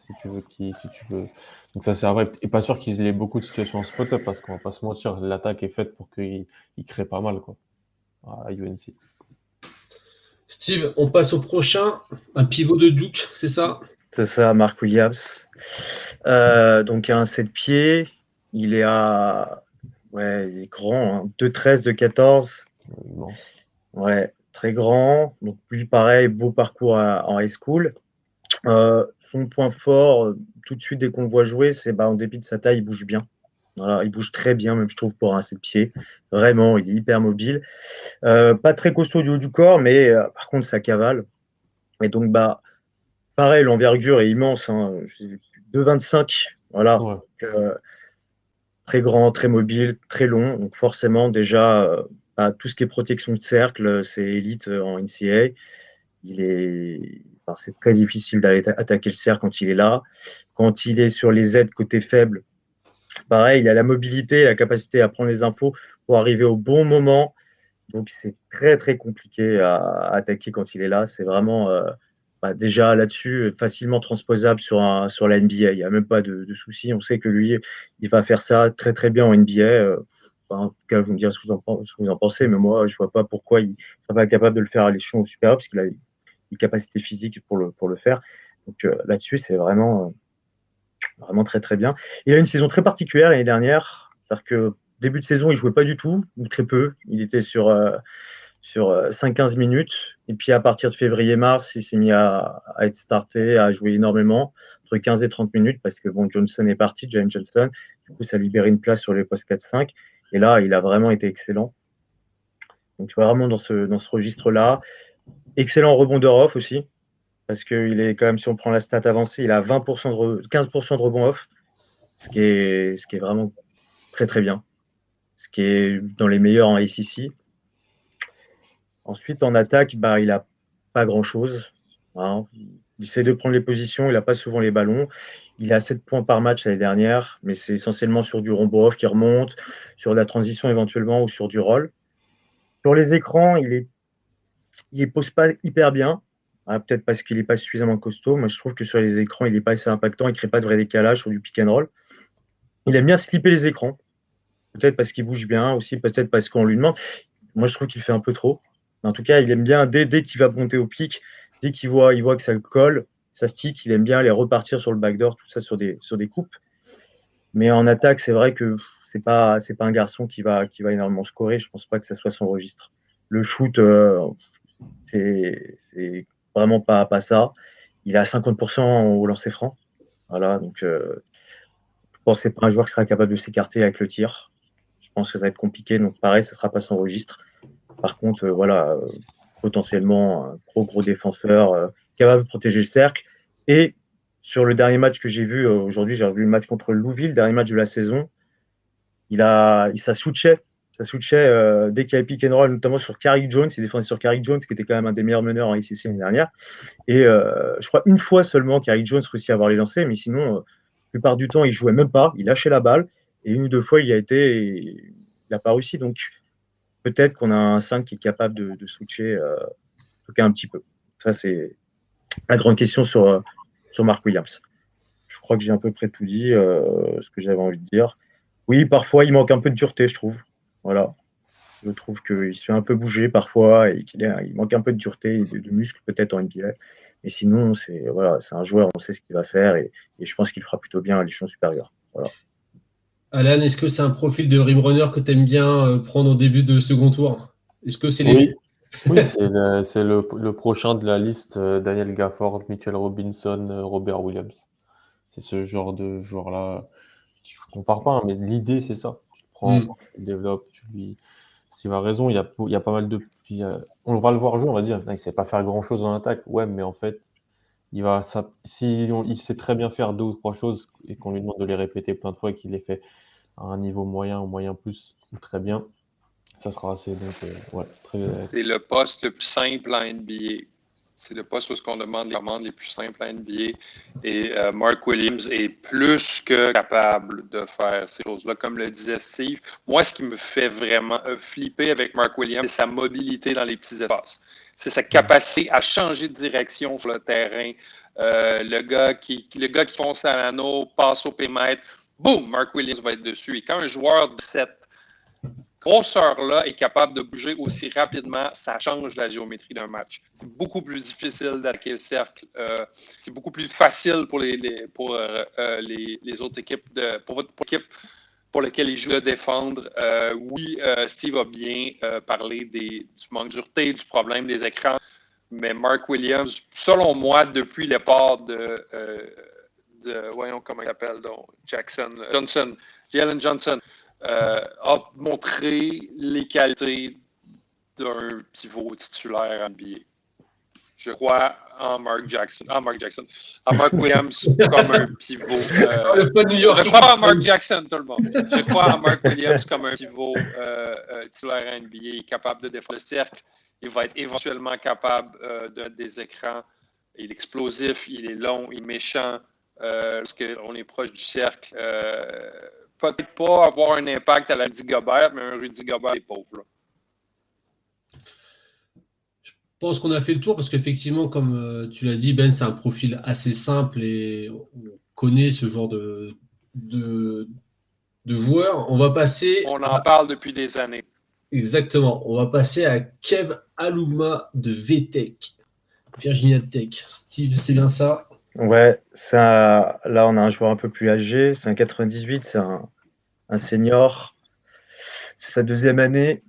si tu veux. si tu veux. Donc ça c'est vrai. Et pas sûr qu'il ait beaucoup de situations en spot-up parce qu'on va pas se mentir, l'attaque est faite pour qu'il il crée pas mal quoi, à UNC. Steve, on passe au prochain. Un pivot de Duke, c'est ça? C'est ça, Mark Williams. Euh, donc un 7 pieds. Il est à. Ouais, il est grand, 2-13, hein. 2-14. Ouais, très grand. Donc lui, pareil, beau parcours en high school. Euh, son point fort, euh, tout de suite, dès qu'on le voit jouer, c'est bah, en dépit de sa taille, il bouge bien. il bouge très bien, même je trouve, pour un 7 pieds. Vraiment, il est hyper mobile. Euh, pas très costaud du haut du corps, mais par contre, ça cavale. Et donc, bah, pareil, l'envergure est immense. Hein. 2,25. Voilà. très grand, très mobile, très long. Donc, forcément, déjà, bah, tout ce qui est protection de cercle, c'est élite en NCA. Il est c'est très difficile d'aller attaquer le cerf quand il est là. Quand il est sur les aides côté faible, pareil, il a la mobilité, la capacité à prendre les infos pour arriver au bon moment. Donc c'est très très compliqué à, attaquer quand il est là. C'est vraiment euh, bah, déjà là-dessus facilement transposable sur, la NBA. Il n'y a même pas de, souci. On sait que lui, il va faire ça très très bien en NBA. Euh, en tout cas, vous me direz ce que vous en, pensez, mais moi, je ne vois pas pourquoi il ne sera pas capable de le faire à l'échelon supérieur, parce qu'il a capacités physiques pour le, pour le faire. Donc euh, là-dessus, c'est vraiment, euh, vraiment très très bien. Il a une saison très particulière l'année dernière, c'est-à-dire que début de saison, il jouait pas du tout, ou très peu. Il était sur, euh, sur 5-15 minutes. Et puis à partir de février-mars, il s'est mis à, être starté, à jouer énormément, entre 15 et 30 minutes, parce que bon, Johnson est parti, James Johnson. Du coup, ça a libéré une place sur les postes 4-5. Et là, il a vraiment été excellent. Donc, tu vois, vraiment dans ce, dans ce registre-là. Excellent rebondeur off aussi, parce qu'il est quand même, si on prend la stat avancée, il a 20% de 15% de rebond off, ce qui, est, ce qui est vraiment très très bien, ce qui est dans les meilleurs en ACC. Ensuite, en attaque, bah, il n'a pas grand-chose. Hein. Il essaie de prendre les positions, il n'a pas souvent les ballons. Il a 7 points par match l'année dernière, mais c'est essentiellement sur du rombo off qui remonte, sur la transition éventuellement ou sur du roll. Sur les écrans, il est il pose pas hyper bien. Ah, peut-être parce qu'il n'est pas suffisamment costaud. Moi, je trouve que sur les écrans, il n'est pas assez impactant. Il ne crée pas de vrai décalage sur du pick and roll. Il aime bien slipper les écrans. Peut-être parce qu'il bouge bien, aussi peut-être parce qu'on lui demande. Moi, je trouve qu'il fait un peu trop. En tout cas, il aime bien, dès, qu'il va monter au pic, dès qu'il voit, il voit que ça colle, ça stick, il aime bien aller repartir sur le backdoor, tout ça sur des, coupes. Mais en attaque, c'est vrai que ce n'est pas, pas un garçon qui va, qui va énormément scorer. Je ne pense pas que ça soit son registre. Le shoot, euh, c'est vraiment pas, pas ça. Il a 50% au lancer franc. Voilà, donc euh, je pense que pas un joueur qui sera capable de s'écarter avec le tir. Je pense que ça va être compliqué, donc pareil, ça sera pas son registre. Par contre, euh, voilà, euh, potentiellement un gros défenseur capable de protéger le cercle. Et sur le dernier match que j'ai vu aujourd'hui, j'ai revu le match contre Louville, le dernier match de la saison. Il a, il ça switchait ça switchait euh, dès qu'il y avait pick and notamment sur Carrick Jones. Il défendait sur Carrick Jones, qui était quand même un des meilleurs meneurs en ICC l'année dernière. Et euh, je crois une fois seulement, Carrick Jones réussit à avoir les lancers, mais sinon, euh, la plupart du temps, il jouait même pas. Il lâchait la balle. Et une ou deux fois, il a été. Il n'a pas réussi. Donc, peut-être qu'on a un 5 qui est capable de, switcher, en tout cas un petit peu. Ça, c'est la grande question sur, sur Mark Williams. Je crois que j'ai à peu près tout dit, ce que j'avais envie de dire. Oui, parfois, il manque un peu de dureté, je trouve. Voilà. Je trouve qu'il se fait un peu bouger parfois et qu'il il manque un peu de dureté et de, muscles peut-être en NBA. Et sinon, c'est voilà, c'est un joueur, on sait ce qu'il va faire et, je pense qu'il fera plutôt bien à l'échelon supérieur. Voilà. Alan, est-ce que c'est un profil de rimrunner que tu aimes bien euh, prendre au début de second tour? Est-ce que c'est les... Oui, c'est le, prochain de la liste, euh, Daniel Gafford, Mitchell Robinson, euh, Robert Williams. C'est ce genre de joueur-là. Je ne compare pas, hein, mais l'idée, c'est ça. Tu prends, hmm. tu développes, Steve a raison, il y a, il y a pas mal de. on va le voir jouer, on va dire, il ne sait pas faire grand-chose en attaque. Ouais, mais en fait, il va, ça, si il sait très bien faire deux ou trois choses et qu'on lui demande de les répéter plein de fois et qu'il les fait à un niveau moyen ou moyen plus ou très bien, ça sera assez. Euh, C'est le poste le plus simple en NBA. C'est le poste où on demande les commandes les plus simples en NBA. Et euh, Mark Williams est plus que capable de faire ces choses-là. Comme le disait Steve, moi, ce qui me fait vraiment euh, flipper avec Mark Williams, c'est sa mobilité dans les petits espaces. C'est sa capacité à changer de direction sur le terrain. le, gars qui, le gars qui fonce à l'anneau, passe au pémètre, boum, Mark Williams va être dessus. Et quand un joueur de cette grosseur-là est capable de bouger aussi rapidement, ça change la géométrie d'un match. C'est beaucoup plus difficile d'attaquer le cercle. Euh, c'est beaucoup plus facile pour les, pour, euh, euh, autres équipes, pour votre équipe pour laquelle il joue à défendre. oui, Steve a bien parlé des, du manque dureté, du problème des écrans, mais Mark Williams, selon moi, depuis le départ de, de voyons comment il s'appelle, Jackson, Johnson, Jalen Johnson, a montré les qualités d'un pivot titulaire NBA. Je crois en Mark Jackson, en Mark Jackson, en Mark Williams comme un pivot. Euh, je crois en Mark Jackson, tout le monde. Je crois en Mark Williams comme un pivot euh, euh titulaire NBA, capable de défendre le cercle. Il va être éventuellement capable de des écrans. Il est explosif, il est long, il est méchant. lorsqu'on est proche du cercle, peut-être pas avoir un impact à la Rudy Gobert, mais un Rudy Gobert est pauvre. Je pense qu'on a fait le tour parce qu'effectivement, comme euh, tu l'as dit, Ben, c'est un profil assez simple et on connaît ce genre de, de, de joueur. On va passer. On en parle depuis des années. Exactement. On va passer à Kev Alouma de VTech, Virginia Tech. Steve, c'est bien ça? Ouais, ça, là, on a un joueur un peu plus âgé. C'est un 98, c'est un, un senior. C'est sa deuxième année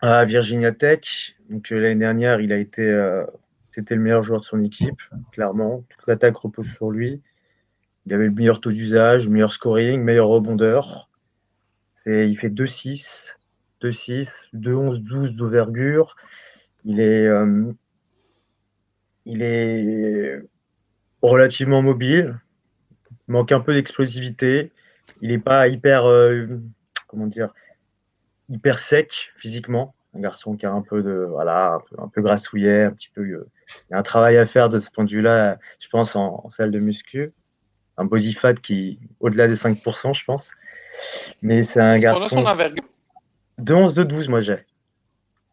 à Virginia Tech. Euh, l'année dernière, il a été, euh, le meilleur joueur de son équipe, clairement. Toute l'attaque repose sur lui. Il avait le meilleur taux d'usage, meilleur scoring, meilleur rebondeur. Il fait 2-6, 2-6, 2-11, 12 d'ouverture. Il est, euh, il est relativement mobile, manque un peu d'explosivité il n'est pas hyper, euh, comment dire, hyper sec physiquement. Un garçon qui a un peu de, voilà, un peu, grassouillet, un petit peu. Euh, il y a un travail à faire de ce point de vue-là, je pense, en, salle de muscu. Un body fat qui au-delà des 5%, je pense. Mais c'est un garçon. De 11 de 12, moi j'ai.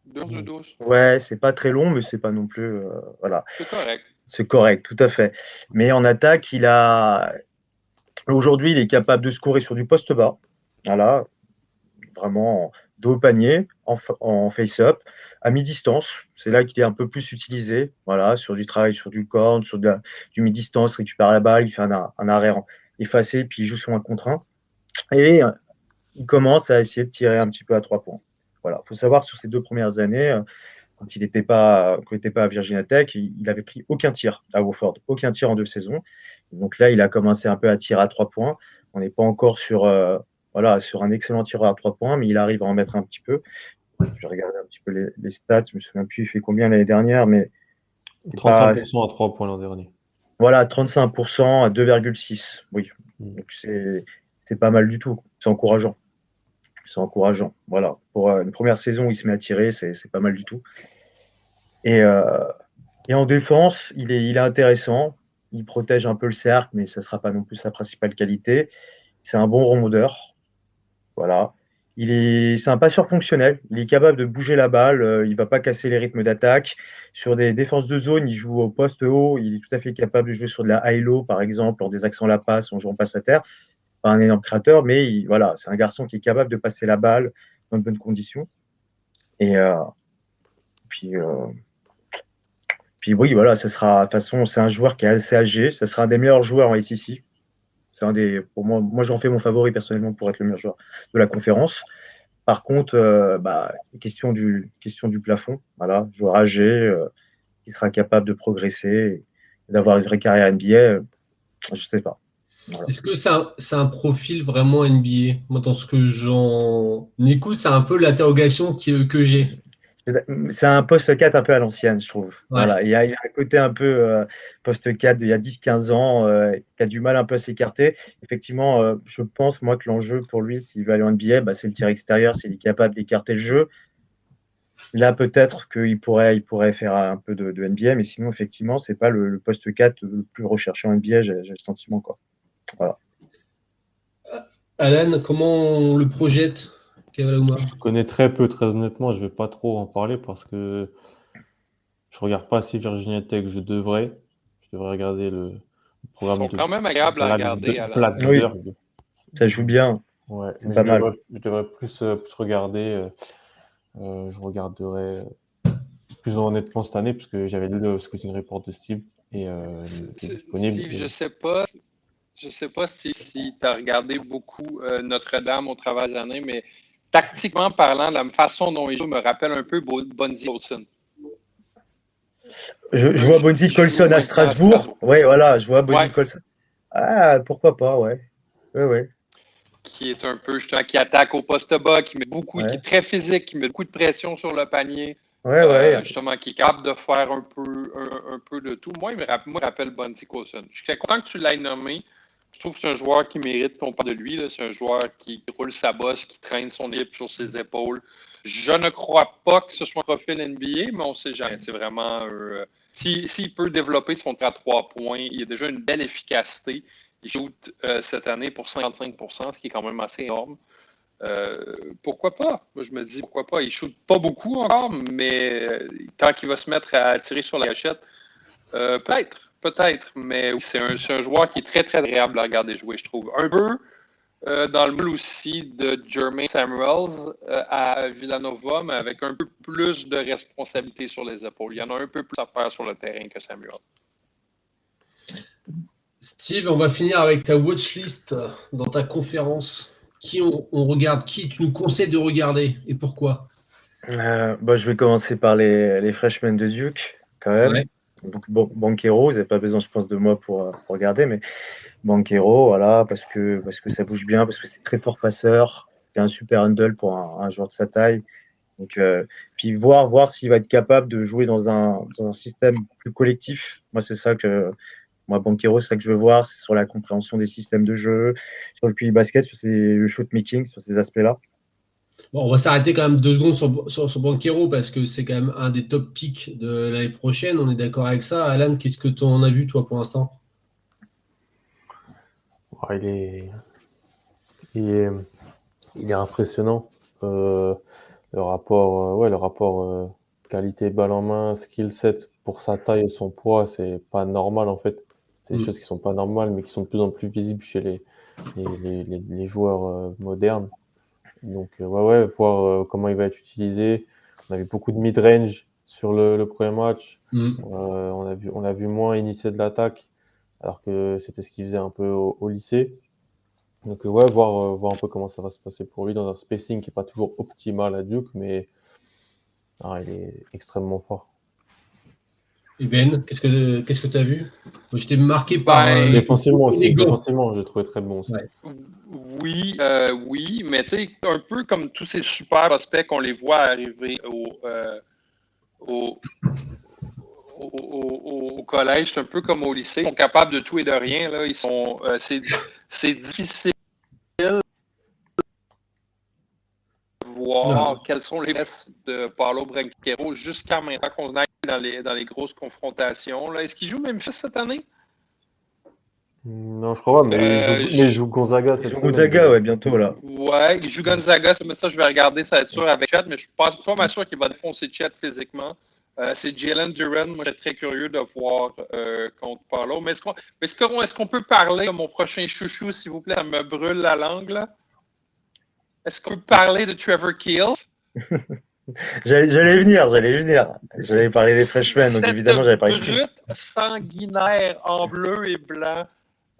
De 11 de 12. Ouais, c'est pas très long, mais c'est pas non plus. Euh, voilà. C'est correct. C'est correct, tout à fait. Mais en attaque, il a, Aujourd'hui, il est capable de scorer sur du poste bas. Voilà, vraiment dos au panier, en, face-up, à mi-distance. C'est là qu'il est un peu plus utilisé. Voilà, sur du travail, sur du corne, sur du mi-distance, récupère la balle, il fait un, un arrêt effacé, puis il joue sur un contre 1. Et il commence à essayer de tirer un petit peu à trois points. Voilà, il faut savoir sur ces deux premières années, quand il n'était pas, pas à Virginia Tech, il, n'avait pris aucun tir à Wofford, aucun tir en deux saisons. Donc là, il a commencé un peu à tirer à trois points. On n'est pas encore sur, euh, voilà, sur un excellent tireur à trois points, mais il arrive à en mettre un petit peu. Je regarde un petit peu les, stats. Je me souviens plus, il fait combien l'année dernière, mais 35% à trois points l'an dernier. Voilà, 35% à 2,6. Oui, mm. donc c'est pas mal du tout. C'est encourageant c'est encourageant. Voilà, pour euh, une première saison où il se met à tirer, c'est pas mal du tout. Et, euh, et en défense, il est, il est intéressant. Il protège un peu le cercle, mais ça ne sera pas non plus sa principale qualité. C'est un bon rondeur. Voilà. Il est, c'est un passeur fonctionnel. Il est capable de bouger la balle. Euh, il ne va pas casser les rythmes d'attaque. Sur des défenses de zone, il joue au poste haut. Il est tout à fait capable de jouer sur de la high-low, par exemple, des accents la passe, en jouant passe à terre pas un énorme créateur, mais voilà, c'est un garçon qui est capable de passer la balle dans de bonnes conditions. Et euh, puis, euh, puis oui, voilà, ça sera de toute façon, c'est un joueur qui est assez âgé, ça sera un des meilleurs joueurs en SEC. C'est un des, pour moi, moi j'en fais mon favori personnellement pour être le meilleur joueur de la conférence. Par contre, euh, bah, question du, question du plafond, voilà, joueur âgé qui sera capable de progresser, d'avoir une vraie carrière NBA, je sais pas. Est-ce que c'est un, profil vraiment NBA Moi, dans ce que j'en écoute, c'est un peu l'interrogation que j'ai. C'est un poste 4 un peu à l'ancienne, je trouve. Voilà, il y, a, un côté un peu euh, poste 4 il y a 10-15 ans euh, qui a du mal un peu à s'écarter. Effectivement, euh, je pense, moi, que l'enjeu pour lui, s'il veut aller en NBA, bah, c'est le tir extérieur, s'il est capable d'écarter le jeu. Là, peut-être qu'il pourrait, il pourrait faire un peu de, NBA, mais sinon, effectivement, c'est pas le, poste 4 le plus recherché en NBA, j'ai le sentiment. Quoi. Voilà. Alan, comment on le projette? Je connais très peu, très honnêtement. Je ne vais pas trop en parler parce que je regarde pas assez Virginia Tech. Je devrais. Je devrais regarder le, programme. Ils sont quand même agréables à regarder. Ça joue bien. Ouais, je, Devrais, je, devrais, plus, euh, plus regarder. Euh, euh, je regarderai plus honnêtement cette année puisque j'avais lu le scouting report de Steve et disponible. je sais pas. Je sais pas si, si tu as regardé beaucoup Notre-Dame au travers des années, mais tactiquement parlant, la façon dont il joue me rappelle un peu Bonzi Colson. Je, vois Bonzi Colson à Strasbourg. Oui, voilà, je vois Bonzi Colson. Ah, pourquoi pas, ouais. Ouais, ouais. Qui est un peu, justement, qui attaque au poste bas, qui met beaucoup, qui est très physique, qui met beaucoup de pression sur le panier. Ouais, ouais. Euh, justement, qui est capable de faire un peu, un, peu de tout. Moi, il me rappelle, moi, rappelle Bonzi Colson. Je suis content que tu l'aies nommé. Je trouve que c'est un joueur qui mérite qu'on parle de lui. C'est un joueur qui roule sa bosse, qui traîne son équipe sur ses épaules. Je ne crois pas que ce soit un profil NBA, mais on ne sait jamais. C'est vraiment. Euh, S'il peut développer son tir à trois points, il a déjà une belle efficacité. Il joue euh, cette année pour 55% ce qui est quand même assez énorme. Euh, pourquoi pas? Moi, je me dis pourquoi pas? Il shoot pas beaucoup encore, mais tant qu'il va se mettre à tirer sur la gâchette, peut-être. Peut-être, mais c'est un, un, joueur qui est très, très agréable à regarder jouer, je trouve. Un peu euh, dans le moule aussi de Jermaine Samuels euh, à Villanova, mais avec un peu plus de responsabilité sur les épaules. Il y en a un peu plus à faire sur le terrain que Samuel. Steve, on va finir avec ta watchlist dans ta conférence. Qui on, regarde? Qui tu nous conseilles de regarder et pourquoi? Euh, bah, Je vais commencer par les, les freshmen de Duke, quand même. Donc, Banquero, vous n'avez pas besoin, je pense, de moi pour, regarder, mais Banquero, voilà, parce que, parce que ça bouge bien, parce que c'est très fort passeur, c'est un super handle pour un, joueur de sa taille. Donc, euh, puis voir, voir s'il va être capable de jouer dans un, dans un système plus collectif. Moi, c'est ça que, moi, Banquero, c'est ça que je veux voir, c'est sur la compréhension des systèmes de jeu, sur le QI basket, sur le shoot making, sur ces aspects-là on va s'arrêter quand même deux secondes sur, sur, Banquero parce que c'est quand même un des top picks de l'année prochaine. On est d'accord avec ça. Alan, qu'est-ce que tu en as vu, toi, pour l'instant? Il, est... Il, est... impressionnant. Euh, le rapport, euh, ouais, le rapport euh, qualité balle en main, skill set pour sa taille et son poids, c'est pas normal en fait. C'est des mm. choses qui sont pas normales, mais qui sont de plus en plus visibles chez les, les, les joueurs modernes. Donc, euh, ouais, ouais, voir euh, comment il va être utilisé. On a vu beaucoup de mid-range sur le, premier match. Mm. Euh, on, a vu, on a vu moins initier de l'attaque, alors que c'était ce qu'il faisait un peu au, lycée. Donc, ouais, voir, voir un peu comment ça va se passer pour lui dans un spacing qui n'est pas toujours optimal à Duke, mais ah, il est extrêmement fort. Et Ben, qu'est-ce que qu'est-ce que tu as vu J'étais marqué par. Ben, défensivement aussi. Défensivement, je trouvais très bon aussi. Oui, euh, oui, mais tu sais, un peu comme tous ces super prospects qu'on les voit arriver au, euh, au, au, collège, c'est un peu comme au lycée. Ils sont capables de tout et de rien. Là. Ils sont, euh, c'est, difficile voir quels sont les restes de Paulo Branquero jusqu'à maintenant qu'on aille dans les, dans les grosses confrontations. Là. Est-ce qu'il joue Memphis cette année? Non, je crois pas, mais, il, joue, Gonzaga. Il joue Gonzaga, ouais, bientôt là. Ouais, il joue Gonzaga, ça, ça je vais regarder, ça va être sûr avec Chat, mais je suis pas, pas sûr qu'il va défoncer Chat physiquement. Euh, c'est Jalen Duran, moi je suis très curieux de voir euh, contre Paulo. Mais est-ce qu'on est qu'on peut parler de mon prochain chouchou, s'il vous plaît? Ça me brûle la langue là. Est-ce qu'on peut parler de Trevor Keels? j'allais venir, j'allais venir. J'allais parler des freshmen, donc évidemment j'allais parler de brut sanguinaire en bleu et blanc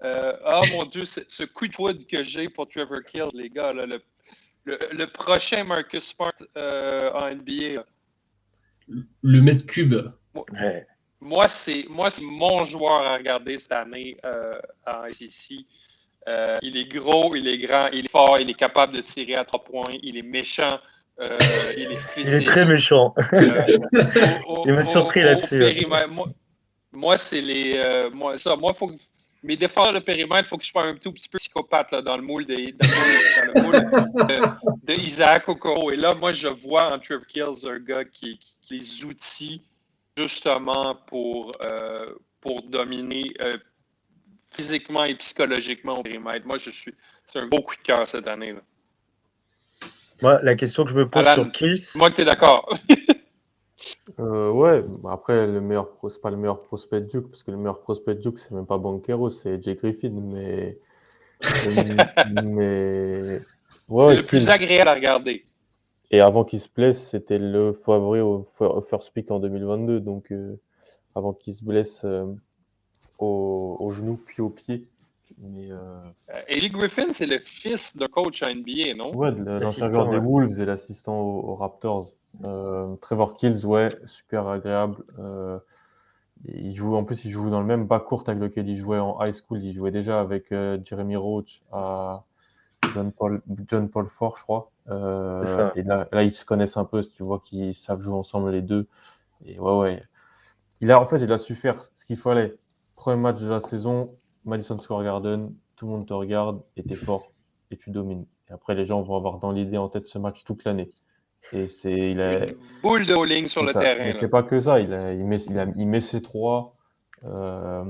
euh, oh mon Dieu, ce Quitwood que j'ai pour Trevor Kills, les gars, le, prochain Marcus Smart euh, en NBA. Le mètre cube. Moi, c'est moi c'est mon joueur à regarder cette année euh, en SEC. Il est gros, il est grand, il est fort, il est capable de tirer à trois points, il est méchant. il, est très méchant. il m'a surpris là-dessus. Moi, c'est les. moi, ça, moi, faut mes défenseurs de périmètre, il faut que je sois un tout petit peu psychopathe là, dans le moule, des, dans le moule, de, Isaac Okoro. Et là, moi, je vois en Trevor Kills un gars qui, qui, les outils justement pour, euh, pour dominer euh, physiquement et psychologiquement au périmètre. Moi, je suis. C'est un beau coup de cœur cette année. Là. Moi, la question que je me pose sur Kills. Moi, tu es d'accord. Euh, ouais, après, le meilleur, c'est pas le meilleur prospect Duke, parce que le meilleur prospect Duke, c'est même pas Banquero, c'est Jay Griffin, mais. mais. Ouais, c'est le plus agréable à regarder. Et avant qu'il se blesse, c'était le favori au, first pick en 2022, donc euh, avant qu'il se blesse euh, au, au, genou puis au pied. Mais, Jay Griffin, c'est le fils d'un coach à NBA, non? Ouais, l'ancien joueur des Wolves et l'assistant aux Raptors. Euh, Trevor Kills, ouais, super agréable. Euh, il joue, en plus, il joue dans le même bas court avec lequel il jouait en high school. Il jouait déjà avec euh, Jeremy Roach à John Paul, John Paul Ford, je crois. et là, là, ils se connaissent un peu, tu vois qu'ils savent jouer ensemble les deux. Et ouais, ouais. Il a, en fait, il a su faire ce qu'il fallait. Premier match de la saison, Madison Square Garden, tout le monde te regarde et t'es fort et tu domines. Et après, les gens vont avoir dans l'idée en tête ce match toute l'année. Et c'est, il a, Une boule de bowling sur le terrain. Mais c'est pas que ça. Il, a, il, met, il, a, il met ses trois. Euh,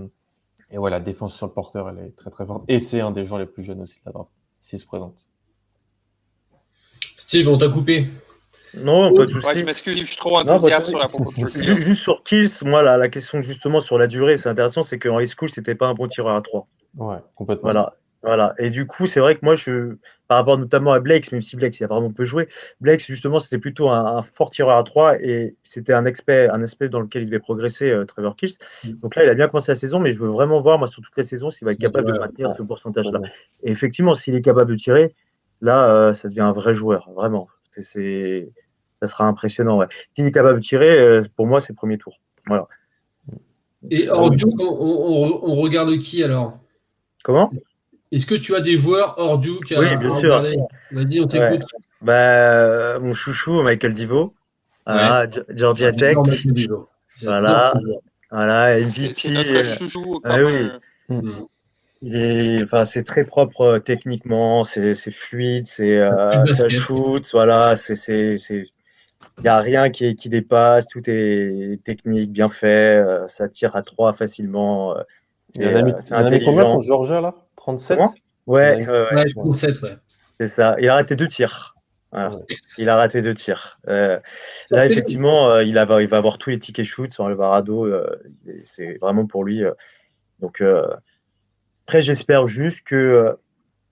et ouais, la défense sur le porteur, elle est très très forte. Et c'est un des joueurs les plus jeunes aussi de la draft, s'il se présente. Steve, on t'a coupé. Non, pas de souci. Ouais, je m'excuse, je suis trop enthousiaste sur la Juste, juste sur Kills, moi, la, la, question justement sur la durée, c'est intéressant, c'est qu'en high school, c'était pas un bon tireur à 3. Ouais, complètement. Voilà. Voilà. Et du coup, c'est vrai que moi, je, par rapport notamment à Blake, même si Blake il a vraiment peu joué, Blake, justement, c'était plutôt un, fort tireur à 3 et c'était un aspect, un aspect dans lequel il devait progresser, euh, Trevor Kills. Mm. Donc là, il a bien commencé la saison, mais je veux vraiment voir, moi, sur toute la saison, s'il va être capable de maintenir ce pourcentage-là. Et effectivement, s'il est capable de tirer, là, euh, ça devient un vrai joueur, vraiment. C'est, ça sera impressionnant. Ouais. S'il est capable de tirer, euh, pour moi, c'est le premier tour. Voilà. Et hors on, on, on regarde qui alors? Comment? Est-ce que tu as des joueurs hors Duke Oui, bien sûr. Vas-y, on t'écoute. Bah, mon chouchou, Michael Divo. Voilà, Georgia Tech. Voilà. Voilà, MVP. C'est notre chouchou. Ah, oui. Mm. Il est, enfin, c'est très propre euh, techniquement, c'est fluide, c'est euh, ça shoot, voilà, c'est, c'est, il n'y a rien qui, qui, dépasse, tout est technique, bien fait, euh, ça tire à trois facilement. il y en a mis combien pour Georgia là? 37 Ouais, ouais, 37, ouais. C'est ça. Il a raté deux tirs. Il a raté deux tirs. Euh, là, effectivement, euh, il, va, il va avoir tous les tickets shoot sur Alvarado. Euh, c'est vraiment pour lui. donc, après, j'espère juste que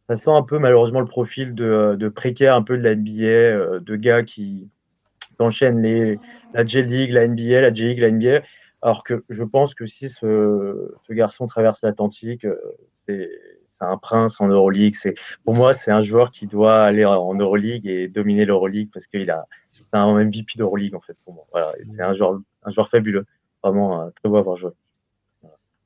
ça sent un peu, malheureusement, le profil de, précaire un peu de la NBA, de gars qui, enchaînent les, la J-League, la NBA, la J-League, la NBA. Alors que je pense que si ce, ce garçon traverse l'Atlantique, c'est un prince en Euroleague. Pour moi, c'est un joueur qui doit aller en Euroleague et dominer l'Euroleague parce qu'il a un MVP d'Euroleague en fait pour moi. C'est un joueur, un joueur fabuleux, vraiment euh, très beau à avoir joué.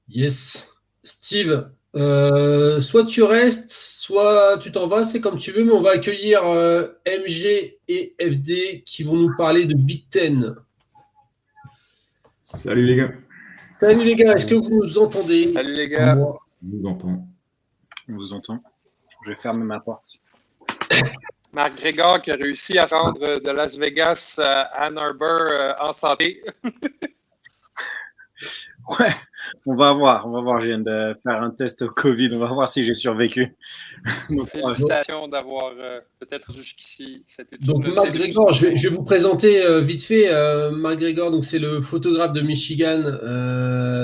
Yes, Steve. Euh, soit tu restes, soit tu t'en vas, c'est comme tu veux, mais on va accueillir euh, MG et FD qui vont nous parler de Big Ten. Salut les gars. Salut les gars, est-ce que vous nous entendez? Salut les gars. Je vous entends. On vous entend. Je vais fermer ma porte. Marc Grégor qui a réussi à rendre de Las Vegas à Ann Arbor euh, en santé. ouais, on va voir. On va voir. Je viens de faire un test au Covid. On va voir si j'ai survécu. Félicitations d'avoir euh, peut-être jusqu'ici. Donc, Marc Grégor, je vais, vous présenter euh, vite fait. Marc Grégor, donc c'est le photographe de Michigan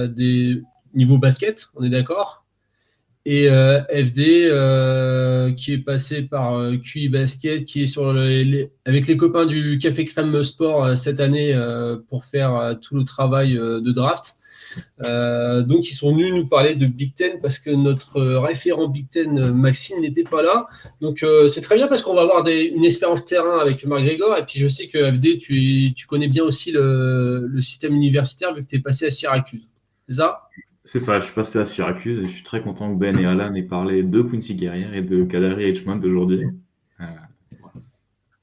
des niveaux basket. On est d'accord et euh, FD euh, qui est passé par euh, QI Basket, qui est sur avec les copains du Café Crème Sport cette année pour faire tout le travail de draft. Donc ils sont venus nous parler de Big Ten parce que notre référent Big Ten Maxime n'était pas là. Donc c'est très bien parce qu'on va avoir une expérience terrain avec Marc Grégor et puis je sais que FD tu, tu connais bien aussi le, le système universitaire vu que tu es passé à Syracuse. C'est ça? C'est ça, je suis passé à Syracuse et je suis très content que Ben et Alan aient parlé de Quincy Guerrière et de Kadari Hitchman d'aujourd'hui. Euh,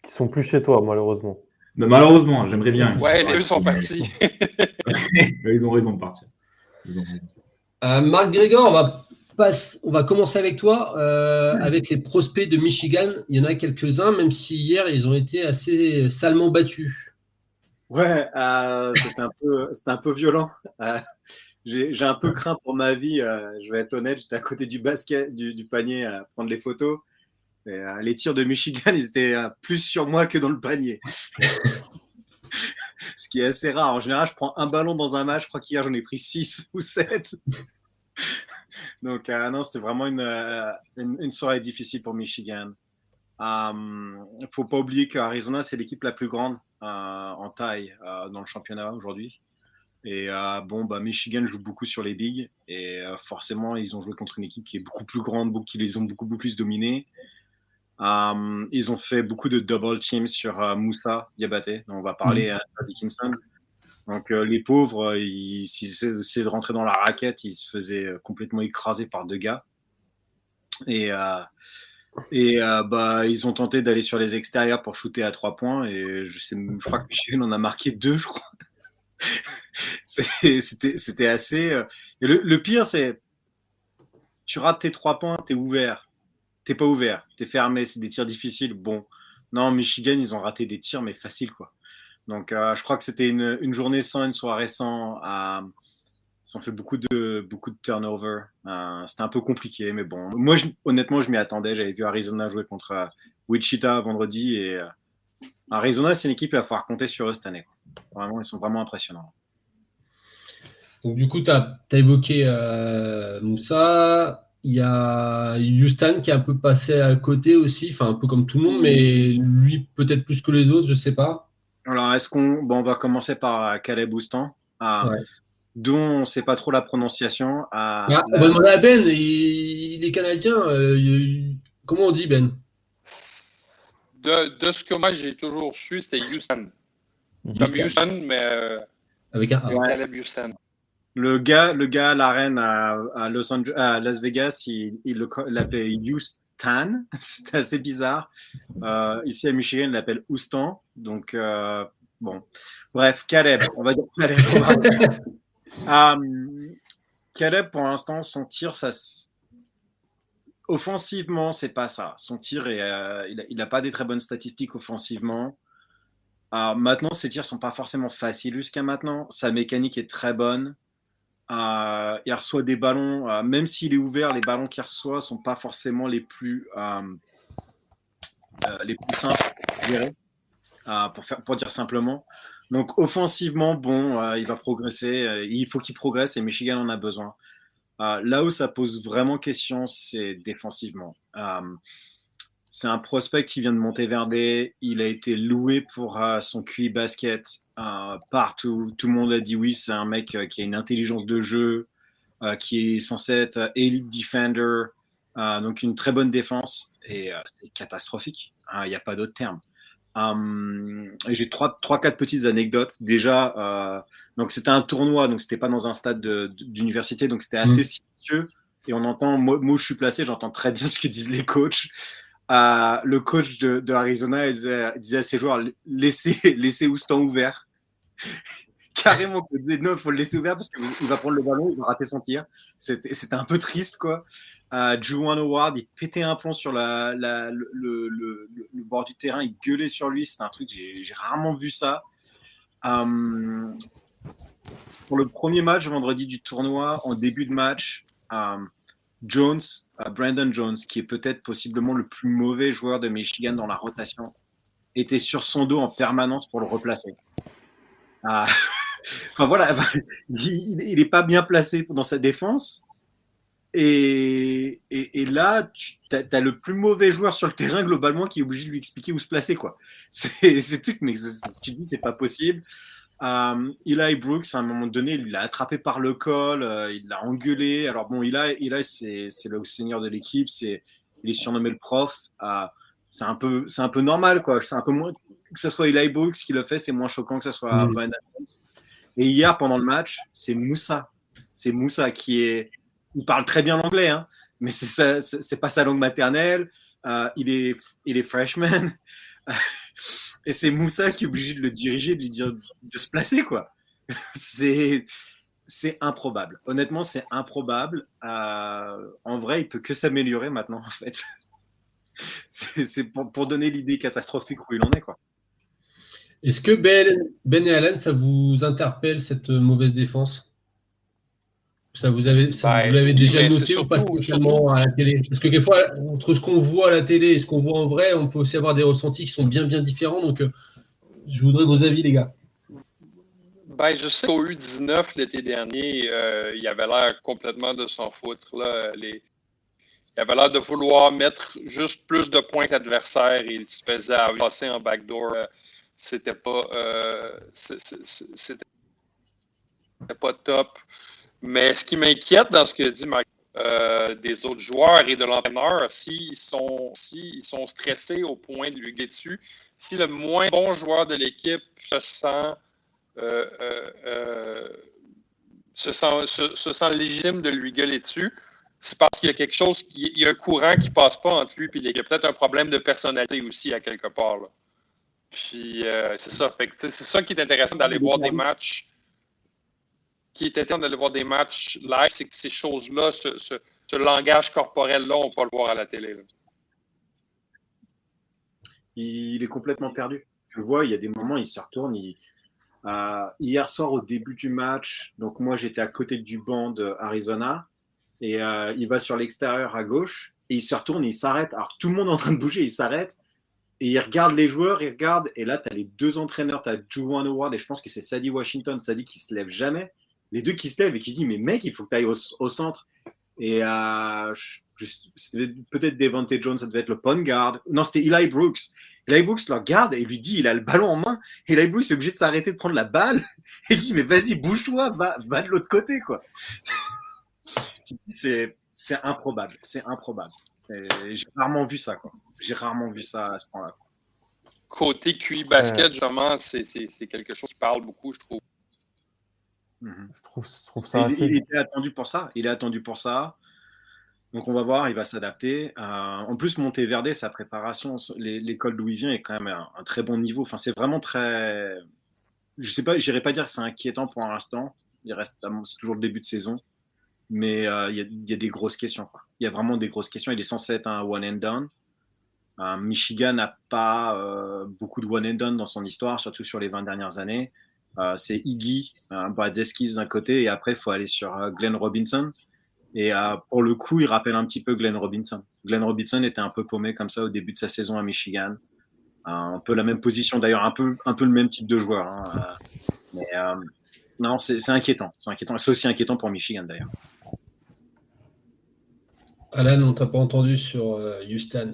Qui sont plus chez toi, malheureusement. Malheureusement, j'aimerais bien. Ouais, les deux sont partis. Ils ont raison de partir. Euh, Marc Grégor, on va, on va commencer avec toi. Euh, avec les prospects de Michigan, il y en a quelques-uns, même si hier, ils ont été assez salement battus. Ouais, euh, c'était un, peu, un peu violent. Euh, j'ai un peu craint pour ma vie, je vais être honnête. J'étais à côté du basket, du, panier à prendre les photos. Les tirs de Michigan, ils étaient plus sur moi que dans le panier. Ce qui est assez rare. En général, je prends un ballon dans un match. Je crois qu'hier, j'en ai pris 6 ou 7. Donc, euh, non, c'était vraiment euh, une, une, soirée difficile pour Michigan. Il euh, ne faut pas oublier qu'Arizona, c'est l'équipe la plus grande en taille dans le championnat aujourd'hui. Et bon, bah, Michigan joue beaucoup sur les bigs. Et forcément, ils ont joué contre une équipe qui est beaucoup plus grande, qui les ont beaucoup, beaucoup plus dominés. Ils ont fait beaucoup de double teams sur Moussa Diabaté, dont on va parler mm. à Dickinson. Donc euh, les pauvres, s'ils essayaient de rentrer dans la raquette, ils se faisaient euh, complètement écraser par deux gars. Et, euh, et bah, ils ont tenté d'aller sur les extérieurs pour shooter à trois points. Et je, sais, je crois que Michel en a marqué deux, je crois. C'était assez. Et le, pire, c'est tu rates tes trois points, t'es ouvert. T'es pas ouvert, t'es fermé, c'est des tirs difficiles. Bon, non, Michigan, ils ont raté des tirs, mais faciles, quoi. Donc, euh, je crois que c'était une, journée sans, une soirée sans. Euh, ils ont fait beaucoup de, beaucoup de turnover. Euh, c'était un peu compliqué, mais bon. Moi, honnêtement, je m'y attendais. J'avais vu Arizona jouer contre Wichita vendredi. Et Arizona, c'est une équipe, à va compter sur eux cette année. Vraiment, ils sont vraiment impressionnants. Donc, du coup, tu as, évoqué Moussa. Il y a Houston qui est un peu passé à côté aussi, enfin un peu comme tout le monde, mais lui peut-être plus que les autres, je sais pas. Alors, est-ce qu'on bon, on va commencer par Caleb Oustan, dont on ne sait pas trop la prononciation. À, ah, On va demander à Ben, il, est canadien. Euh, comment on dit Ben? De, de, ce que moi j'ai toujours su, c'était Houston. Comme Houston, mais euh, avec un Caleb Houston. Le gars, le gars à l'arène à, à, Los Angeles, Las Vegas, il, l'appelait Houston. C'est assez bizarre. Euh, ici à Michigan, il l'appelle Houston. Donc, euh, bon. Bref, Caleb. On va dire Caleb. Euh, Caleb, pour l'instant, son tir, ça. Offensivement, c'est pas ça. Son tir, il n'a pas des très bonnes statistiques offensivement. maintenant, ses tirs sont pas forcément faciles jusqu'à maintenant. Sa mécanique est très bonne. Euh, il reçoit des ballons, euh, même s'il est ouvert, les ballons qu'il reçoit sont pas forcément les plus, euh, les plus simples, pour, faire, pour dire simplement. Donc offensivement, bon, il va progresser, il faut qu'il progresse et Michigan en a besoin. là où ça pose vraiment question, c'est défensivement. C'est un prospect qui vient de Monteverde. Il a été loué pour euh, son QI basket euh, partout. Tout le monde a dit oui, c'est un mec euh, qui a une intelligence de jeu, qui est censé être elite defender, donc une très bonne défense. Et c'est catastrophique. Il n'y a pas d'autre terme. J'ai trois, trois, quatre petites anecdotes. Déjà, donc c'était un tournoi, donc c'était pas dans un stade d'université, donc c'était assez mmh. silencieux. Et on entend, moi, moi, je suis placé, j'entends très bien ce que disent les coachs le coach de, Arizona disait, à ses joueurs laissez, laissez Houston ouvert. Carrément, il disait non, il faut le laisser ouvert parce qu'il va prendre le ballon, il va rater son tir. C'était un peu triste, quoi. Euh, Howard, il pétait un plomb sur le, bord du terrain, il gueulait sur lui. C'est un truc, j'ai rarement vu ça. Euh, pour le premier match vendredi du tournoi, en début de match, euh, Jones, Brandon Jones, qui est peut-être possiblement le plus mauvais joueur de Michigan dans la rotation, était sur son dos en permanence pour le replacer. Ah, enfin voilà, il n'est pas bien placé dans sa défense. Et, là, tu as, le plus mauvais joueur sur le terrain globalement qui est obligé de lui expliquer où se placer. quoi. C'est tout, mais tu te dis c'est pas possible. Euh, Eli Brooks, à un moment donné, il l'a attrapé par le col, euh, il l'a engueulé. Alors bon, Eli, Eli c'est le seigneur de l'équipe, c'est il est surnommé le prof. Euh, c'est un peu, c'est un peu normal quoi. C'est un peu moins que ce soit Eli Brooks qui le fait, c'est moins choquant que ce soit mm. Et hier pendant le match, c'est Moussa c'est Moussa qui est. Il parle très bien l'anglais, hein, mais c'est c'est pas sa langue maternelle. Il, est, il est freshman. et c'est Moussa qui est obligé de le diriger, de lui dire de se placer, quoi. c'est improbable. Honnêtement, c'est improbable. Euh, en vrai, il peut que s'améliorer maintenant, en fait. c'est pour, pour, donner l'idée catastrophique où il en est, quoi. Est-ce que Ben, ben, et Alan, ça vous interpelle cette mauvaise défense? Ça vous avez, ça, vous l'avez déjà noté ou pas spécialement à la télé Parce que quelquefois, entre ce qu'on voit à la télé et ce qu'on voit en vrai, on peut aussi avoir des ressentis qui sont bien bien différents. Donc, euh, je voudrais vos avis, les gars. Ben, je sais qu'au U19 l'été dernier, euh, il avait l'air complètement de s'en foutre. Là. Les... Il avait l'air de vouloir mettre juste plus de points qu'adversaire et il se faisait passer en backdoor. C'était pas, euh, c'était pas top. Mais ce qui m'inquiète dans ce que dit euh, des autres joueurs et de l'entraîneur, s'ils sont, sont stressés au point de lui dessus, si le moins bon joueur de l'équipe se sent euh, euh, se, sent, se, sent légitime de lui gueuler dessus, c'est parce qu'il y a quelque chose, qui, il y a un courant qui passe pas entre lui, puis il y a peut-être un problème de personnalité aussi à quelque part. Puis c'est ça. c'est ça qui est intéressant d'aller voir des matchs. Qui est intéressant d'aller voir des matchs live, c'est que ces choses-là, ce, langage corporel-là, on peut le voir à la télé. Il est complètement perdu. Tu le vois, il y a des moments, il se retourne, euh, hier soir, au début du match, donc moi j'étais à côté du banc d'Arizona et euh, il va sur l'extérieur à gauche et il se retourne, il s'arrête. Alors tout le monde est en train de bouger, il s'arrête et il regarde les joueurs, il regarde et là tu as les deux entraîneurs, tu as Juwan Howard et je pense que c'est Sadie Washington, Sadie qui se lève jamais. Les deux qui se lèvent et qui disent mais mec, il faut que tu ailles au, centre. Et euh, c'était peut-être Devante Jones, ça devait être le point guard. Non, c'était Eli Brooks. Eli Brooks le regarde et lui dit il a le ballon en main. Et Eli Brooks est obligé de s'arrêter de prendre la balle. Et il dit mais vas-y, bouge-toi, va, va de l'autre côté. quoi. c'est, c'est improbable. C'est improbable. j'ai rarement vu ça. quoi. J'ai rarement vu ça à ce point-là. Côté QI basket, justement, c'est, c'est, quelque chose qui parle beaucoup, je trouve. Mhm. Je, trouve, je trouve ça. Il, il était attendu pour ça. Il est attendu pour ça. Donc on va voir, il va s'adapter. Euh, en plus, Monteverde, sa préparation, l'école d'où il vient est quand même un, un très bon niveau. Enfin, c'est vraiment très. Je sais pas, j'irai pas dire que c'est inquiétant pour l'instant. Il reste, c'est toujours le début de saison, mais euh, il, y a, des grosses questions. Il y a vraiment des grosses questions. Il est censé être un one and done. Euh, Michigan n'a pas beaucoup de one and done dans son histoire, surtout sur les 20 dernières années. C'est Iggy, euh, d'un côté, et après il faut aller sur Glenn Robinson. Et euh, pour le coup, il rappelle un petit peu Glenn Robinson. Glenn Robinson était un peu paumé comme ça au début de sa saison à Michigan. Euh, un peu la même position, d'ailleurs, un peu, un peu le même type de joueur. Hein. Euh, non, c'est inquiétant. C'est inquiétant. C'est aussi inquiétant pour Michigan, d'ailleurs. Alan, on t'a pas entendu sur Houston.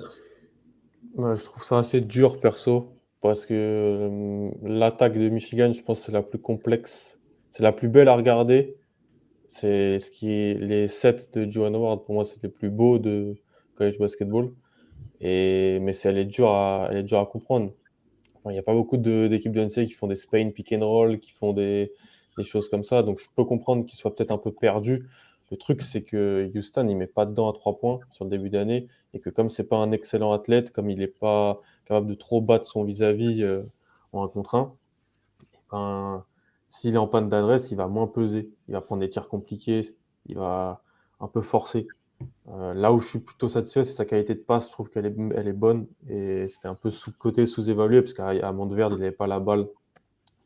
je trouve ça assez dur, perso, parce que l'attaque de Michigan, je pense, c'est la plus complexe. C'est la plus belle à regarder c'est ce qui est les sets de Joan Howard pour moi c'est les plus beaux de college basketball. Et mais c'est elle est dure à elle est dure à comprendre. il n'y a pas beaucoup d'équipes de, NCAA qui font des Spain pick and roll, qui font des, des choses comme ça. Donc je peux comprendre qu'ils soient peut-être un peu perdus. Le truc c'est que Houston il met pas dedans à trois points sur le début d'année et que comme c'est pas un excellent athlète, comme il n'est pas capable de trop battre son vis-à-vis euh, en un contre un, ben, s'il est en panne d'adresse, il va moins peser. Il va prendre des tirs compliqués. Il va un peu forcer. Euh, là où je suis plutôt satisfait, c'est sa qualité de passe. Je trouve qu'elle est, bonne. Et c'était un peu sous-côté, sous-évalué, parce qu'à Montverde, il n'avait pas la balle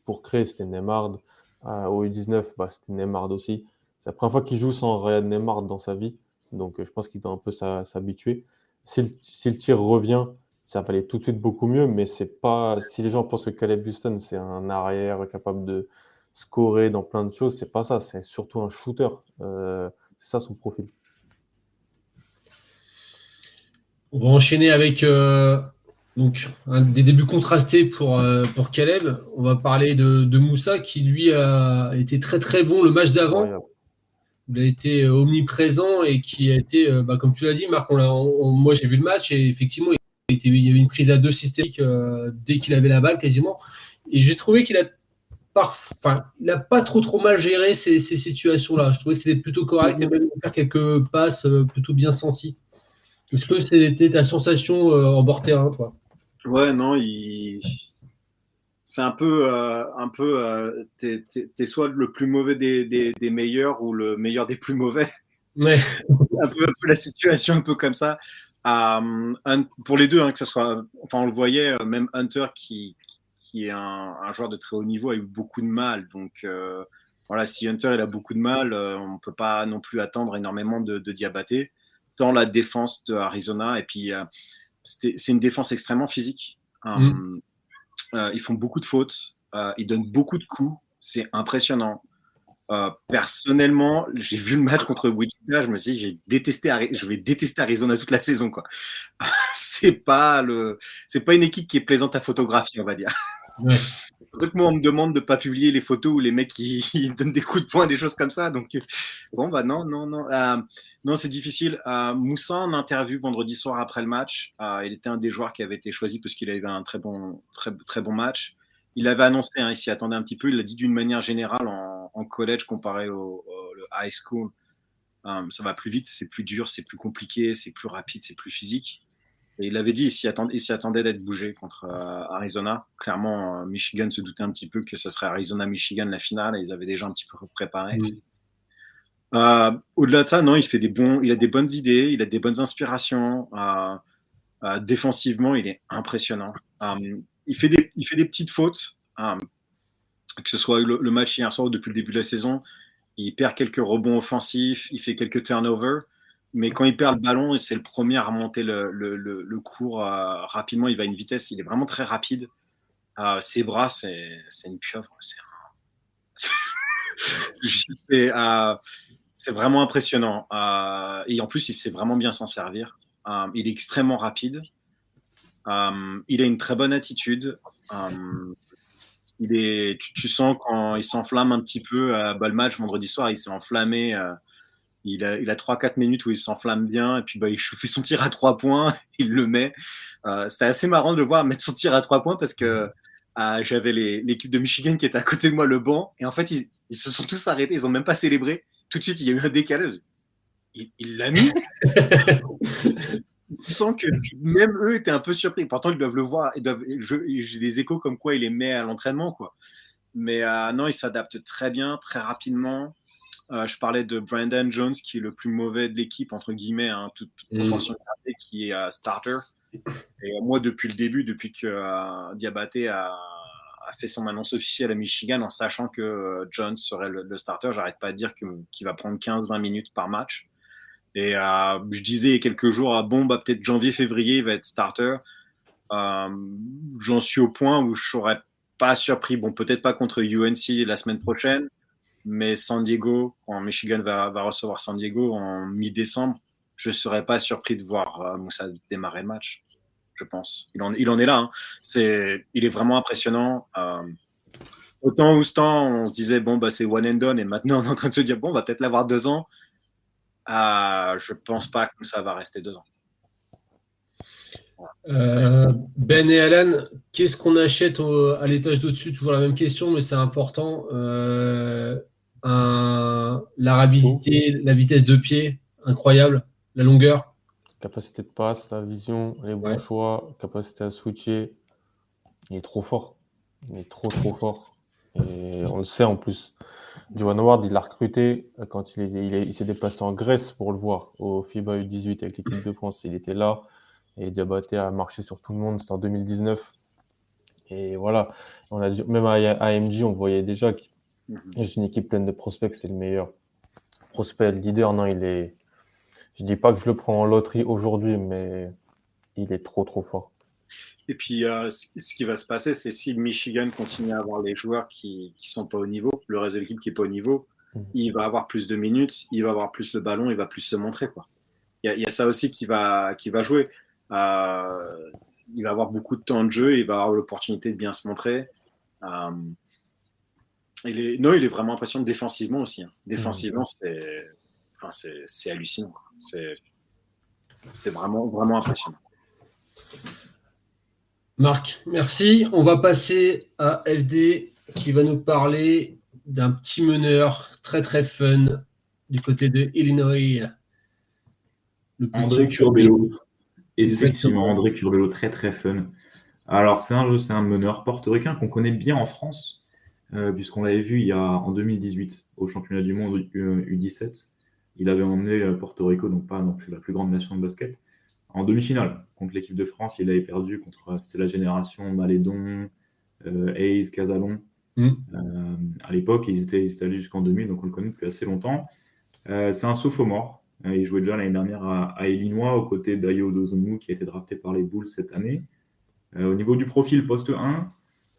pour créer. C'était Neymar. Euh, au U19, bah, c'était Neymar aussi. C'est la première fois qu'il joue sans Ryan Neymar dans sa vie. Donc euh, je pense qu'il doit un peu s'habituer. Si, le tir revient, ça va aller tout de suite beaucoup mieux. Mais c'est pas. Si les gens pensent que Caleb Houston, c'est un arrière capable de scorer dans plein de choses, c'est pas ça, c'est surtout un shooter. Euh, c'est ça son profil. On va enchaîner avec euh, donc, un des débuts contrastés pour, euh, pour Caleb. On va parler de, Moussa qui lui a été très très bon le match d'avant. Il a été omniprésent et qui a été, bah, comme tu l'as dit, Marc, moi j'ai vu le match et effectivement il, y avait une prise à deux systémique dès qu'il avait la balle quasiment. Et j'ai trouvé qu'il a enfin, il n'a pas trop trop mal géré ces, situations-là. Je trouvais que c'était plutôt correct et même faire quelques passes euh, plutôt bien senties. Est-ce que c'était ta sensation euh, en bord terrain, toi? Ouais, non, il... c'est un peu, euh, un peu, t'es, soit le plus mauvais des, des, meilleurs ou le meilleur des plus mauvais. Ouais. un, peu, la situation un peu comme ça. Pour les deux, hein, que ce soit, enfin, on le voyait, même Hunter qui, qui est un, joueur de très haut niveau, a eu beaucoup de mal. Donc euh, voilà, si Hunter il a beaucoup de mal, euh, on ne peut pas non plus attendre énormément de, de Diabaté. Tant la défense de Arizona, et puis euh, c'est une défense extrêmement physique. Mm. ils font beaucoup de fautes, ils donnent beaucoup de coups, c'est impressionnant. Personnellement, j'ai vu le match contre Wichita, je me suis dit, j'ai détesté, je vais détester Arizona toute la saison, quoi. c'est pas le, c'est pas une équipe qui est plaisante à photographier, on va dire. Ouais. moi, on me demande de pas publier les photos où les mecs qui, donnent des coups de poing, des choses comme ça. Donc, bon, bah non, non, non. Euh, non, c'est difficile. Euh, Moussa, en interview vendredi soir après le match, euh, il était un des joueurs qui avait été choisi parce qu'il avait un très bon, très, très bon match. Il avait annoncé, hein, il s'y attendait un petit peu, il l'a dit d'une manière générale en, collège comparé au, high school. ça va plus vite, c'est plus dur, c'est plus compliqué, c'est plus rapide, c'est plus physique. Et il avait dit, il s'y attendait, d'être bougé contre euh, Arizona. Clairement, euh, Michigan se doutait un petit peu que ce serait Arizona-Michigan la finale et ils avaient déjà un petit peu préparé. Euh, au-delà de ça, non, il fait des bons, il a des bonnes idées, il a des bonnes inspirations. défensivement, il est impressionnant. il, fait des, il fait des petites fautes, que ce soit le, match hier soir ou depuis le début de la saison. Il perd quelques rebonds offensifs, il fait quelques turnovers. Mais quand il perd le ballon, c'est le premier à remonter le, le, le, cours euh, rapidement. Il va à une vitesse, il est vraiment très rapide. Euh, ses bras, c'est une pieuvre. Euh, c'est vraiment impressionnant. et en plus, il sait vraiment bien s'en servir. il est extrêmement rapide. il a une très bonne attitude. Il est, tu, sens quand il s'enflamme un petit peu. Bah, le match vendredi soir, il s'est enflammé il a, il a 3-4 minutes où il s'enflamme bien et puis bah, il fait son tir à 3 points, il le met. Euh, C'était assez marrant de le voir mettre son tir à 3 points parce que euh, j'avais l'équipe de Michigan qui était à côté de moi, le banc, et en fait ils, ils se sont tous arrêtés, ils n'ont même pas célébré. Tout de suite, il y a eu un décalage. Il l'a mis. Je sens que même eux étaient un peu surpris. Pourtant, ils doivent le voir. J'ai des échos comme quoi il les met à l'entraînement. quoi. Mais euh, non, il s'adapte très bien, très rapidement. Euh, je parlais de Brandon Jones, qui est le plus mauvais de l'équipe, entre guillemets, hein, toute, toute mm. qui est euh, starter. Et moi, depuis le début, depuis que Diabaté a, fait son annonce officielle à Michigan, en sachant que Jones serait le, starter, j'arrête pas de dire qu'il va prendre 15-20 minutes par match. Et je disais quelques jours, bon, bah, peut-être janvier-février, il va être starter. J'en suis au point où je serais pas surpris. Bon, peut-être pas contre UNC la semaine prochaine, mais San Diego, quand Michigan va, recevoir San Diego en mi-décembre, je ne serais pas surpris de voir euh, Moussa démarrer le match, je pense. Il en, est là. Hein. C'est, il est vraiment impressionnant. Euh, autant Oustan, on se disait, bon, bah, c'est one and done, et maintenant on est en train de se dire, bon, on va peut-être l'avoir deux ans. Euh, je ne pense pas que ça va rester deux ans. ben et Alan, qu'est-ce qu'on achète à l'étage d'au-dessus? Toujours la même question, mais c'est important la rapidité, la vitesse de pied, incroyable, la longueur. Capacité de passe, la vision, les bons choix, capacité à switcher. Il est trop fort. Il est trop, trop fort. Et on le sait en plus. Johan Howard, il l'a recruté quand il, il, s'est déplacé en Grèce pour le voir au FIBA U18 avec l'équipe de France. Il était là et Diabaté a marché sur tout le monde. C'était en 2019. Et voilà, on a, même à AMG, on voyait déjà qu'il j'ai une équipe pleine de prospects, c'est le meilleur. Prospect, leader, non, il est. Je dis pas que je le prends en loterie aujourd'hui, mais il est trop, trop fort. Et puis, euh, ce qui va se passer, c'est si Michigan continue à avoir les joueurs qui ne sont pas au niveau, le reste de l'équipe qui n'est pas au niveau, mm. il va avoir plus de minutes, il va avoir plus le ballon, il va plus se montrer. Il, y a, ça aussi qui va, qui va jouer. Euh, il va avoir beaucoup de temps de jeu, il va avoir l'opportunité de bien se montrer. Euh, non, il est vraiment impressionnant défensivement aussi. Hein. Défensivement, mmh. c'est hallucinant. C'est vraiment, vraiment impressionnant. Marc, merci. On va passer à FD qui va nous parler d'un petit meneur très très fun du côté de Illinois. André Curbelo. Effectivement, André Curbelo, très très fun. Alors, c'est un, c'est un meneur portoricain qu'on connaît bien en France, euh, puisqu'on l'avait vu il y a, en 2018 au championnat du monde U17. Il avait emmené euh, Porto Rico, donc pas non plus la plus grande nation de basket, en demi-finale contre l'équipe de France. Il avait perdu contre c'était la génération Malédon, euh, Hayes, Casalon. Mm. à l'époque, ils étaient, ils allés jusqu'en 2000, donc on le connaît depuis assez longtemps. c'est un sophomore. il jouait déjà l'année dernière à, à, Illinois aux côtés d'Ayo Dozunu, qui a été drafté par les Bulls cette année. au niveau du profil, poste 1,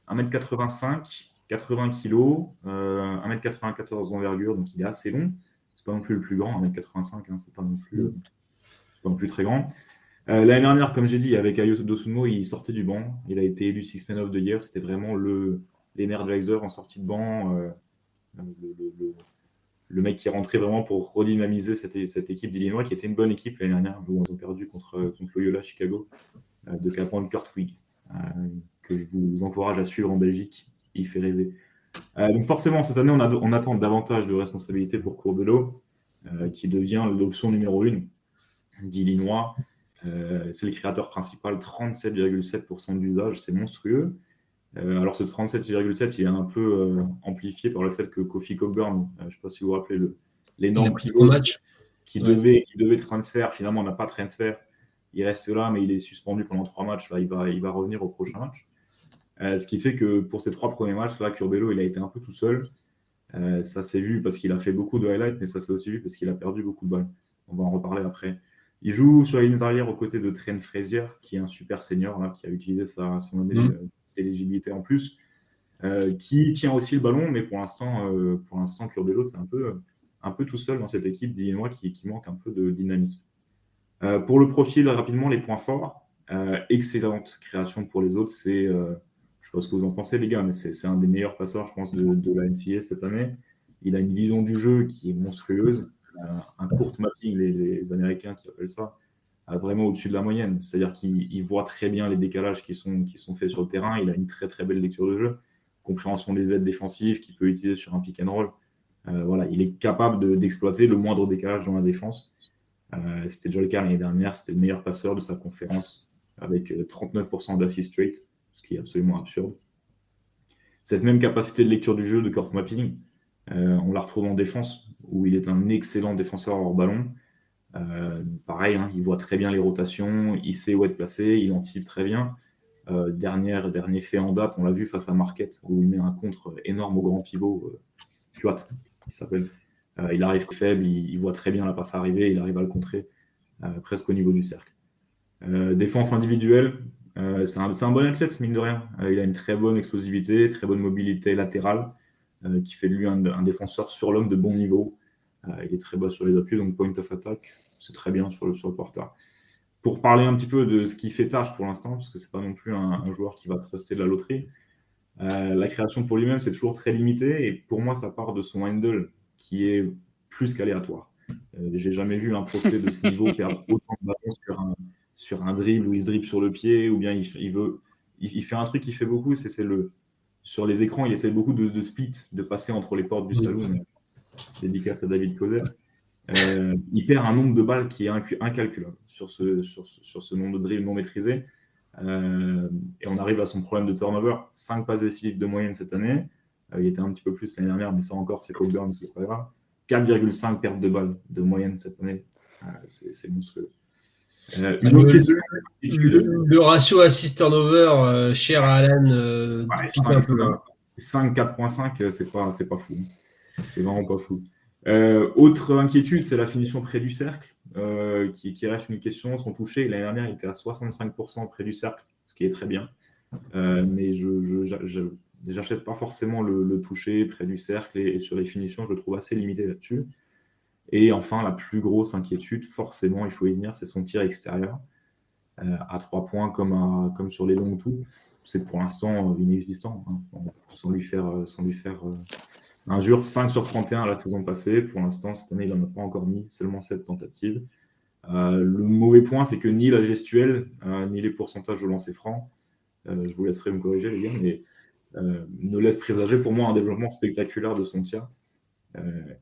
1m85, 80 kg, 1m94 d'envergure, donc il est assez long. C'est pas non plus le plus grand, 1m85, hein, c'est pas non plus, euh, pas non plus très grand. Euh, l'année dernière, comme j'ai dit, avec Ayo Dosumo, il sortait du banc. Il a été élu Six Man of the Year. C'était vraiment le l'energizer en sortie de banc. Euh, le, mec qui est rentré vraiment pour redynamiser cette, cette équipe d'Illinois, qui était une bonne équipe l'année dernière, où ils ont perdu contre, contre Loyola Chicago de Capron Kurtwig, que je vous encourage à suivre en Belgique il fait rêver. Euh, donc forcément, cette année, on, attend davantage de responsabilités pour Courbelo, euh, qui devient l'option numéro une d'Illinois. Euh, c'est le créateur principal, 37,7% d'usage, c'est monstrueux. alors ce 37,7, il est un peu amplifié par le fait que Kofi Cockburn, je ne sais pas si vous vous rappelez l'énorme pivot match. Qui, devait, qui devait transfert, finalement on n'a pas transfert. Il reste là, mais il est suspendu pendant trois matchs. Là, il va, il va revenir au prochain match. Euh, ce qui fait que pour ces trois premiers matchs, là, Curbelo, il a été un peu tout seul. Euh, ça s'est vu parce qu'il a fait beaucoup de highlights, mais ça s'est aussi vu parce qu'il a perdu beaucoup de balles. On va en reparler après. Il joue sur les lignes arrière aux côtés de Trent Frazier, qui est un super senior, là, qui a utilisé sa, son année mm. d'éligibilité en plus, euh, qui tient aussi le ballon, mais pour l'instant, pour l'instant, Curbelo, c'est un peu, un peu tout seul dans cette équipe d'Illinois qui, qui manque un peu de dynamisme. pour le profil, rapidement, les points forts. excellente création pour les autres, c'est sais pas ce que vous en pensez, les gars, mais c'est un des meilleurs passeurs, je pense, de, la NCA cette année. Il a une vision du jeu qui est monstrueuse. Un, court mapping, les, Américains qui appellent ça, vraiment au-dessus de la moyenne. C'est-à-dire qu'il voit très bien les décalages qui sont, faits sur le terrain. Il a une très très belle lecture de jeu, compréhension des aides défensives qu'il peut utiliser sur un pick and roll. Euh, voilà, il est capable d'exploiter le moindre décalage dans la défense. Euh, c'était déjà le cas l'année dernière. C'était le meilleur passeur de sa conférence avec 39% d'assist straight qui est absolument absurde. Cette même capacité de lecture du jeu, de court mapping, euh, on la retrouve en défense, où il est un excellent défenseur hors ballon. Euh, pareil, hein, il voit très bien les rotations, il sait où être placé, il anticipe très bien. Euh, dernier, dernier fait en date, on l'a vu face à Marquette, où il met un contre énorme au grand pivot, euh, il s'appelle. il arrive faible, il, voit très bien la passe arriver, il arrive à le contrer presque au niveau du cercle. défense individuelle, euh, c'est un, bon athlète, mine de rien. Euh, il a une très bonne explosivité, très bonne mobilité latérale, euh, qui fait de lui un, défenseur sur l'homme de bon niveau. il est très bas sur les appuis, donc point of attack, c'est très bien sur le, sur le porteur. Pour parler un petit peu de ce qui fait tâche pour l'instant, parce que c'est pas non plus un, joueur qui va truster de la loterie, la création pour lui-même, c'est toujours très limité. Et pour moi, ça part de son handle, qui est plus qu'aléatoire. J'ai jamais vu un prospect de ce niveau perdre autant de ballons sur un, sur un dribble où il se dribble sur le pied, ou bien il, veut, il, fait un truc qu'il fait beaucoup, c'est le sur les écrans, il essaie beaucoup de, split, de passer entre les portes du salon. Dédicace à David Cosette. Euh, il perd un nombre de balles qui est incalculable sur ce, sur, ce nombre de dribbles non maîtrisés. Euh, et on arrive à son problème de turnover. 5 passes décisives de moyenne cette année. Euh, il était un petit peu plus l'année dernière, mais ça encore, c'est Coburn, c'est pas grave. 4,5 pertes de balles de moyenne cette année. c'est monstrueux. Euh, le, ratio assist turnover euh, cher à Alan, euh, 5, 4.5, c'est pas, c'est pas fou. C'est vraiment pas fou. Euh, autre inquiétude, c'est la finition près du cercle, qui, qui, reste une question. Son toucher, l'année dernière, il était à 65% près du cercle, ce qui est très bien. mais je n'achète pas forcément le, toucher près du cercle et, et, sur les finitions, je le trouve assez limité là-dessus. Et enfin, la plus grosse inquiétude, forcément, il faut y venir, c'est son tir extérieur. Euh, à trois points comme, sur les longs tout, c'est pour l'instant euh, inexistant, hein. sans lui faire, euh, sans lui faire injure. 5 sur 31 la saison passée, pour l'instant, cette année, il n'en a pas encore mis, seulement 7 tentatives. le mauvais point, c'est que ni la gestuelle, ni les pourcentages de lancer franc, je vous laisserai me corriger, les gars, mais ne laisse présager pour moi un développement spectaculaire de son tir.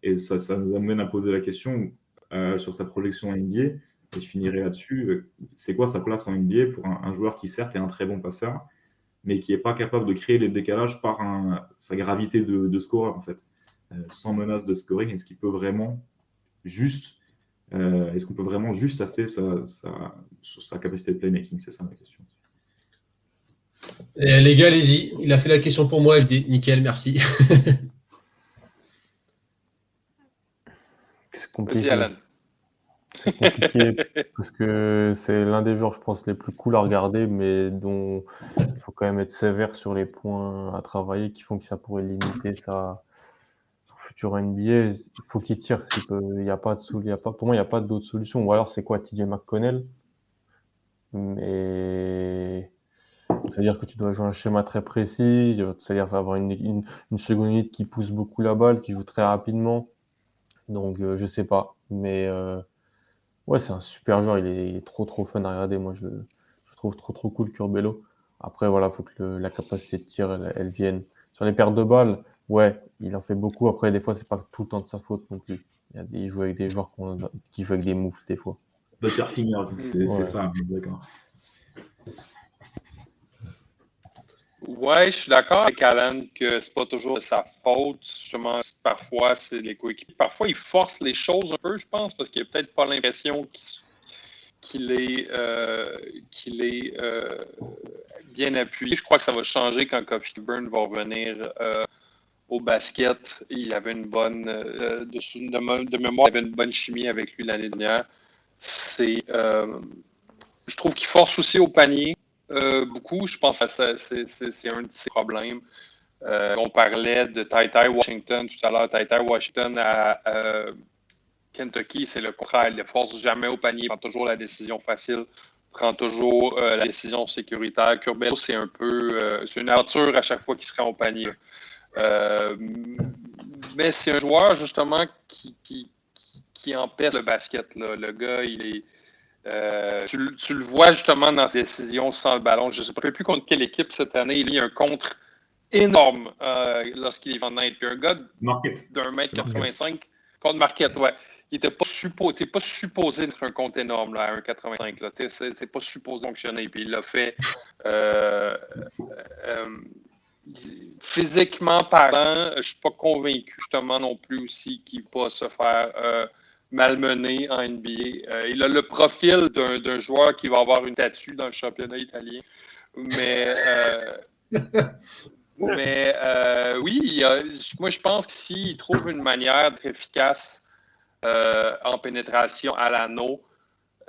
Et ça, ça, nous amène à poser la question sur sa projection NBA. Et je finirai là-dessus. C'est quoi sa place en NBA pour un, joueur qui, certes, est un très bon passeur, mais qui n'est pas capable de créer les décalages par sa gravité de, de scoreur, en fait, sans menace de scoring? Est-ce qu'il peut vraiment juste euh, est-ce qu'on peut vraiment juste acheter sa, sa, capacité de playmaking? C'est ça ma question. Euh, les gars, allez-y. Il a fait la question pour moi, FD. Nickel, merci. compliqué. Alan. compliqué parce que c'est l'un des joueurs, je pense, les plus cool à regarder, mais dont il faut quand même être sévère sur les points à travailler qui font que ça pourrait limiter sa, futur NBA, il faut qu'il tire. Il y a pas de, a pas, pour moi, il n'y a pas d'autre solution. Ou alors, c'est quoi, TJ McConnell? Mais c'est-à-dire que tu dois jouer un schéma très précis, c'est-à-dire avoir une, une, seconde unité qui pousse beaucoup la balle, qui joue très rapidement. Donc, je euh, je sais pas. Mais euh, ouais, c'est un super joueur. Il est, trop, trop fun à regarder. Moi, je, je trouve trop, trop cool Curbelo. Après, voilà, il faut que la capacité de tir, elle, elle, vienne. Sur les pertes de balles, Ouais, il en fait beaucoup. Après, des fois, c'est pas tout le temps de sa faute non plus. Il, y a des, joue avec des joueurs qui jouent avec des moves des fois. Butterfingers, c'est ça, d'accord. Ouais, je suis d'accord avec Alan que c'est pas toujours de sa faute. Justement, parfois, c'est les coéquipiers. Parfois, il force les choses un peu, je pense, parce qu'il a peut-être pas l'impression qu'il est, euh, euh, bien appuyé. Je crois que ça va changer quand Coffee Burn va revenir euh, au basket. Il avait une bonne, de, mémoire, il avait une bonne chimie avec lui l'année dernière. C'est, je trouve qu'il force aussi au panier euh, beaucoup. Je pense que c'est, un de ses problèmes. on parlait de Tai Washington tout à l'heure. Tai Washington à Kentucky, c'est le contraire. Il ne force jamais au panier, il prend toujours la décision facile prend toujours la décision sécuritaire. Curbelo, c'est un peu, c'est une aventure à chaque fois qu'il se rend au panier. Euh, mais c'est un joueur, justement, qui, qui, qui, empêche le basket. Là. Le gars, il est. Euh, tu, tu, le vois justement dans ses décisions sans le ballon. Je ne sais plus contre quelle équipe cette année. Il y a un contre énorme euh, lorsqu'il est Van Puis un gars d'un mètre 85 contre Marquette, ouais. Il n'était pas, supposé, pas supposé être un compte énorme là, à 1,85. C'est pas supposé fonctionner. Puis il l'a fait. Euh, physiquement parlant, je ne suis pas convaincu justement non plus aussi qu'il va se faire euh, malmener en NBA. Euh, il a le profil d'un joueur qui va avoir une statue dans le championnat italien. Mais, euh, mais oui, moi je pense que s'il trouve une manière d'être efficace en pénétration à l'anneau,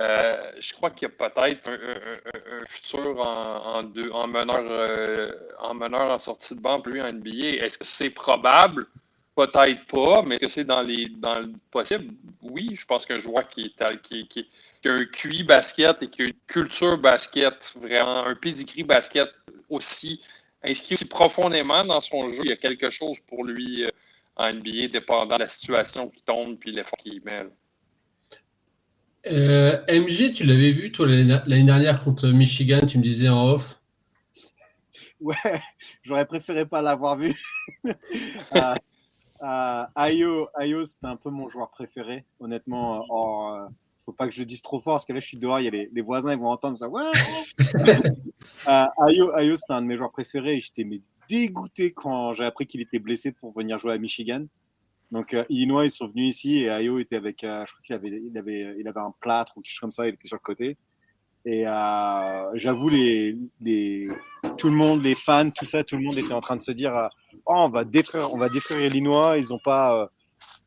euh, je crois qu'il y a peut-être un, futur en, en, meneur, euh, en meneur en sortie de banc plus en NBA. Est-ce que c'est probable? Peut-être pas, mais est-ce que c'est dans, les, dans le possible? Oui, je pense qu'un joueur qui, est, qui, qui, qui, a un QI basket et qui a une culture basket, vraiment un pedigree basket aussi inscrit aussi profondément dans son jeu, il y a quelque chose pour lui euh, en NBA, dépendant de la situation qui tombe puis l'effort qu'il met. Euh, MG, tu l'avais vu, toi, l'année dernière contre Michigan, tu me disais en off? Ouais, j'aurais préféré pas l'avoir vu. euh, Ayo, Ayo c'était un peu mon joueur préféré, honnêtement. Il euh, faut pas que je le dise trop fort, parce que là, je suis dehors, il y a les, voisins, ils vont entendre ça. Ouais Ayo, Ayo c'était un de mes joueurs préférés, et j'étais dégoûté quand j'ai appris qu'il était blessé pour venir jouer à Michigan. Donc, euh, Illinois, ils sont venus ici et Ayo était avec, euh, je crois qu'il avait, il avait, il avait un plâtre ou quelque chose comme ça, il était sur le côté. Et euh, j'avoue, les, tout le monde, les fans, tout ça, tout le monde était en train de se dire oh, on va détruire, on va détruire Illinois, ils n'ont pas,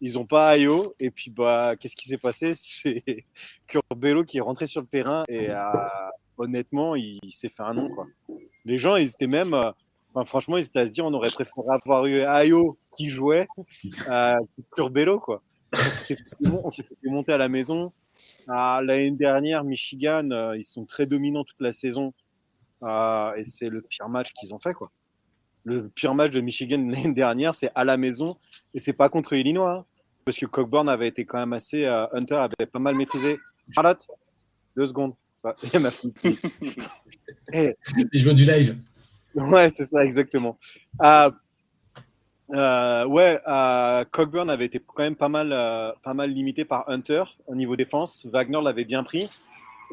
ils ont pas Ayo. Et puis, bah, qu'est-ce qui s'est passé? C'est Curbelo qui est rentré sur le terrain et honnêtement, il, s'est fait un nom. Quoi. Les gens, ils étaient même franchement, ils étaient à se dire on aurait préféré avoir eu Ayo qui jouait euh, Curbelo. Quoi. On s'est fait monter à la maison. Ah, l'année dernière, Michigan, euh, ils sont très dominants toute la saison. Euh, et c'est le pire match qu'ils ont fait. Quoi. Le pire match de Michigan l'année dernière, c'est à la maison. Et c'est pas contre Illinois. Hein. Parce que Cockburn avait été quand même assez. Euh, Hunter avait pas mal maîtrisé. Charlotte, deux secondes. Il m'a Je vois du live. Ouais, c'est ça, exactement. Euh, euh, ouais, euh, Cockburn avait été quand même pas mal, pas mal limité par Hunter au niveau défense. Wagner l'avait bien pris.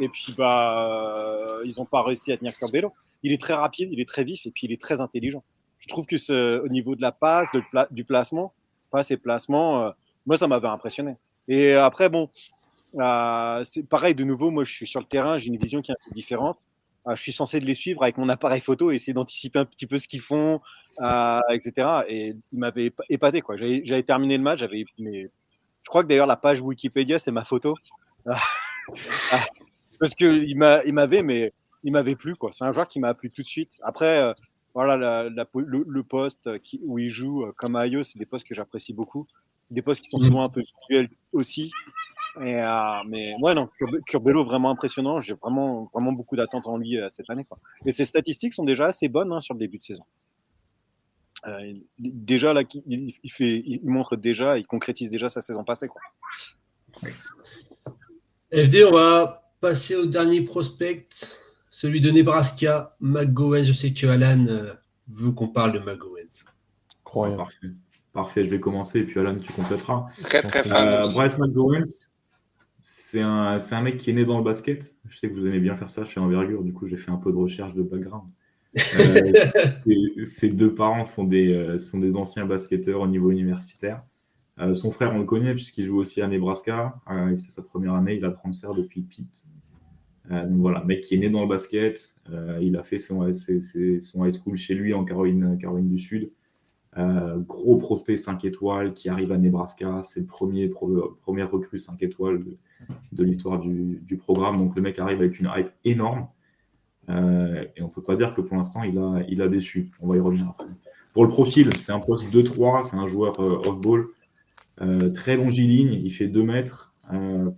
Et puis, bah, ils n'ont pas réussi à tenir Curbelo. Il est très rapide, il est très vif et puis il est très intelligent. Je trouve que ce, au niveau de la passe, du placement, passe et placement, moi, ça m'avait impressionné. Et après, bon, c'est pareil, de nouveau, moi, je suis sur le terrain, j'ai une vision qui est un peu différente. Je suis censé les suivre avec mon appareil photo et essayer d'anticiper un petit peu ce qu'ils font, etc. Et il m'avait épaté. Quoi. J'avais, terminé le match. J'avais, mais je crois que d'ailleurs la page Wikipédia c'est ma photo parce que il, m'avait, mais il m'avait plu quoi. C'est un joueur qui m'a plu tout de suite. Après, euh, voilà le, poste où il joue euh, comme Ayo, c'est des postes que j'apprécie beaucoup. C'est des postes qui sont mmh. souvent un peu visuels aussi. Et, euh, mais ouais, non, Curbelo vraiment impressionnant. J'ai vraiment, vraiment beaucoup d'attentes en lui cette année. Quoi. Et ses statistiques sont déjà assez bonnes hein, sur le début de saison. Euh, déjà, là, il, fait, il montre déjà, il concrétise déjà sa saison passée. Quoi. FD, on va passer au dernier prospect, celui de Nebraska, McGowan. Je sais que Alan euh, veut qu'on parle de McGowan. Parfait. Parfait, je vais commencer et puis Alan, tu compléteras. Très, très euh, Bryce McGowan, c'est un, un, mec qui est né dans le basket. Je sais que vous aimez bien faire ça chez Envergure, du coup, j'ai fait un peu de recherche de background. Euh, ses deux parents sont des, euh, sont des anciens basketteurs au niveau universitaire. Euh, son frère, on le connaît puisqu'il joue aussi à Nebraska. c'est sa première année, il a transfert depuis Pitt. donc voilà, mec qui est né dans le basket. il a fait son, son high school chez lui en Caroline, Caroline du Sud. gros prospect 5 étoiles qui arrive à Nebraska. C'est le premier, première recrue 5 étoiles de, de l'histoire du, programme. Donc le mec arrive avec une hype énorme. Euh, et on ne peut pas dire que pour l'instant, il a, il a déçu. On va y revenir après. Pour le profil, c'est un poste 2-3, c'est un joueur euh, off-ball, euh, très longiligne, il fait 2 mètres.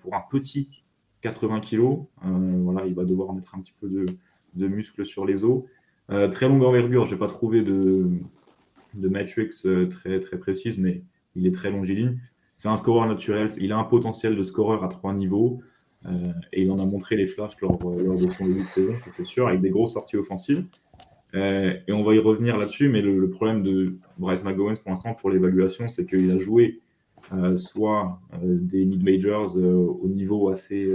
pour un petit 80 kg, voilà, il va devoir mettre un petit peu de, de muscle sur les os. très longue envergure, je n'ai pas trouvé de, de matrix très, très précise, mais il est très longiligne. C'est un scoreur naturel, il a un potentiel de scoreur à trois niveaux. Euh, et il en a montré les flashs lors, lors de son début de saison, ça c'est sûr, avec des grosses sorties offensives. Euh, et on va y revenir là-dessus, mais le, problème de Bryce McGowan pour l'instant pour l'évaluation, c'est qu'il a joué euh, soit des mid-majors au niveau assez,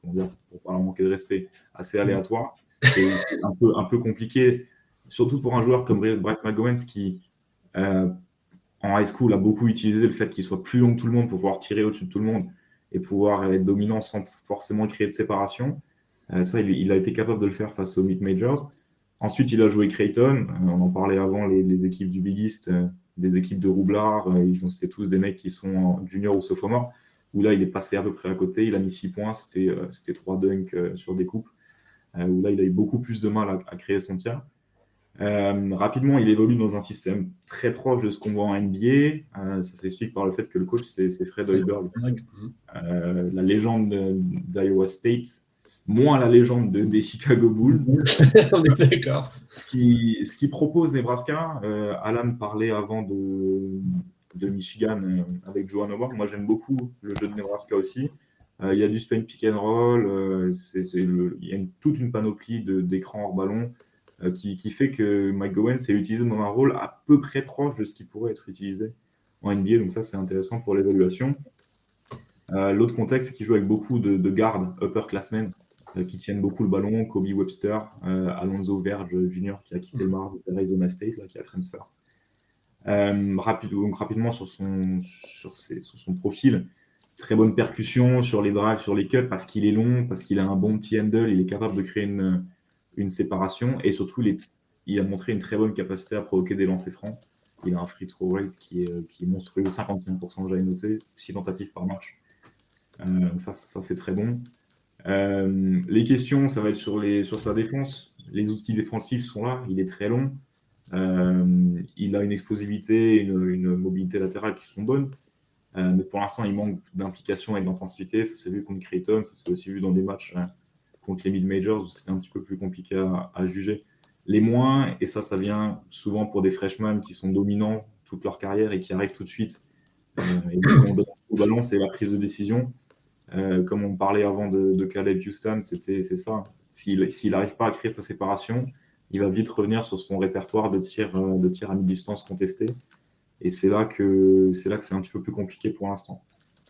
comment dire, pour pas manquer de respect, assez aléatoire. C'est un peu, un peu compliqué, surtout pour un joueur comme Bryce McGowan qui, en high school, a beaucoup utilisé le fait qu'il soit plus long que tout le monde pour pouvoir tirer au-dessus de tout le monde et pouvoir être dominant sans forcément créer de séparation. Euh, ça, il, a été capable de le faire face aux mid-majors. Ensuite, il a joué Creighton. Euh, on en parlait avant, les, équipes du Big East, euh, des équipes de Roublard. ils c'est tous des mecs qui sont junior ou sophomore. Où là, il est passé à peu près à côté. Il a mis 6 points. C'était, c'était 3 dunks sur des coupes. où là, il a eu beaucoup plus de mal à créer son tir. Euh, rapidement, il évolue dans un système très proche de ce qu'on voit en NBA. Euh, ça s'explique par le fait que le coach, c'est Fred Hoiberg, euh, la légende d'Iowa State, moins la légende des Chicago Bulls. On est d'accord. Ce qui, ce qui propose Nebraska, Alan parlait avant de, de Michigan avec Johan Howard. Moi, j'aime beaucoup le jeu de Nebraska aussi. il y a du spin pick and roll, il y a toute une panoplie d'écrans hors ballon. Euh, qui, fait que Mike Gowen s'est utilisé dans un rôle à peu près proche de ce qui pourrait être utilisé en NBA. Donc ça, c'est intéressant pour l'évaluation. Euh, l'autre contexte, c'est qu'il joue avec beaucoup de, gardes upperclassmen euh, qui tiennent beaucoup le ballon. Kobe Webster, Alonso Verge Jr. qui a quitté le Mars de Arizona State, qui a transfer. donc rapidement sur son, sur, sur son profil, très bonne percussion sur les drives, sur les cuts, parce qu'il est long, parce qu'il a un bon petit handle, il est capable de créer une, une séparation et surtout il a montré une très bonne capacité à provoquer des lancers francs. Il a un free throw rate qui est, est monstrueux, 55% j'avais noté, 6 tentatives par match. Euh, ça, ça c'est très bon. Euh, les questions, ça va être sur, les, sur sa défense. Les outils défensifs sont là, il est très long. Euh, il a une explosivité, une, une, mobilité latérale qui sont bonnes. mais pour l'instant, il manque d'implication et d'intensité. Ça s'est vu contre Creighton, ça s'est aussi vu dans des matchs hein, contre les mid-majors, c'était un petit peu plus compliqué à, juger. Les moins, et ça, ça vient souvent pour des freshmen qui sont dominants toute leur carrière et qui arrivent tout de suite. Euh, et au ballon, c'est la prise de décision. Euh, comme on parlait avant de, Caleb Houston, c'était, c'est ça. S'il n'arrive pas à créer sa séparation, il va vite revenir sur son répertoire de tirs de tir à mi-distance contestés. Et c'est là que c'est là que c'est un petit peu plus compliqué pour l'instant.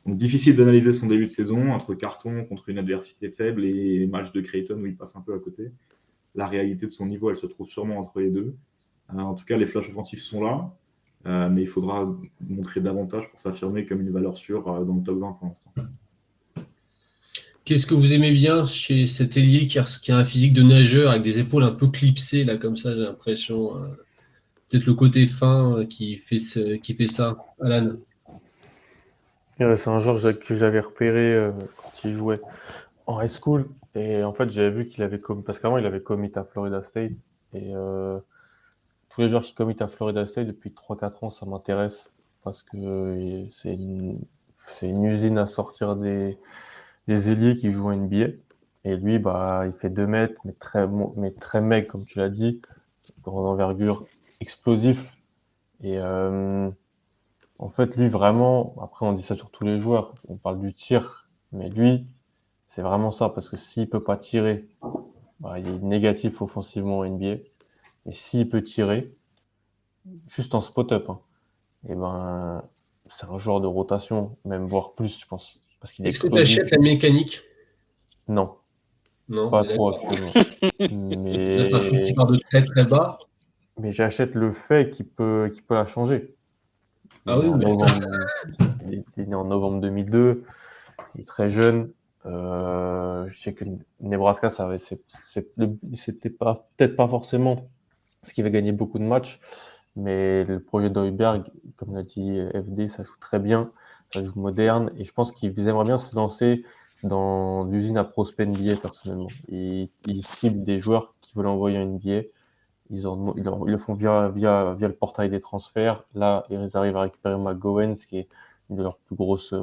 Donc difficile d'analyser son début de saison entre carton contre une adversité faible et match de Creighton où il passe un peu à côté. La réalité de son niveau, elle se trouve sûrement entre les deux. Euh, en tout cas, les flashs offensifs sont là, euh, mais il faudra montrer davantage pour s'affirmer comme une valeur sûre euh, dans le top 20 pour l'instant. Qu'est-ce que vous aimez bien chez cet ailier qui a, un physique de nageur avec des épaules un peu clipsées, là, comme ça, j'ai l'impression Peut-être le côté fin qui fait, qui fait ça, Alan? C'est un joueur que j'avais repéré euh, quand il jouait en high school. Et en fait, j'avais vu qu'il avait commis, parce qu'avant, il avait commit à Florida State. Et euh, tous les joueurs qui committent à Florida State depuis 3-4 ans, ça m'intéresse parce que euh, c'est une, une, usine à sortir des, des ailiers qui jouent en NBA. Et lui, bah, il fait 2 mètres, mais très, mais très mec, comme tu l'as dit, grande envergure, explosif. Et en fait, lui, vraiment, après, on dit ça sur tous les joueurs, on parle du tir, mais lui, c'est vraiment ça, parce que s'il peut pas tirer, bah, il est négatif offensivement au NBA. Et s'il peut tirer, juste en spot-up, hein, et eh ben, c'est un joueur de rotation, même voire plus, je pense. Est-ce que tu achètes la mécanique? Non. Non. Pas trop actuellement. mais... C'est un qui part de très très bas. Mais j'achète le fait qu'il peut, qu'il peut la changer. Ah oui, il, est né en novembre 2002. Il est très jeune. Euh, je sais que Nebraska, c'était pas peut-être pas forcément ce qui va gagner beaucoup de matchs, mais le projet d'Oiberg, comme l'a dit FD, ça joue très bien, ça joue moderne, et je pense qu'ils aimeraient bien se lancer dans l'usine à prospect NBA personnellement. Et ils ciblent des joueurs qui veulent envoyer un NBA ils, le font via, via, via le portail des transferts. Là, ils arrivent à récupérer McGowan, qui est une de leurs plus grosses euh,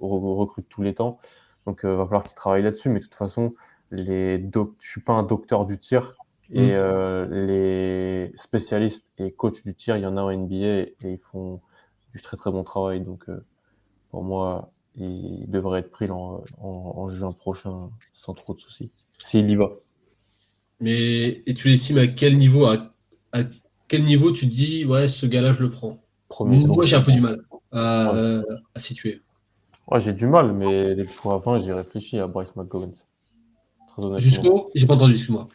recrues de tous les temps. Donc, il euh, va falloir qu'ils travaillent là-dessus. Mais de toute façon, les doc je suis pas un docteur du tir. Et mm. euh, les spécialistes et coachs du tir, il y en a en NBA et ils font du très très bon travail. Donc, pour moi, il devrait être pris en, en, en juin prochain sans trop de soucis. S'il y va. Mais et tu l'estimes à quel niveau à, quel niveau tu te dis ouais ce gars-là je le prends? Moi j'ai un peu du mal à, situer. Ouais, j'ai du mal, mais dès le choix 20, j'ai réfléchi à Bryce McGovern. Jusqu'au J'ai pas entendu, excuse-moi.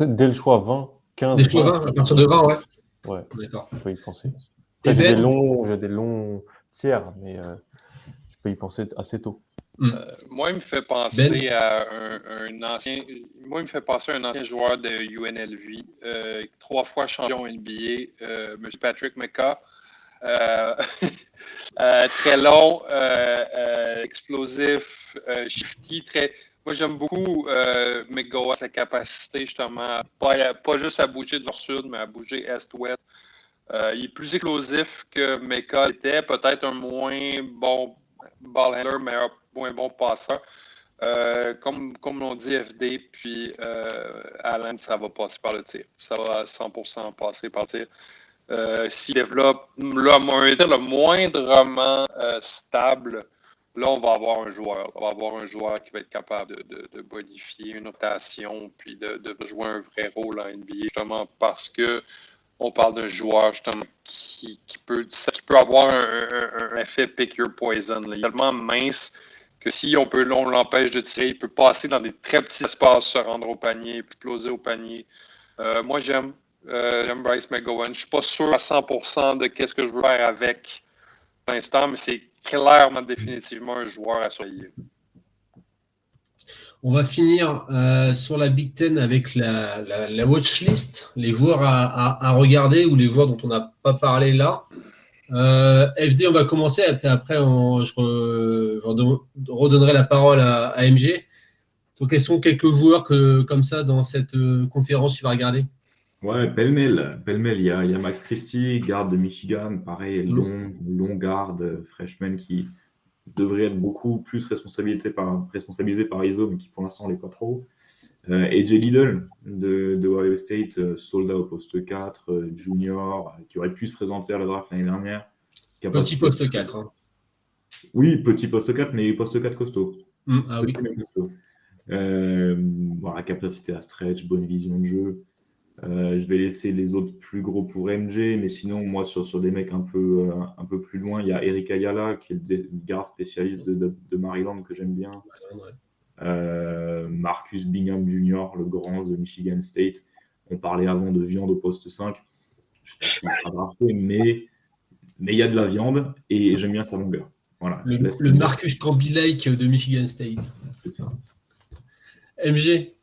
Dès le choix 20, 15. Dès le choix 20, à partir de 20, ouais. Ouais, d'accord. Je peux y penser. j'ai des, longs, des longs tiers, mais euh, je peux y penser assez tôt. Mm. Euh, moi, il me fait penser ben. à un, ancien. Moi, il me fait penser à un ancien joueur de UNLV, euh, trois fois champion NBA, euh, M. Patrick McCaw. très long, explosif, shifty, très. Moi, j'aime beaucoup McGo sa capacité justement, pas, pas juste à bouger de nord-sud, mais à bouger est-ouest. il est plus explosif que McCaw était, peut-être un moins bon ball handler, meilleur un bon passeur. Euh, comme, comme dit FD, puis euh, Alan, ça va passer par le tir. Ça va 100% passer par le tir. Euh, S'il développe le, le moindrement stable, là, on va avoir un joueur. On va avoir un joueur qui va être capable de, de, modifier une notation, puis de, de, jouer un vrai rôle en NBA, justement parce que on parle d'un joueur justement qui, peut, avoir un, effet pick your poison. Il est tellement mince que si on peut l'empêche de tirer, il peut passer dans des très petits espaces, se rendre au panier, exploser au panier. Euh, moi, j'aime euh, j'aime Bryce McGowan. Je ne suis pas sûr à 100% de qu'est-ce que je veux faire avec l'instant, mais c'est clairement, définitivement un joueur à surveiller. On va finir euh, sur la Big Ten avec la, la, watch list, les joueurs à, à, regarder ou les joueurs dont on n'a pas parlé là. Euh, FD, on va commencer, après, après je, redonnerai la parole à, MG. Donc, quels sont quelques joueurs que, comme ça dans cette euh, conférence tu vas regarder? Ouais, pêle-mêle. il y, a, Max Christie, garde de Michigan, pareil, mm. long, long garde, freshman qui devrait être beaucoup plus responsabilisé par, responsabilisé par ISO, mais qui pour l'instant n'est pas trop. Euh, et Jay Liddle de, de, Ohio State, euh, soldat au poste 4, euh, junior, qui aurait pu se présenter à la draft l'année dernière. Petit poste 4. Hein. Oui, petit poste 4, mais poste 4 costaud. Mmh, ah oui. Euh, voilà, capacité à stretch, bonne vision de jeu. Je vais laisser les autres plus gros pour MG, mais sinon, moi, sur, sur des mecs un peu, un peu plus loin, il y a Eric Ayala, qui est le garde spécialiste de, de, Maryland, que j'aime bien. Marcus Bingham Jr., le grand de Michigan State. On parlait avant de viande au poste 5. Je ne sais pas s'il sera mais mais il y a de la viande et j'aime bien sa longueur. Voilà, le, Marcus Camby-like de Michigan State. C'est ça. MG.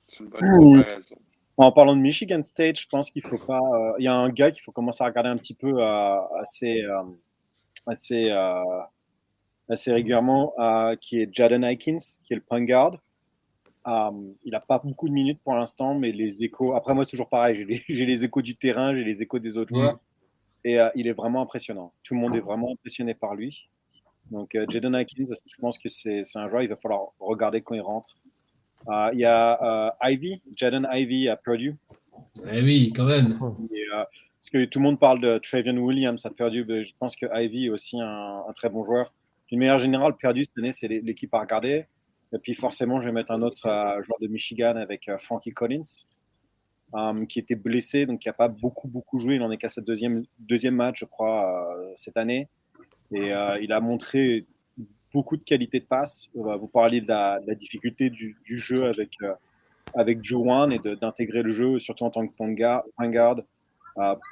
En parlant de Michigan State, je pense qu'il faut pas. Euh, il y a un gars qu'il faut commencer à regarder un petit peu euh, assez, euh, assez, assez régulièrement, qui est Jaden Aikins, qui est le point guard. il n'a pas beaucoup de minutes pour l'instant, mais les échos. Après, moi, c'est toujours pareil. J'ai les, les, échos du terrain, j'ai les échos des autres joueurs. Et il est vraiment impressionnant. Tout le monde est vraiment impressionné par lui. Donc, Jaden Atkins, je pense que c'est un joueur, il va falloir regarder quand il rentre? Euh, il y a Ivy, Jaden Ivy à Purdue. Eh oui, quand même. parce que tout le monde parle de Travion Williams à Purdue, mais je pense que Ivy est aussi un, très bon joueur. D'une manière générale, Purdue cette année, c'est l'équipe à regarder. Et puis forcément, je vais mettre un autre joueur de Michigan avec Frankie Collins. Qui était blessé, donc qui n'a pas beaucoup, beaucoup joué. Il en est qu'à sa deuxième, deuxième match, je crois, euh, cette année. Et euh, il a montré beaucoup de qualité de passe. Euh, vous parliez de la, difficulté du, jeu avec, avec Joe et d'intégrer le jeu, surtout en tant que point guard,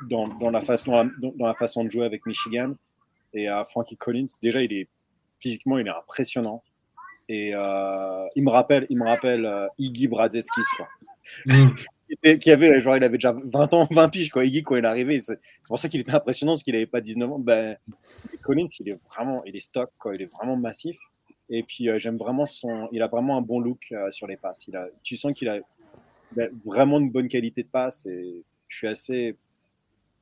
dans, dans, la façon, dans, la façon de jouer avec Michigan. Et Frankie Collins, déjà, il est physiquement, il est impressionnant. Et il me rappelle, il me rappelle Iggy Bradzeskis, qui avait, genre, il avait déjà 20 ans, 20 piges, quoi, Iggy, quand il est arrivé. C'est pour ça qu'il était impressionnant, parce qu'il n'avait pas 19 ans. Ben, Collins, il est vraiment, il est stock, il est vraiment massif. Et puis, euh, j'aime vraiment son, il a vraiment un bon look euh, sur les passes. Il a, tu sens qu'il a, vraiment une bonne qualité de passe et je suis assez,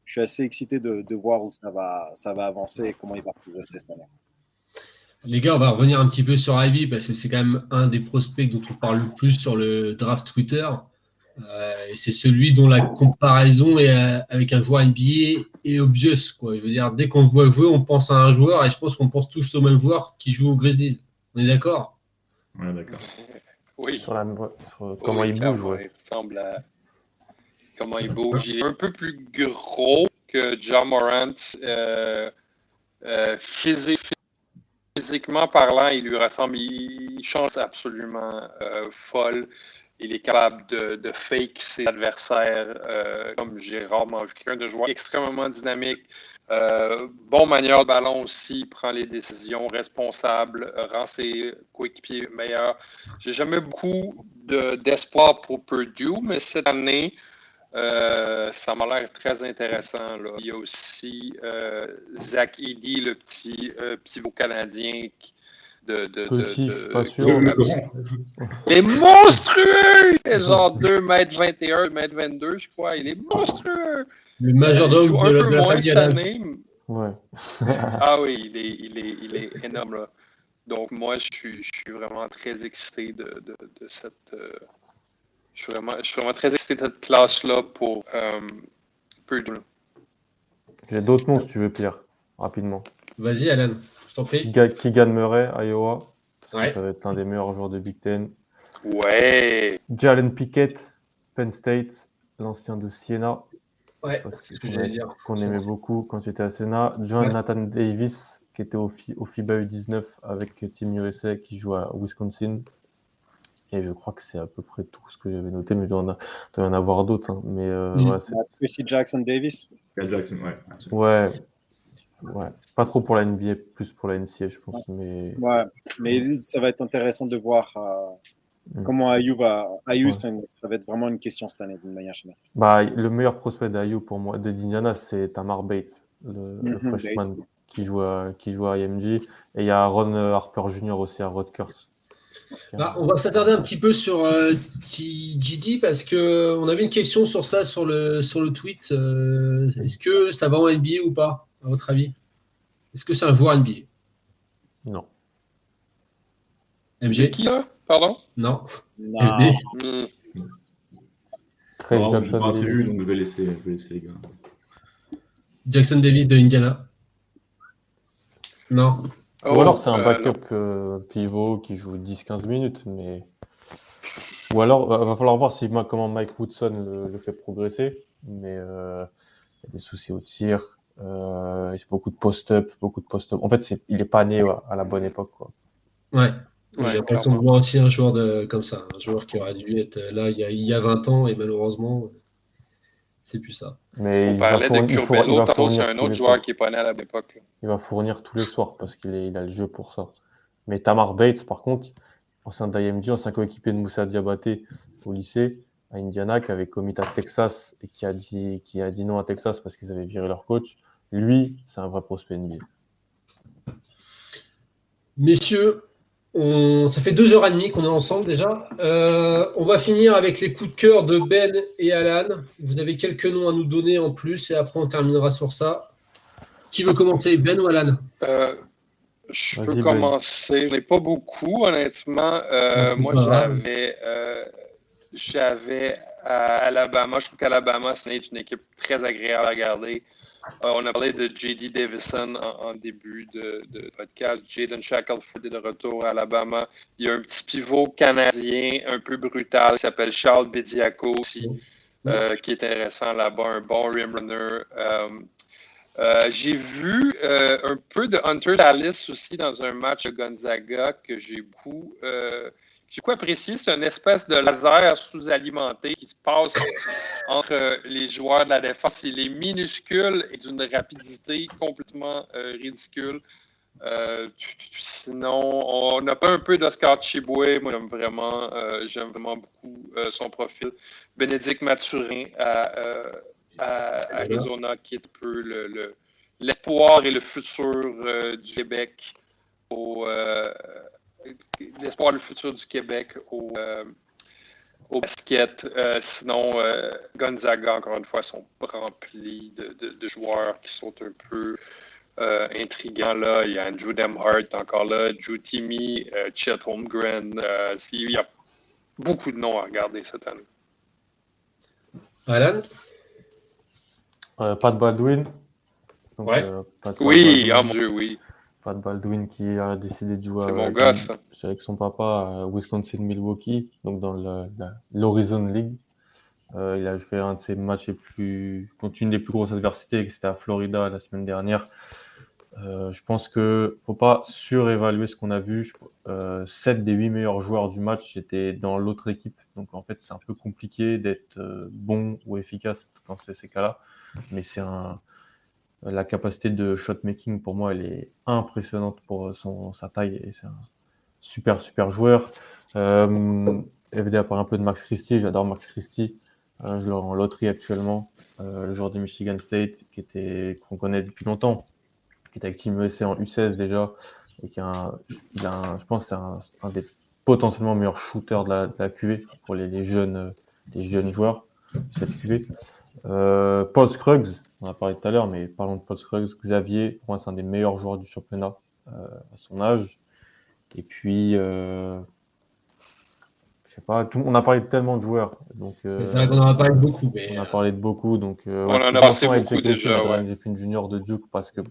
je suis assez excité de, de, voir où ça va, ça va avancer et comment il va progresser cette année. Les gars, on va revenir un petit peu sur Ivy parce que c'est quand même un des prospects dont on parle le plus sur le draft Twitter. Euh, et c'est celui dont la comparaison est, euh, avec un joueur NBA est obvious. Quoi. Je veux dire, dès qu'on voit jouer, on pense à un joueur et je pense qu'on pense tous au même joueur qui joue au Grizzlies. On est d'accord? Ouais, d'accord. Oui. comment il bouge, ouais. Il ressemble à comment il bouge. Il est un peu plus gros que John Morant. Euh, physiquement parlant, il lui ressemble. Il change absolument folle. Il est capable de, fake ses adversaires, euh, comme j'ai rarement vu quelqu'un de joueur extrêmement dynamique. Euh, bon manière de ballon aussi, prend les décisions, responsable, rend ses coéquipiers meilleurs. J'ai jamais beaucoup d'espoir pour Purdue, mais cette année, euh, ça m'a l'air très intéressant. Il y a aussi Zach Eddy, le petit pivot canadien qui, de, de, Petit, de, je suis pas sûr. il est monstrueux! Il est genre 2m21, 2m22, je crois. Il est monstrueux! Le majordome il joue un peu moins cette année. Ouais. ah oui, il est, il est, il est énorme là. Donc moi, je suis, je suis vraiment très excité de, de, de cette... Euh, je, suis vraiment, je suis vraiment très excité de cette classe-là pour euh, Purdue. J'ai d'autres noms si tu veux, Pierre, rapidement. Vas-y, Alan. Keegan Murray, Iowa. Ça va être un des meilleurs joueurs de Big Ten. Ouais. Jalen Pickett, Penn State, l'ancien de Siena. Ouais, c'est ce que j'allais dire. Qu'on aimait beaucoup quand j'étais à Siena. John Nathan Davis, qui était au, FIBA U19 avec Team USA, qui joue à Wisconsin. Et je crois que c'est à peu près tout ce que j'avais noté, mais il doit, y en avoir d'autres. Hein. Mais euh, mm. Jackson Davis. Jackson, ouais. Ouais, Ouais, pas trop pour la NBA, plus pour la NCA, je pense. Mais... Ouais, mais ça va être intéressant de voir euh, mm. comment Ayou va. Ayou, ça va être vraiment une question cette année, d'une manière générale. Bah, le meilleur prospect d'Ayou pour moi, de Indiana, c'est Tamar Bates, le, mm-hmm, freshman qui joue, à, qui joue à IMG. Et il y a Ron Harper Jr. aussi à Rutgers. Bah, on va s'attarder un petit peu sur euh, TGD parce qu'on avait une question sur ça sur le, sur le tweet. Euh, est-ce que ça va en NBA ou pas? À votre avis Est-ce que c'est un joueur NBA Non. MG Qui là? Pardon? Non. non. Très oh, pas assez vu, donc je vais, laisser, je vais laisser les gars. Jackson Davis de Indiana Non. Ou alors c'est un euh, backup euh, pivot qui joue 10-15 minutes, mais. Ou alors, il va falloir voir si, comment Mike Woodson le, fait progresser. Mais il y a des soucis au tir. Euh, il beaucoup de post-up, beaucoup de post-up. En fait, il n'est pas né à la bonne époque. Quoi. Ouais. J'ai l'impression de voir aussi un joueur de, comme ça, un joueur qui aurait dû être là il y a, il y a 20 ans et malheureusement, c'est plus ça. Mais On parlait de Curbelo, tantôt c'est un autre joueur qui est pas né à la bonne époque. Il va fournir tous les soirs parce qu'il il a le jeu pour ça. Mais Tamar Bates, par contre, ancien d'IMG, ancien coéquipier de Moussa Diabaté au lycée, à Indiana, qui avait commis à Texas et qui a dit, qui a dit non à Texas parce qu'ils avaient viré leur coach. Lui, c'est un vrai prospect NBA. Messieurs, ça fait deux heures et demie qu'on est ensemble déjà. Euh, on va finir avec les coups de cœur de Ben et Alan. Vous avez quelques noms à nous donner en plus et après on terminera sur ça. Qui veut commencer, Ben ou Alan? Euh, Je peux ben. commencer. Je n'ai pas beaucoup, honnêtement. Euh, moi, j'avais, j'avais à Alabama. Je trouve qu'Alabama, c'est une équipe très agréable à regarder. Euh, on a parlé de J.D. Davison en, début de, podcast. Jaden Shackelford est de retour à Alabama. Il y a un petit pivot canadien un peu brutal qui s'appelle Charles Bediaco aussi, euh, qui est intéressant là-bas, un bon rim runner. Euh, j'ai vu un peu de Hunter Dallas aussi dans un match de Gonzaga que j'ai beaucoup j'ai quoi apprécié, c'est une espèce de laser sous-alimenté qui se passe entre les joueurs de la défense. Il est minuscule et d'une rapidité complètement euh, ridicule. Euh, sinon, on n'a pas un peu d'Oscar Chiboué. Moi, j'aime vraiment, euh, j'aime vraiment beaucoup son profil. Bénédicte Mathurin à, Arizona, qui est un peu l'espoir et le futur du Québec au, l'espoir, le futur du Québec au, euh, au basket. Euh, sinon, euh, Gonzaga, encore une fois, sont remplis de, joueurs qui sont un peu intrigants. Là. Il y a Andrew Demhart encore là, Drew Timmy, Chet Holmgren. il y a beaucoup de noms à regarder cette année. Alan? Pat Baldwin. ouais. oui, oh mon Dieu, oui. Pat Baldwin qui a décidé de jouer avec, son papa à Wisconsin-Milwaukee, donc dans l'Horizon League. Euh, il a fait un de ses matchs les plus, contre une des plus grosses adversités, c'était à Florida la semaine dernière. Euh, je pense qu'il ne faut pas surévaluer ce qu'on a vu. Euh, 7 des 8 meilleurs joueurs du match étaient dans l'autre équipe. Donc en fait, c'est un peu compliqué d'être euh, bon ou efficace dans ces, ces cas-là. Mais c'est un, la capacité de shot making, pour moi, elle est impressionnante pour son, sa taille et c'est un super, super joueur. Euh, FD a parlé un peu de Max Christie, j'adore Max Christie. Euh, je en loterie actuellement, euh, le joueur de Michigan State qui était qu'on connaît depuis longtemps, qui est avec Team en U16 déjà, et qui a, a je pense, c'est un, un, des potentiellement meilleurs shooters de la, de QV pour les, jeunes, les jeunes joueurs cette QV. Euh, Paul Scruggs, on a parlé tout à l'heure, mais parlons de Paul Scruggs. Xavier, pour moi, c'est un des meilleurs joueurs du championnat euh, à son âge. Et puis, euh, je sais pas, on a parlé de tellement de joueurs. Donc, euh, c'est vrai qu'on en a parlé de beaucoup. Mais... On a parlé de beaucoup. Donc, on en a passé beaucoup déjà. Ouais. une junior de Duke parce que,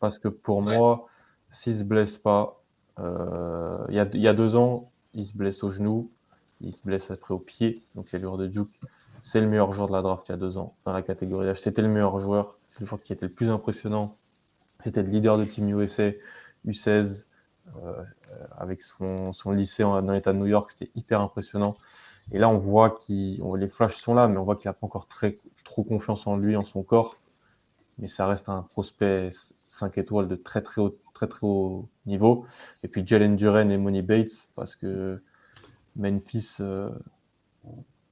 parce que pour moi, s'il se blesse pas, il y, a, y a deux ans, il se blesse au genou, il se blesse après au pied. Donc, il y a le joueur de Duke c'est le meilleur joueur de la draft il y a deux ans dans la catégorie H. C'était le meilleur joueur, c'est le joueur qui était le plus impressionnant. C'était le leader de Team USA, U16, euh, avec son, son lycée dans l'État de New York, c'était hyper impressionnant. Et là, on voit qu'il, les flashs sont là, mais on voit qu'il n'a pas encore très, trop confiance en lui, en son corps. Mais ça reste un prospect 5 étoiles de très très haut, très très haut niveau. Et puis Jalen Duren et Money Bates, parce que Memphis, euh,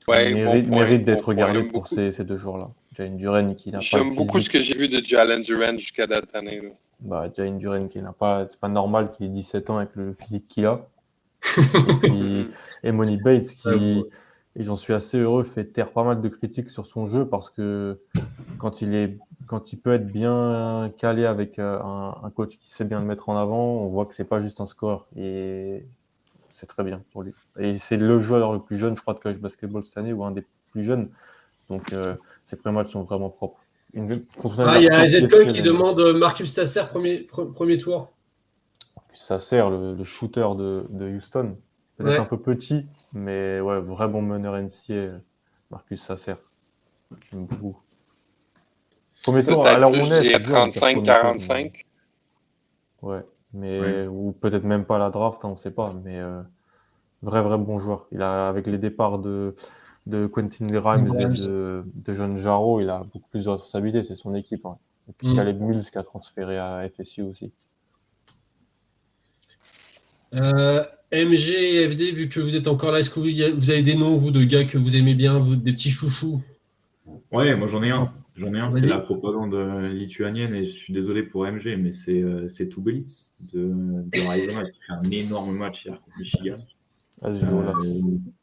Ouais, mérite, d'être regardé pour ces, ces, deux jours-là. Jalen Duren qui n'a pas. J'aime beaucoup ce que j'ai vu de Jalen Duren jusqu'à cette année. Bah, Jalen Duren qui n'a pas. C'est pas normal qu'il ait 17 ans avec le physique qu'il a. et, Money Bates qui. Et j'en suis assez heureux, fait taire pas mal de critiques sur son jeu parce que quand il, est, quand il peut être bien calé avec euh, un, un coach qui sait bien le mettre en avant, on voit que c'est pas juste un score. Et c'est très bien pour lui. Et c'est le joueur le plus jeune, je crois, de college basketball cette année, ou un des plus jeunes. Donc, euh, ses pré-matchs sont vraiment propres. ah, il y a un qui demande euh, Marcus Sasser, premier, premier tour. Sasser, le, le shooter de, de Houston. peut-être un peu petit, mais ouais, vrai bon meneur NCA, Marcus Sasser. J'aime beaucoup. Premier tour, alors on est. 35-45. Ouais, mais ou peut-être même pas la draft, hein, on ne sait pas, mais euh, vrai, vrai bon joueur. Il a, avec les départs de, de Quentin Grimes et de, de John Jarreau, il a beaucoup plus de responsabilités, c'est son équipe. Hein. Et puis mm. Caleb Mills qui a transféré à FSU aussi. Euh, MG et FD, vu que vous êtes encore là, est-ce que vous, avez des noms, vous, de gars que vous aimez bien, des petits chouchous? Ouais, moi j'en ai un. J'en ai un, c'est la propagande lituanienne, et je suis désolé pour MG, mais c'est euh, Toubelis de, de Arizona qui fait un énorme match hier contre Michigan. Ah, euh,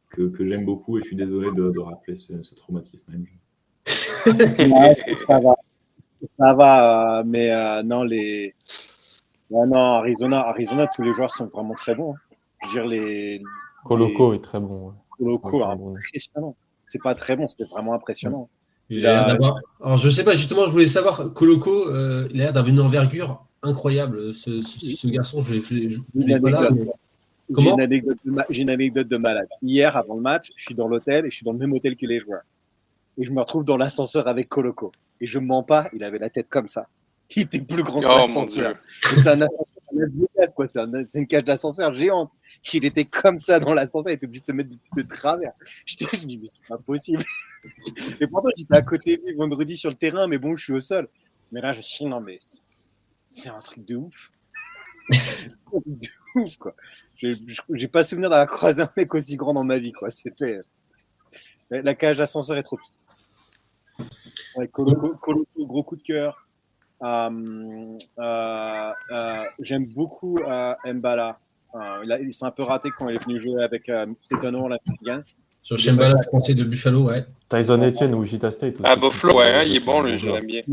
que, que j'aime beaucoup, et je suis désolé de, de rappeler ce, ce traumatisme à MG. ça va. Ça va, mais euh, non, les. non, Arizona, Arizona, tous les joueurs sont vraiment très bons. Hein. Je veux dire, les. Coloco est très bon. Coloco, impressionnant. C'est pas très bon, c'était vraiment impressionnant. Il a... Alors, je sais pas, justement, je voulais savoir, Coloco, euh, il a l'air d'avoir une envergure incroyable. Ce, ce, garçon, je, je, je J'ai une, une, anecdote de malade. Hier, avant le match, je suis dans l'hôtel et je suis dans le même hôtel que les joueurs. Et je me retrouve dans l'ascenseur avec Coloco. Et je ne mens pas, il avait la tête comme ça. Il était plus grand que oh, l'ascenseur. C'est un C'est une cage d'ascenseur géante. Il était comme ça dans l'ascenseur, il était obligé de se mettre de, travers. Je, je dis, mais c'est pas possible. Et pourtant, j'étais à côté vendredi sur le terrain, mais bon, je suis au sol. Mais là, je me suis non, mais c'est un truc de ouf. c'est un truc de ouf, quoi. J'ai pas souvenir d'avoir croisé un mec aussi grand dans ma vie, quoi. C'était. La cage d'ascenseur est trop petite. gros coup de cœur. Euh, euh, euh, j'aime beaucoup Mbala. il, s'est un peu raté quand il est venu jouer avec Seton la Michigan. Sur Shembala, français de Buffalo, ouais. Tyson Etienne ou Gita State. Ah, Buffalo, ouais, hein, il est bon, lui, je l'aime bien.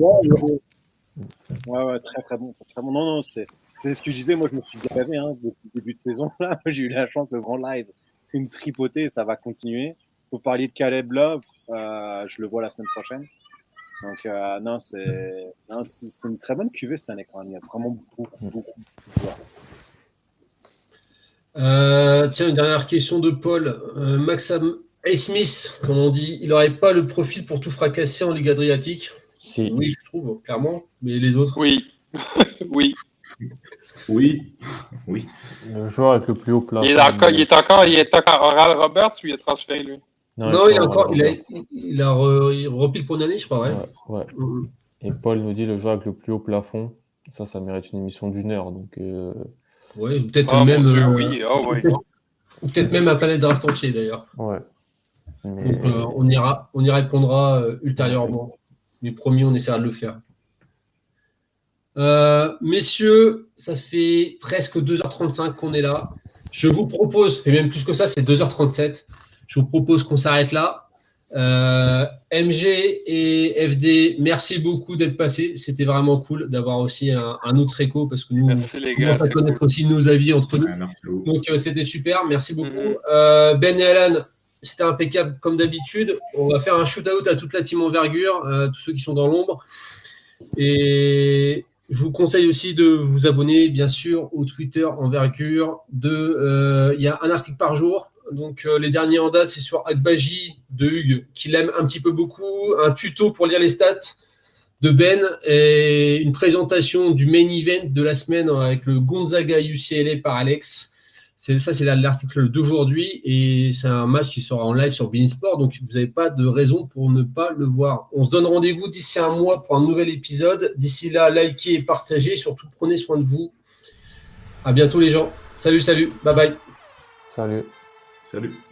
Ouais, ouais, très très bon. Très bon. Non, non, c'est ce que je disais. Moi, je me suis gavé hein, depuis le début de saison. J'ai eu la chance, de grand live, une tripotée, ça va continuer. Vous parliez de Caleb Love, euh, je le vois la semaine prochaine. Donc, euh, non, c'est une très bonne cuvée cette année quand même. Il y a vraiment beaucoup, beaucoup de joueurs. Euh, tiens, une dernière question de Paul. Euh, Max A. Smith, comme on dit, il n'aurait pas le profil pour tout fracasser en Ligue Adriatique? Oui, je trouve, clairement. Mais les autres? Oui. oui. Oui. Oui. Le joueur avec le plus haut plat. Il est encore, il est encore, il est encore Oral Roberts ou il est transféré, lui? Non, il, a encore, il a, il a repile pour une année, je crois, ouais. Mm-hmm. Et Paul nous dit le joueur avec le plus haut plafond. Ça, ça mérite une émission d'une heure. Donc, euh... Oui, peut-être même. Dieu, euh, oui. Oh, oui. Peut-être même un planète draft entier, d'ailleurs. Ouais. Donc, euh, on, ira, on y répondra euh, ultérieurement. Mais promis, on essaiera de le faire. messieurs, ça fait presque 2h35 qu'on est là. Je vous propose, et même plus que ça, c'est 2h37. Je vous propose qu'on s'arrête là. Euh, MG et FD, merci beaucoup d'être passés. C'était vraiment cool d'avoir aussi un, autre écho parce que nous, on va connaître aussi nos avis entre nous. Donc euh, c'était super, merci beaucoup. Mhm. Euh, ben et Alan, c'était impeccable comme d'habitude. On va faire un shoot-out à toute la team envergure, tous ceux qui sont dans l'ombre. Et je vous conseille aussi de vous abonner, bien sûr, au Twitter envergure. Il y a un article par jour donc euh, les derniers en date, c'est sur Agbaji de Hugues, qui l'aime un petit peu beaucoup. Un tuto pour lire les stats de Ben et une présentation du main event de la semaine avec le Gonzaga UCLA par Alex. Ça, c'est l'article d'aujourd'hui et c'est un match qui sera en live sur Beansport, donc vous n'avez pas de raison pour ne pas le voir. On se donne rendez-vous d'ici un mois pour un nouvel épisode. D'ici là, likez et partagez. Surtout, prenez soin de vous. À bientôt, les gens. Salut, salut. Bye bye. Salut. Salut.